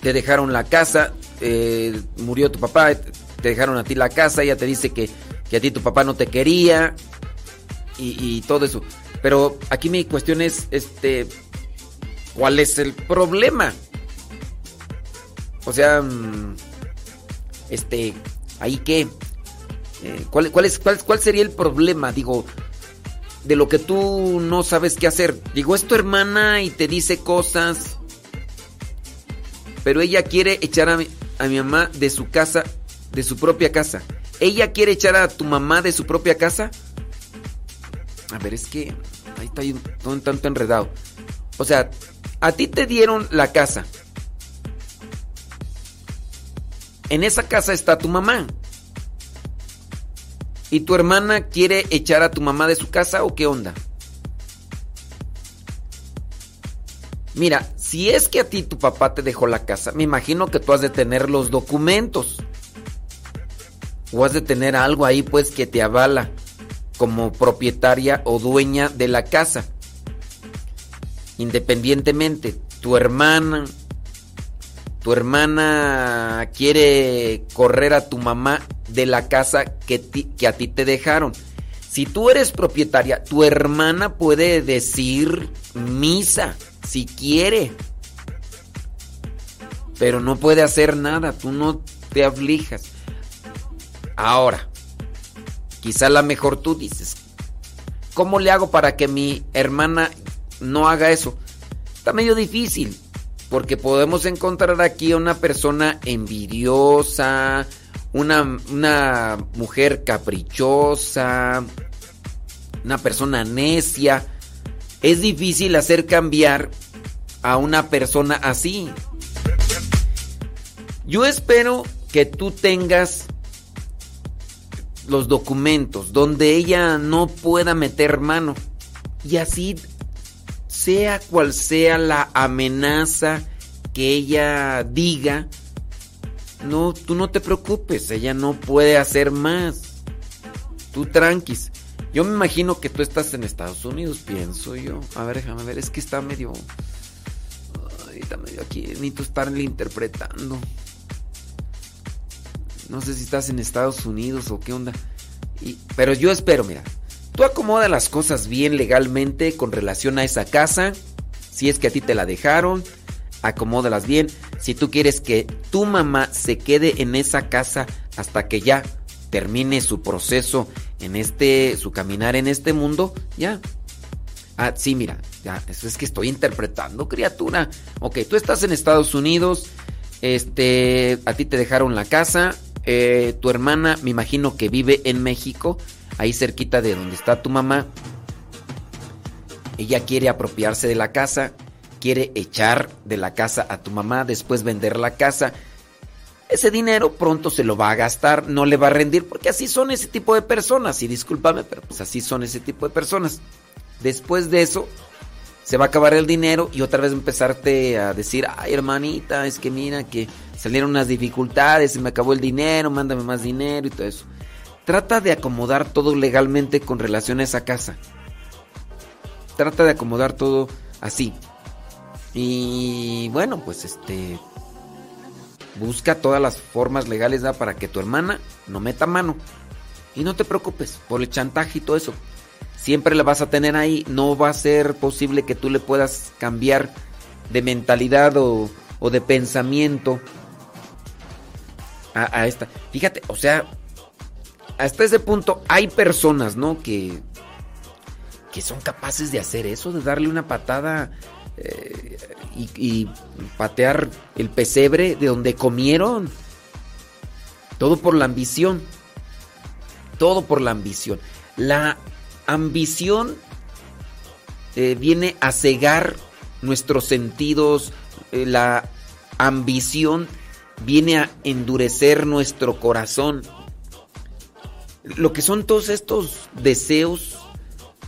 te dejaron la casa, eh, murió tu papá, te dejaron a ti la casa, ella te dice que, que a ti tu papá no te quería y, y todo eso. Pero aquí mi cuestión es, este, ¿cuál es el problema? O sea, mm, este, ahí qué, Eh, ¿cuál, cuál, es, cuál, ¿cuál sería el problema? Digo, de lo que tú no sabes qué hacer. Digo, es tu hermana y te dice cosas pero ella quiere echar a mi, a mi mamá de su casa, de su propia casa. ¿Ella quiere echar a tu mamá de su propia casa? A ver, es que ahí está todo un tanto enredado. O sea, a ti te dieron la casa. En esa casa está tu mamá. ¿Y tu hermana quiere echar a tu mamá de su casa o qué onda? Mira, si es que a ti tu papá te dejó la casa, me imagino que tú has de tener los documentos. O has de tener algo ahí pues que te avala como propietaria o dueña de la casa. Independientemente, tu hermana, tu hermana quiere correr a tu mamá de la casa que, a ti te dejaron. Si tú eres propietaria, tu hermana puede decir misa si quiere. Pero no puede hacer nada, tú no te aflijas. Ahora, quizá la mejor tú dices, ¿cómo le hago para que mi hermana no haga eso? Está medio difícil, porque podemos encontrar aquí a una persona envidiosa, una, una mujer caprichosa, una persona necia. Es difícil hacer cambiar a una persona así. Yo espero que tú tengas los documentos donde ella no pueda meter mano. Y así, sea cual sea la amenaza que ella diga, no, tú no te preocupes, ella no puede hacer más. Tú tranquis. Yo me imagino que tú estás en Estados Unidos, pienso yo. A ver, déjame ver, es que está medio... Ay, está medio aquí. Necesito estarle interpretando. No sé si estás en Estados Unidos o qué onda. Pero yo espero, mira. Tú acomoda las cosas bien legalmente con relación a esa casa. Si es que a ti te la dejaron, acomódalas bien. Si tú quieres que tu mamá se quede en esa casa hasta que ya termine su proceso en este, su caminar en este mundo, ya. Ah, sí, mira, ya, eso es que estoy interpretando, criatura. Ok, tú estás en Estados Unidos, este, a ti te dejaron la casa, eh, tu hermana, me imagino que vive en México, ahí cerquita de donde está tu mamá. Ella quiere apropiarse de la casa, quiere echar de la casa a tu mamá, después vender la casa. Ese dinero pronto se lo va a gastar, no le va a rendir, porque así son ese tipo de personas. Y discúlpame, pero pues así son ese tipo de personas. Después de eso, se va a acabar el dinero y otra vez empezarte a decir, ay hermanita, es que mira que salieron unas dificultades, se me acabó el dinero, mándame más dinero y todo eso. Trata de acomodar todo legalmente con relación a esa casa. Trata de acomodar todo así. Y bueno, pues este busca todas las formas legales para que tu hermana no meta mano. Y no te preocupes por el chantaje y todo eso. Siempre la vas a tener ahí. No va a ser posible que tú le puedas cambiar de mentalidad o, o de pensamiento a, a esta. Fíjate, o sea, hasta ese punto hay personas, ¿no? Que, que son capaces de hacer eso, de darle una patada eh, y, patear el pesebre de donde comieron. Todo por la ambición. Todo por la ambición. La ambición eh, viene a cegar nuestros sentidos. eh, la ambición viene a endurecer nuestro corazón. Lo que son todos estos deseos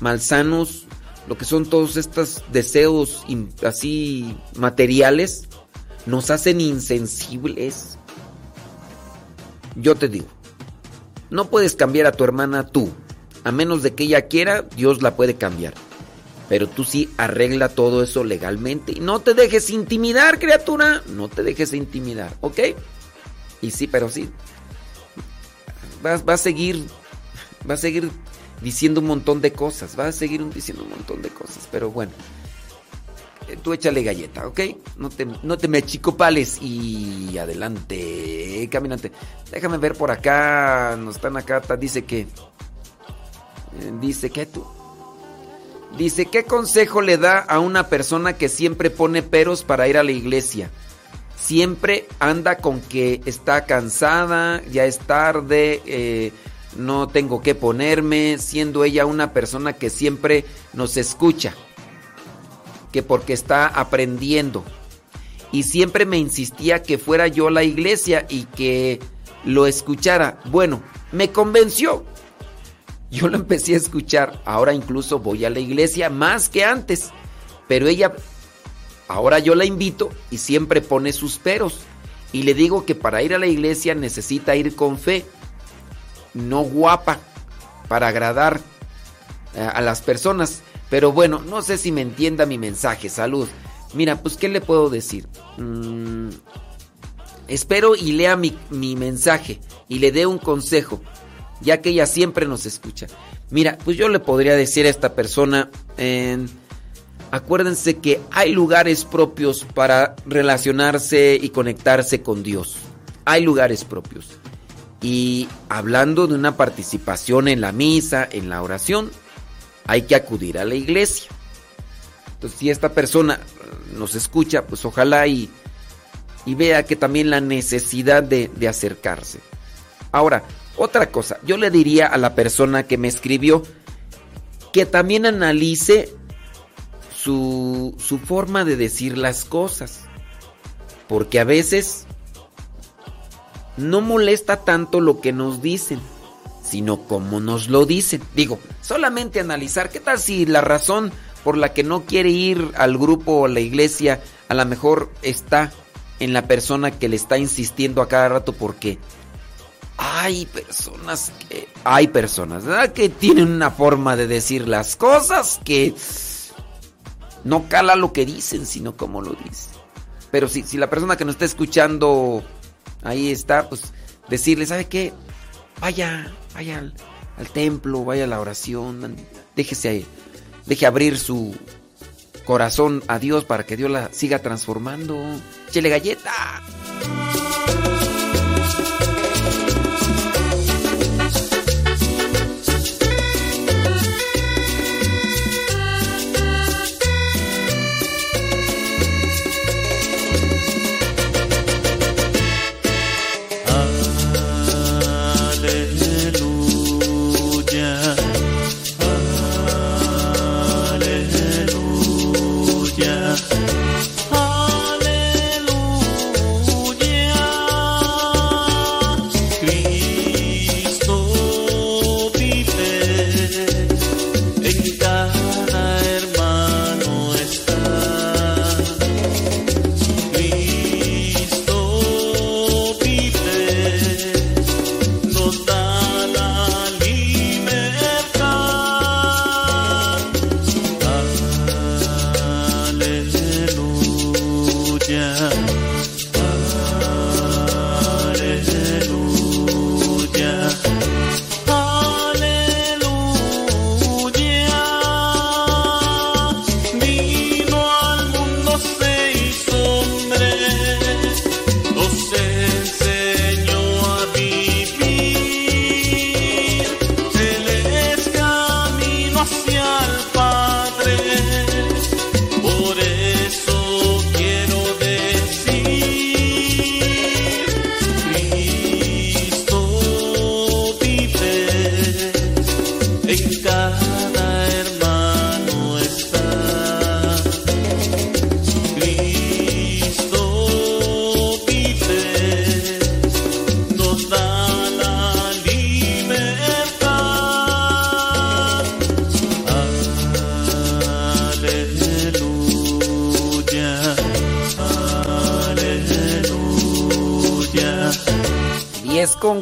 malsanos, lo que son todos estos deseos así materiales, nos hacen insensibles. Yo te digo, no puedes cambiar a tu hermana tú. A menos de que ella quiera, Dios la puede cambiar. Pero tú sí arregla todo eso legalmente. Y no te dejes intimidar, criatura. No te dejes intimidar, ¿ok? Y sí, pero sí. Va, a seguir. Va a seguir diciendo un montón de cosas. Va a seguir diciendo un montón de cosas. Pero bueno. Eh, Tú échale galleta, ¿ok? No te, no te me achicopales y adelante, caminante. Déjame ver por acá. Nos están acá. Dice que. eh, Dice que tú. Dice, ¿qué consejo le da a una persona que siempre pone peros para ir a la iglesia? Siempre anda con que está cansada, ya es tarde, eh, no tengo que ponerme, siendo ella una persona que siempre nos escucha, que porque está aprendiendo. Y siempre me insistía que fuera yo a la iglesia y que lo escuchara. Bueno, me convenció. Yo lo empecé a escuchar. Ahora incluso voy a la iglesia más que antes. Pero ella, ahora yo la invito y siempre pone sus peros. Y le digo que para ir a la iglesia necesita ir con fe, no guapa, para agradar eh, a las personas. Pero bueno, no sé si me entienda mi mensaje. Salud. Mira, pues ¿qué le puedo decir? Mm, espero y lea mi, mi mensaje y le dé un consejo ya que ella siempre nos escucha. Mira, pues yo le podría decir a esta persona, eh, acuérdense que hay lugares propios para relacionarse y conectarse con Dios. Hay lugares propios. Y hablando de una participación en la misa, en la oración, hay que acudir a la iglesia. Entonces, si esta persona eh, nos escucha, pues ojalá y, y vea que también la necesidad de, de acercarse. Ahora, otra cosa, yo le diría a la persona que me escribió que también analice su, su forma de decir las cosas. Porque a veces no molesta tanto lo que nos dicen, sino como nos lo dicen. Digo, solamente analizar, ¿qué tal si la razón por la que no quiere ir al grupo o a la iglesia a lo mejor está en la persona que le está insistiendo a cada rato porque hay personas que hay personas ¿verdad? que tienen una forma de decir las cosas que no cala lo que dicen, sino como lo dicen. Pero si, si la persona que nos está escuchando ahí está, pues decirle, ¿sabe qué? Vaya, vaya al, al templo, vaya a la oración, déjese ahí, deje abrir su corazón a Dios para que Dios la siga transformando. Chele galleta.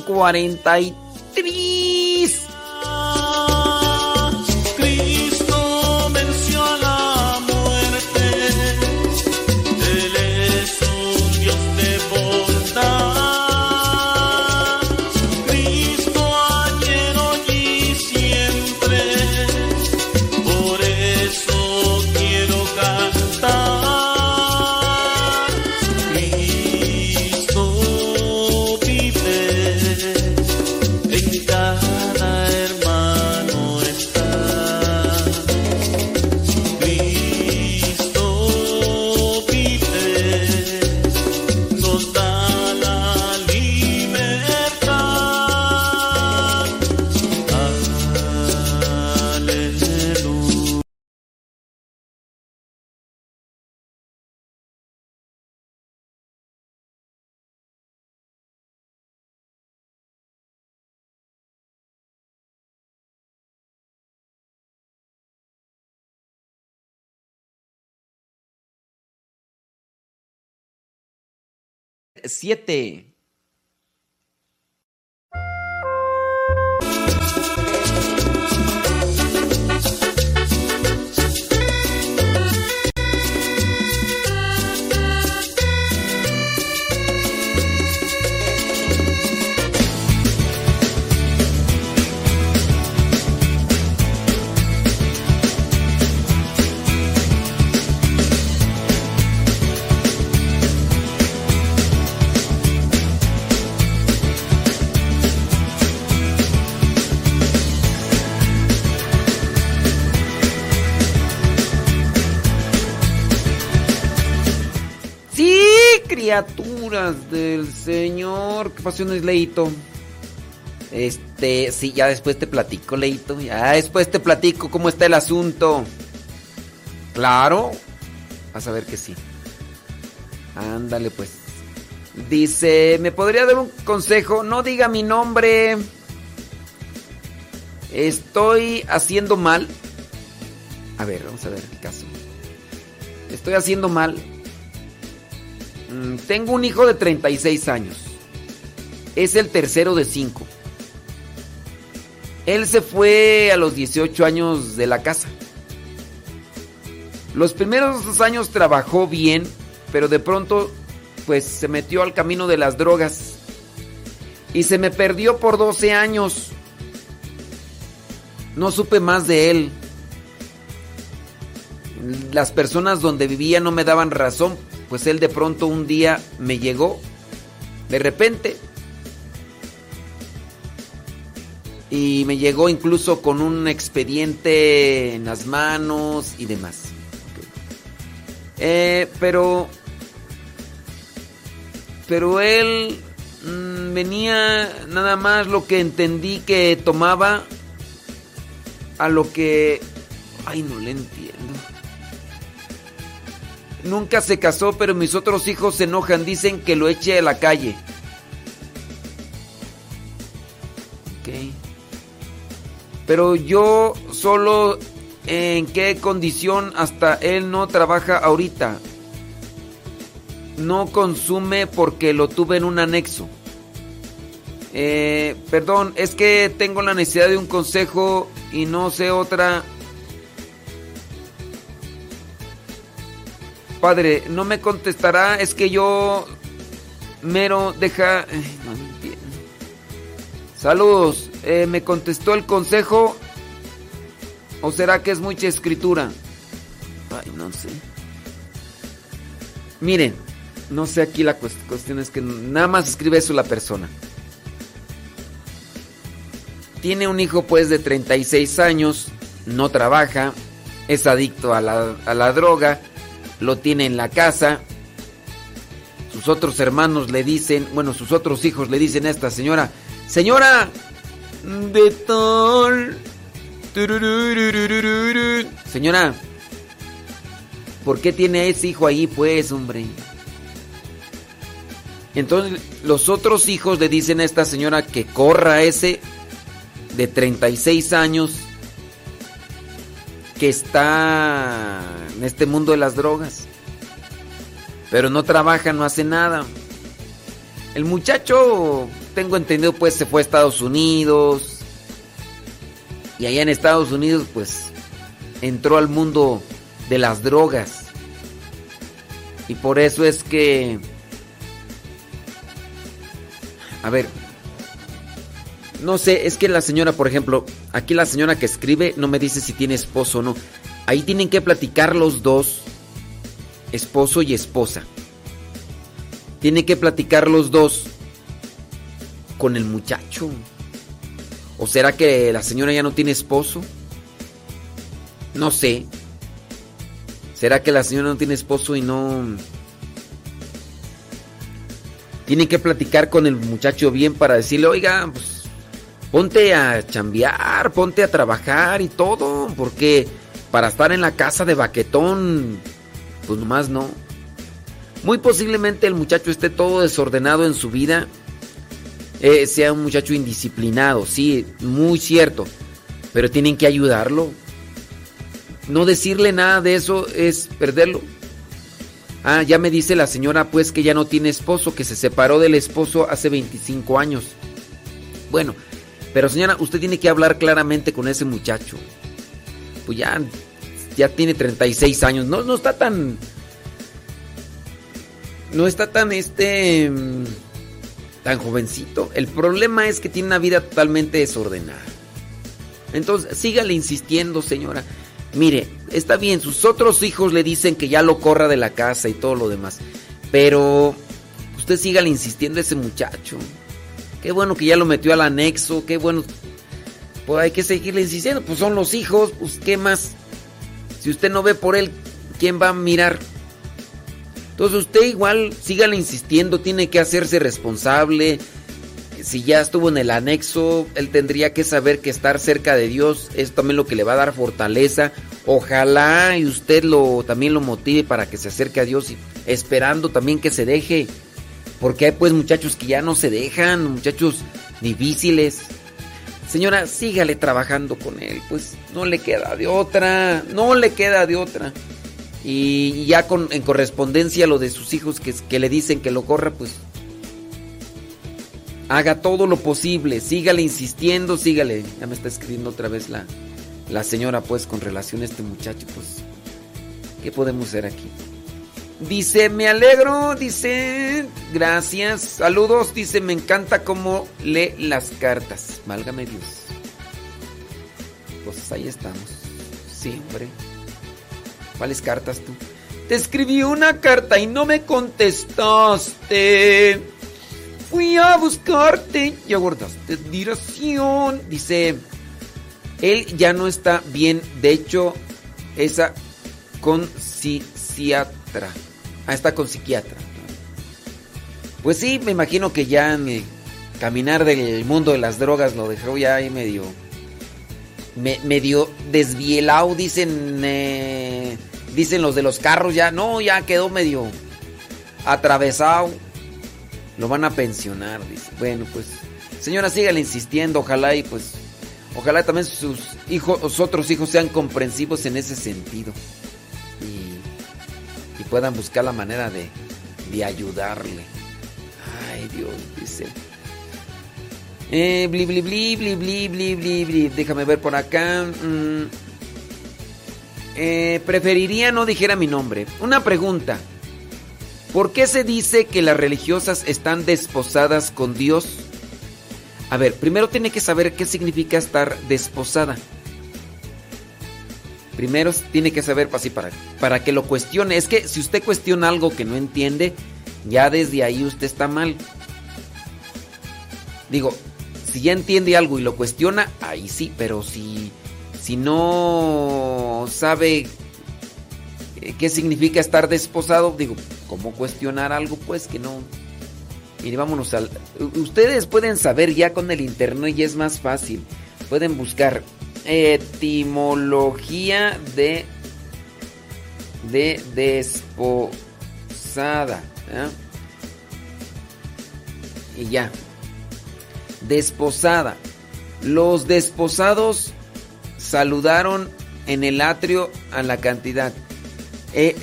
43. 7. Criaturas del Señor. ¿Qué pasó, Leito? Este, sí, ya después te platico, Leito. Ya después te platico cómo está el asunto. Claro. Vas a ver que sí. Ándale, pues. Dice, ¿me podría dar un consejo? No diga mi nombre. Estoy haciendo mal. A ver, vamos a ver el caso. Estoy haciendo mal. Mm, Tengo un hijo de 36 años. Es el tercero de cinco. Él se fue a los 18 años de la casa. Los primeros dos años trabajó bien pero de pronto pues se metió al camino de las drogas y se me perdió por 12 años. No supe más de él. Las personas donde vivía no me daban razón, pues él de pronto un día me llegó, de repente, y me llegó incluso con un expediente en las manos y demás. Eh, pero, pero él mm, venía nada más lo que entendí que tomaba a lo que, ay, no le entiendo. Nunca se casó, pero mis otros hijos se enojan, dicen que lo eche a la calle. Ok. Pero yo solo en qué condición hasta él no trabaja ahorita. No consume porque lo tuve en un anexo. Eh, perdón, es que tengo la necesidad de un consejo y no sé otra. Padre, no me contestará, es que yo mero deja... Saludos, eh, ¿me contestó el consejo? ¿O será que es mucha escritura? Ay, no sé. Miren, no sé aquí la cuest- cuestión es que nada más escribe eso la persona. Tiene un hijo pues de 36 años, no trabaja, es adicto a la, a la droga, lo tiene en la casa. Sus otros hermanos le dicen, bueno, sus otros hijos le dicen a esta señora, señora, de tal... tururururururu". Señora, ¿por qué tiene ese hijo ahí pues, hombre? Entonces los otros hijos le dicen a esta señora que corra ese de 36 años que está en este mundo de las drogas. Pero no trabaja, no hace nada. El muchacho, tengo entendido, pues se fue a Estados Unidos. Y allá en Estados Unidos, pues entró al mundo de las drogas. Y por eso es que... A ver. No sé, es que la señora, por ejemplo, aquí la señora que escribe no me dice si tiene esposo o no. Ahí tienen que platicar los dos, esposo y esposa. Tienen que platicar los dos con el muchacho. ¿O será que la señora ya no tiene esposo? No sé. ¿Será que la señora no tiene esposo y no... Tienen que platicar con el muchacho bien para decirle, oiga, pues ponte a chambear, ponte a trabajar y todo, porque para estar en la casa de baquetón, pues nomás no. Muy posiblemente el muchacho esté todo desordenado en su vida, eh, sea un muchacho indisciplinado, sí, muy cierto, pero tienen que ayudarlo. No decirle nada de eso es perderlo. Ah, ya me dice la señora pues que ya no tiene esposo, que se separó del esposo hace 25 años. Bueno, pero señora, usted tiene que hablar claramente con ese muchacho. Pues ya, ya tiene 36 años, no, no está tan... No está tan este... Tan jovencito. El problema es que tiene una vida totalmente desordenada. Entonces, sígale insistiendo, señora. Mire, está bien, sus otros hijos le dicen que ya lo corra de la casa y todo lo demás. Pero usted sígale insistiendo a ese muchacho. Qué bueno que ya lo metió al anexo, qué bueno. Pues hay que seguirle insistiendo, pues son los hijos, pues qué más. Si usted no ve por él, ¿quién va a mirar? Entonces usted igual sígale insistiendo, tiene que hacerse responsable. Si ya estuvo en el anexo, él tendría que saber que estar cerca de Dios es también lo que le va a dar fortaleza. Ojalá y usted lo también lo motive para que se acerque a Dios esperando también que se deje. Porque hay pues muchachos que ya no se dejan, muchachos difíciles. Señora, sígale trabajando con él, pues no le queda de otra, no le queda de otra. Y ya con, en correspondencia lo de sus hijos que, que le dicen que lo corra, pues haga todo lo posible, sígale insistiendo, sígale. Ya me está escribiendo otra vez la, la señora, pues con relación a este muchacho, pues, ¿qué podemos hacer aquí? Dice, me alegro, dice, gracias, saludos, dice, me encanta cómo lee las cartas. Válgame Dios. Pues ahí estamos. Siempre. ¿Cuáles cartas tú? Te escribí una carta y no me contestaste. Fui a buscarte y aguardaste dirección. Dice, él ya no está bien. De hecho, esa con. Ah, está con psiquiatra. Pues sí, me imagino que ya en el caminar del mundo de las drogas lo dejó ya ahí medio. me- medio desvielado, dicen. eh, dicen los de los carros ya. No, ya quedó medio atravesado. Lo van a pensionar, dice. Bueno, pues. Señora, sígale insistiendo. Ojalá y pues. Ojalá también sus hijos, sus otros hijos sean comprensivos en ese sentido. Puedan buscar la manera de, de ayudarle. Ay, Dios, dice. Eh, bli, bli, bli, bli, bli, bli, bli, bli. Déjame ver por acá. Mm. Eh, preferiría no dijera mi nombre. Una pregunta. ¿Por qué se dice que las religiosas están desposadas con Dios? A ver, primero tiene que saber qué significa estar desposada. Primero tiene que saber así para, para que lo cuestione. Es que si usted cuestiona algo que no entiende, ya desde ahí usted está mal. Digo, si ya entiende algo y lo cuestiona, ahí sí, pero si, si no sabe eh, qué significa estar desposado, digo, ¿cómo cuestionar algo? Pues que no. Mire, vámonos al. Ustedes pueden saber ya con el internet y es más fácil. Pueden buscar etimología de. de desposada. Y ya. Desposada. Los desposados saludaron en el atrio a la cantidad. Eh,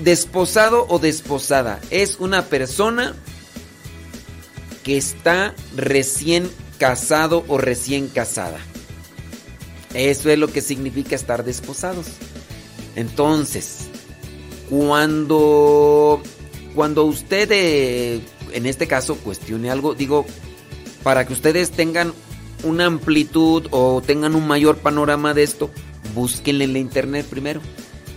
desposado o desposada. Es una persona que está recién casado o recién casada. Eso es lo que significa estar desposados. Entonces, cuando, cuando usted, eh, en este caso, cuestione algo, digo, para que ustedes tengan una amplitud o tengan un mayor panorama de esto, búsquenle en la internet primero.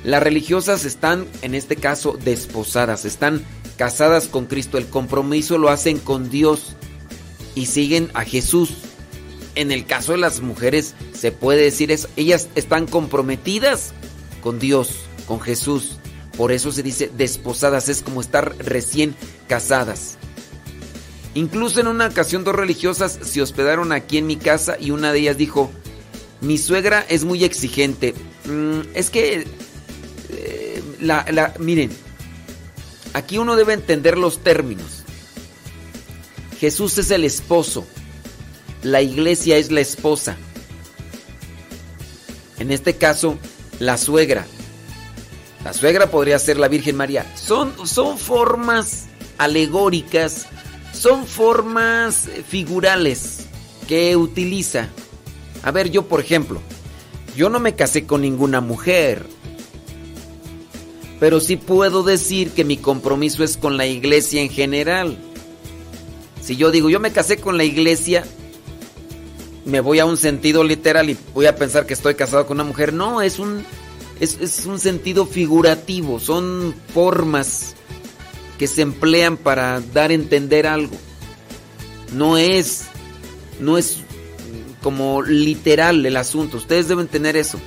Las religiosas están, en este caso, desposadas, están casadas con Cristo. El compromiso lo hacen con Dios y siguen a Jesús. En el caso de las mujeres, se puede decir eso. Ellas están comprometidas con Dios, con Jesús. Por eso se dice desposadas, es como estar recién casadas. Incluso en una ocasión dos religiosas se hospedaron aquí en mi casa y una de ellas dijo, mi suegra es muy exigente. Mm, es que, eh, la, la- miren, aquí uno debe entender los términos. Jesús es el esposo, la iglesia es la esposa. En este caso, la suegra. La suegra podría ser la Virgen María. Son, son formas alegóricas, son formas eh, figurales que utiliza. A ver, yo por ejemplo, yo no me casé con ninguna mujer, pero sí puedo decir que mi compromiso es con la iglesia en general. Si yo digo, yo me casé con la iglesia, me voy a un sentido literal y voy a pensar que estoy casado con una mujer. No, es un, es, es un sentido figurativo, son formas que se emplean para dar a entender algo. No es, no es como literal el asunto, ustedes deben tener eso.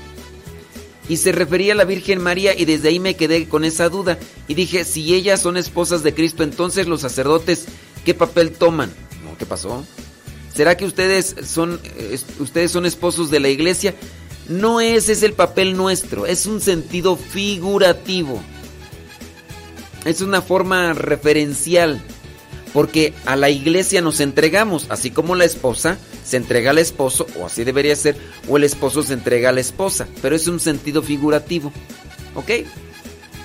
Y se refería a la Virgen María y desde ahí me quedé con esa duda y dije, si ellas son esposas de Cristo, entonces los sacerdotes, ¿qué papel toman? No, ¿qué pasó? ¿Será que ustedes son, ustedes son esposos de la iglesia? No ese es el papel nuestro, es un sentido figurativo. Es una forma referencial. Porque a la iglesia nos entregamos, así como la esposa se entrega al esposo, o así debería ser, o el esposo se entrega a la esposa. Pero es un sentido figurativo. ¿Ok?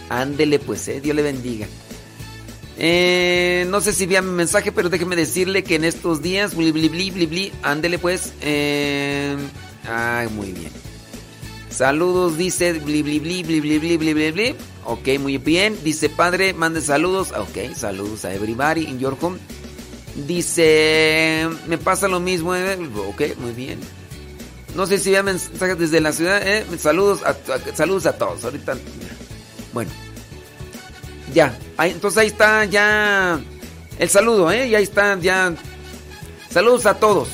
Ándele pues, eh, Dios le bendiga. Eh, no sé si vea mi mensaje, pero déjeme decirle que en estos días, bli, bli, bli, bli, bli, ándele pues. Eh, ay, muy bien. Saludos, dice bli bli bli bli bli bli bli bli. Ok, muy bien. Dice padre, mande saludos. Ok, saludos a everybody in your. Dice, me pasa lo mismo. eh. Ok, muy bien. No sé si vea mensajes desde la ciudad. eh. Saludos, a- saludos a todos. Ahorita. Bueno. Ya. Ahí- entonces ahí está ya el saludo, ¿eh? Ya está ya. Saludos a todos.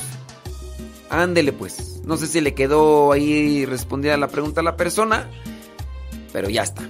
Ándele pues. No sé si le quedó ahí respondida la pregunta a la persona. Pero ya está.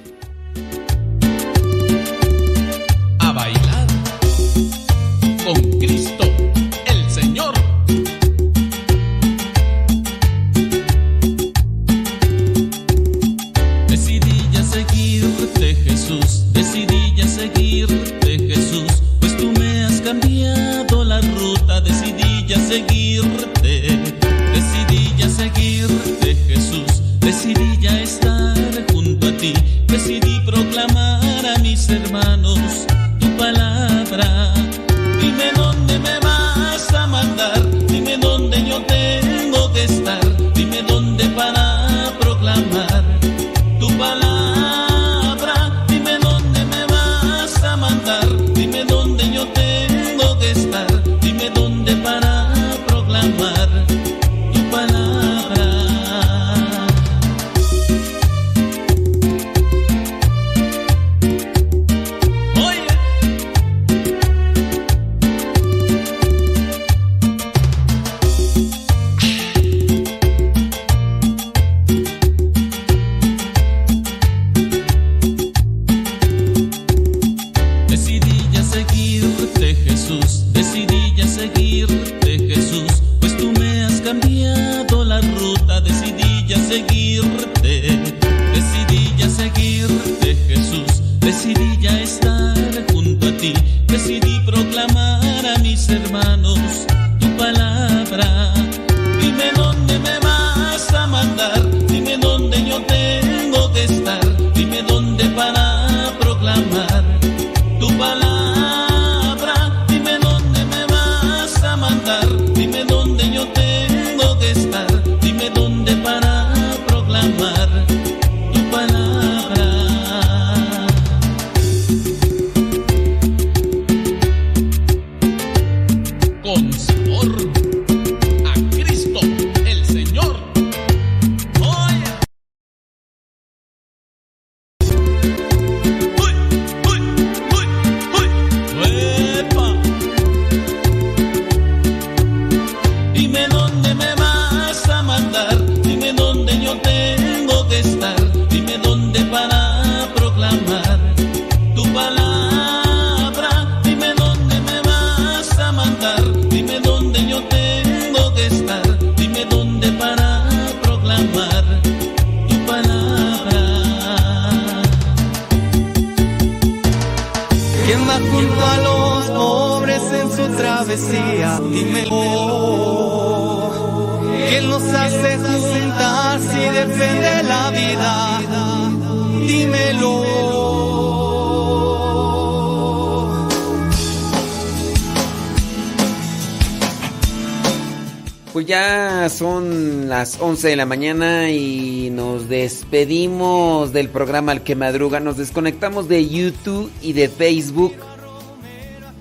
11 de la mañana y nos despedimos del programa Al que Madruga. Nos desconectamos de YouTube y de Facebook.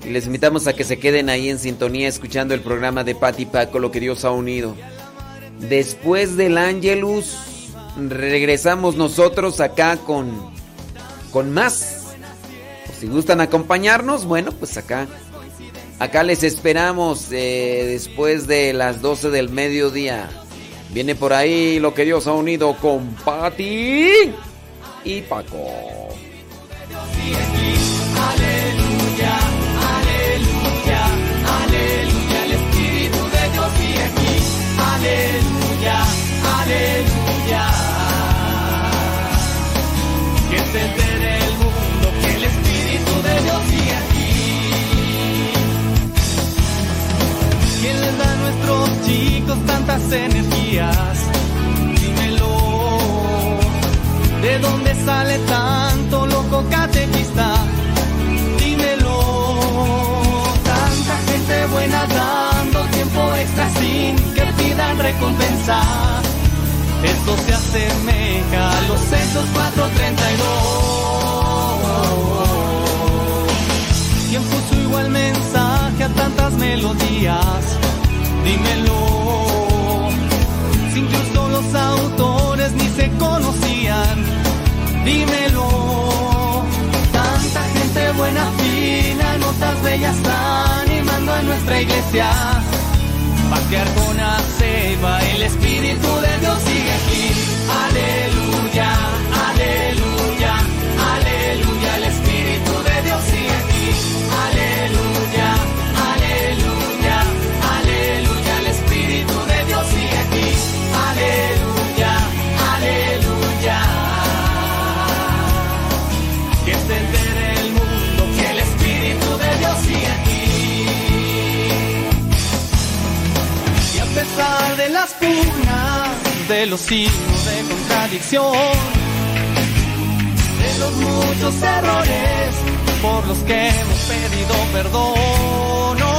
Y les invitamos a que se queden ahí en sintonía escuchando el programa de Pati Paco, lo que Dios ha unido. Después del Angelus, regresamos nosotros acá con, con más. Si gustan acompañarnos, bueno, pues acá Acá les esperamos eh, después de las 12 del mediodía. Viene por ahí lo que Dios ha unido con Pati y Paco. Aleluya, aleluya, aleluya, el Espíritu de Dios sigue aquí. Aleluya, aleluya. Que tantas energías? Dímelo. ¿De dónde sale tanto loco catequista? Dímelo. Tanta gente buena dando tiempo extra sin que pidan recompensa. Eso se asemeja a los Hechos 432. ¿Quién puso igual mensaje a tantas melodías? Dímelo. Si incluso los autores ni se conocían. Dímelo. Tanta gente buena, fina, notas bellas animando a nuestra iglesia. Paquear con aceba, el Espíritu de Dios sigue aquí. Aleluya, los signos de contradicción, de los muchos errores por los que hemos pedido perdón,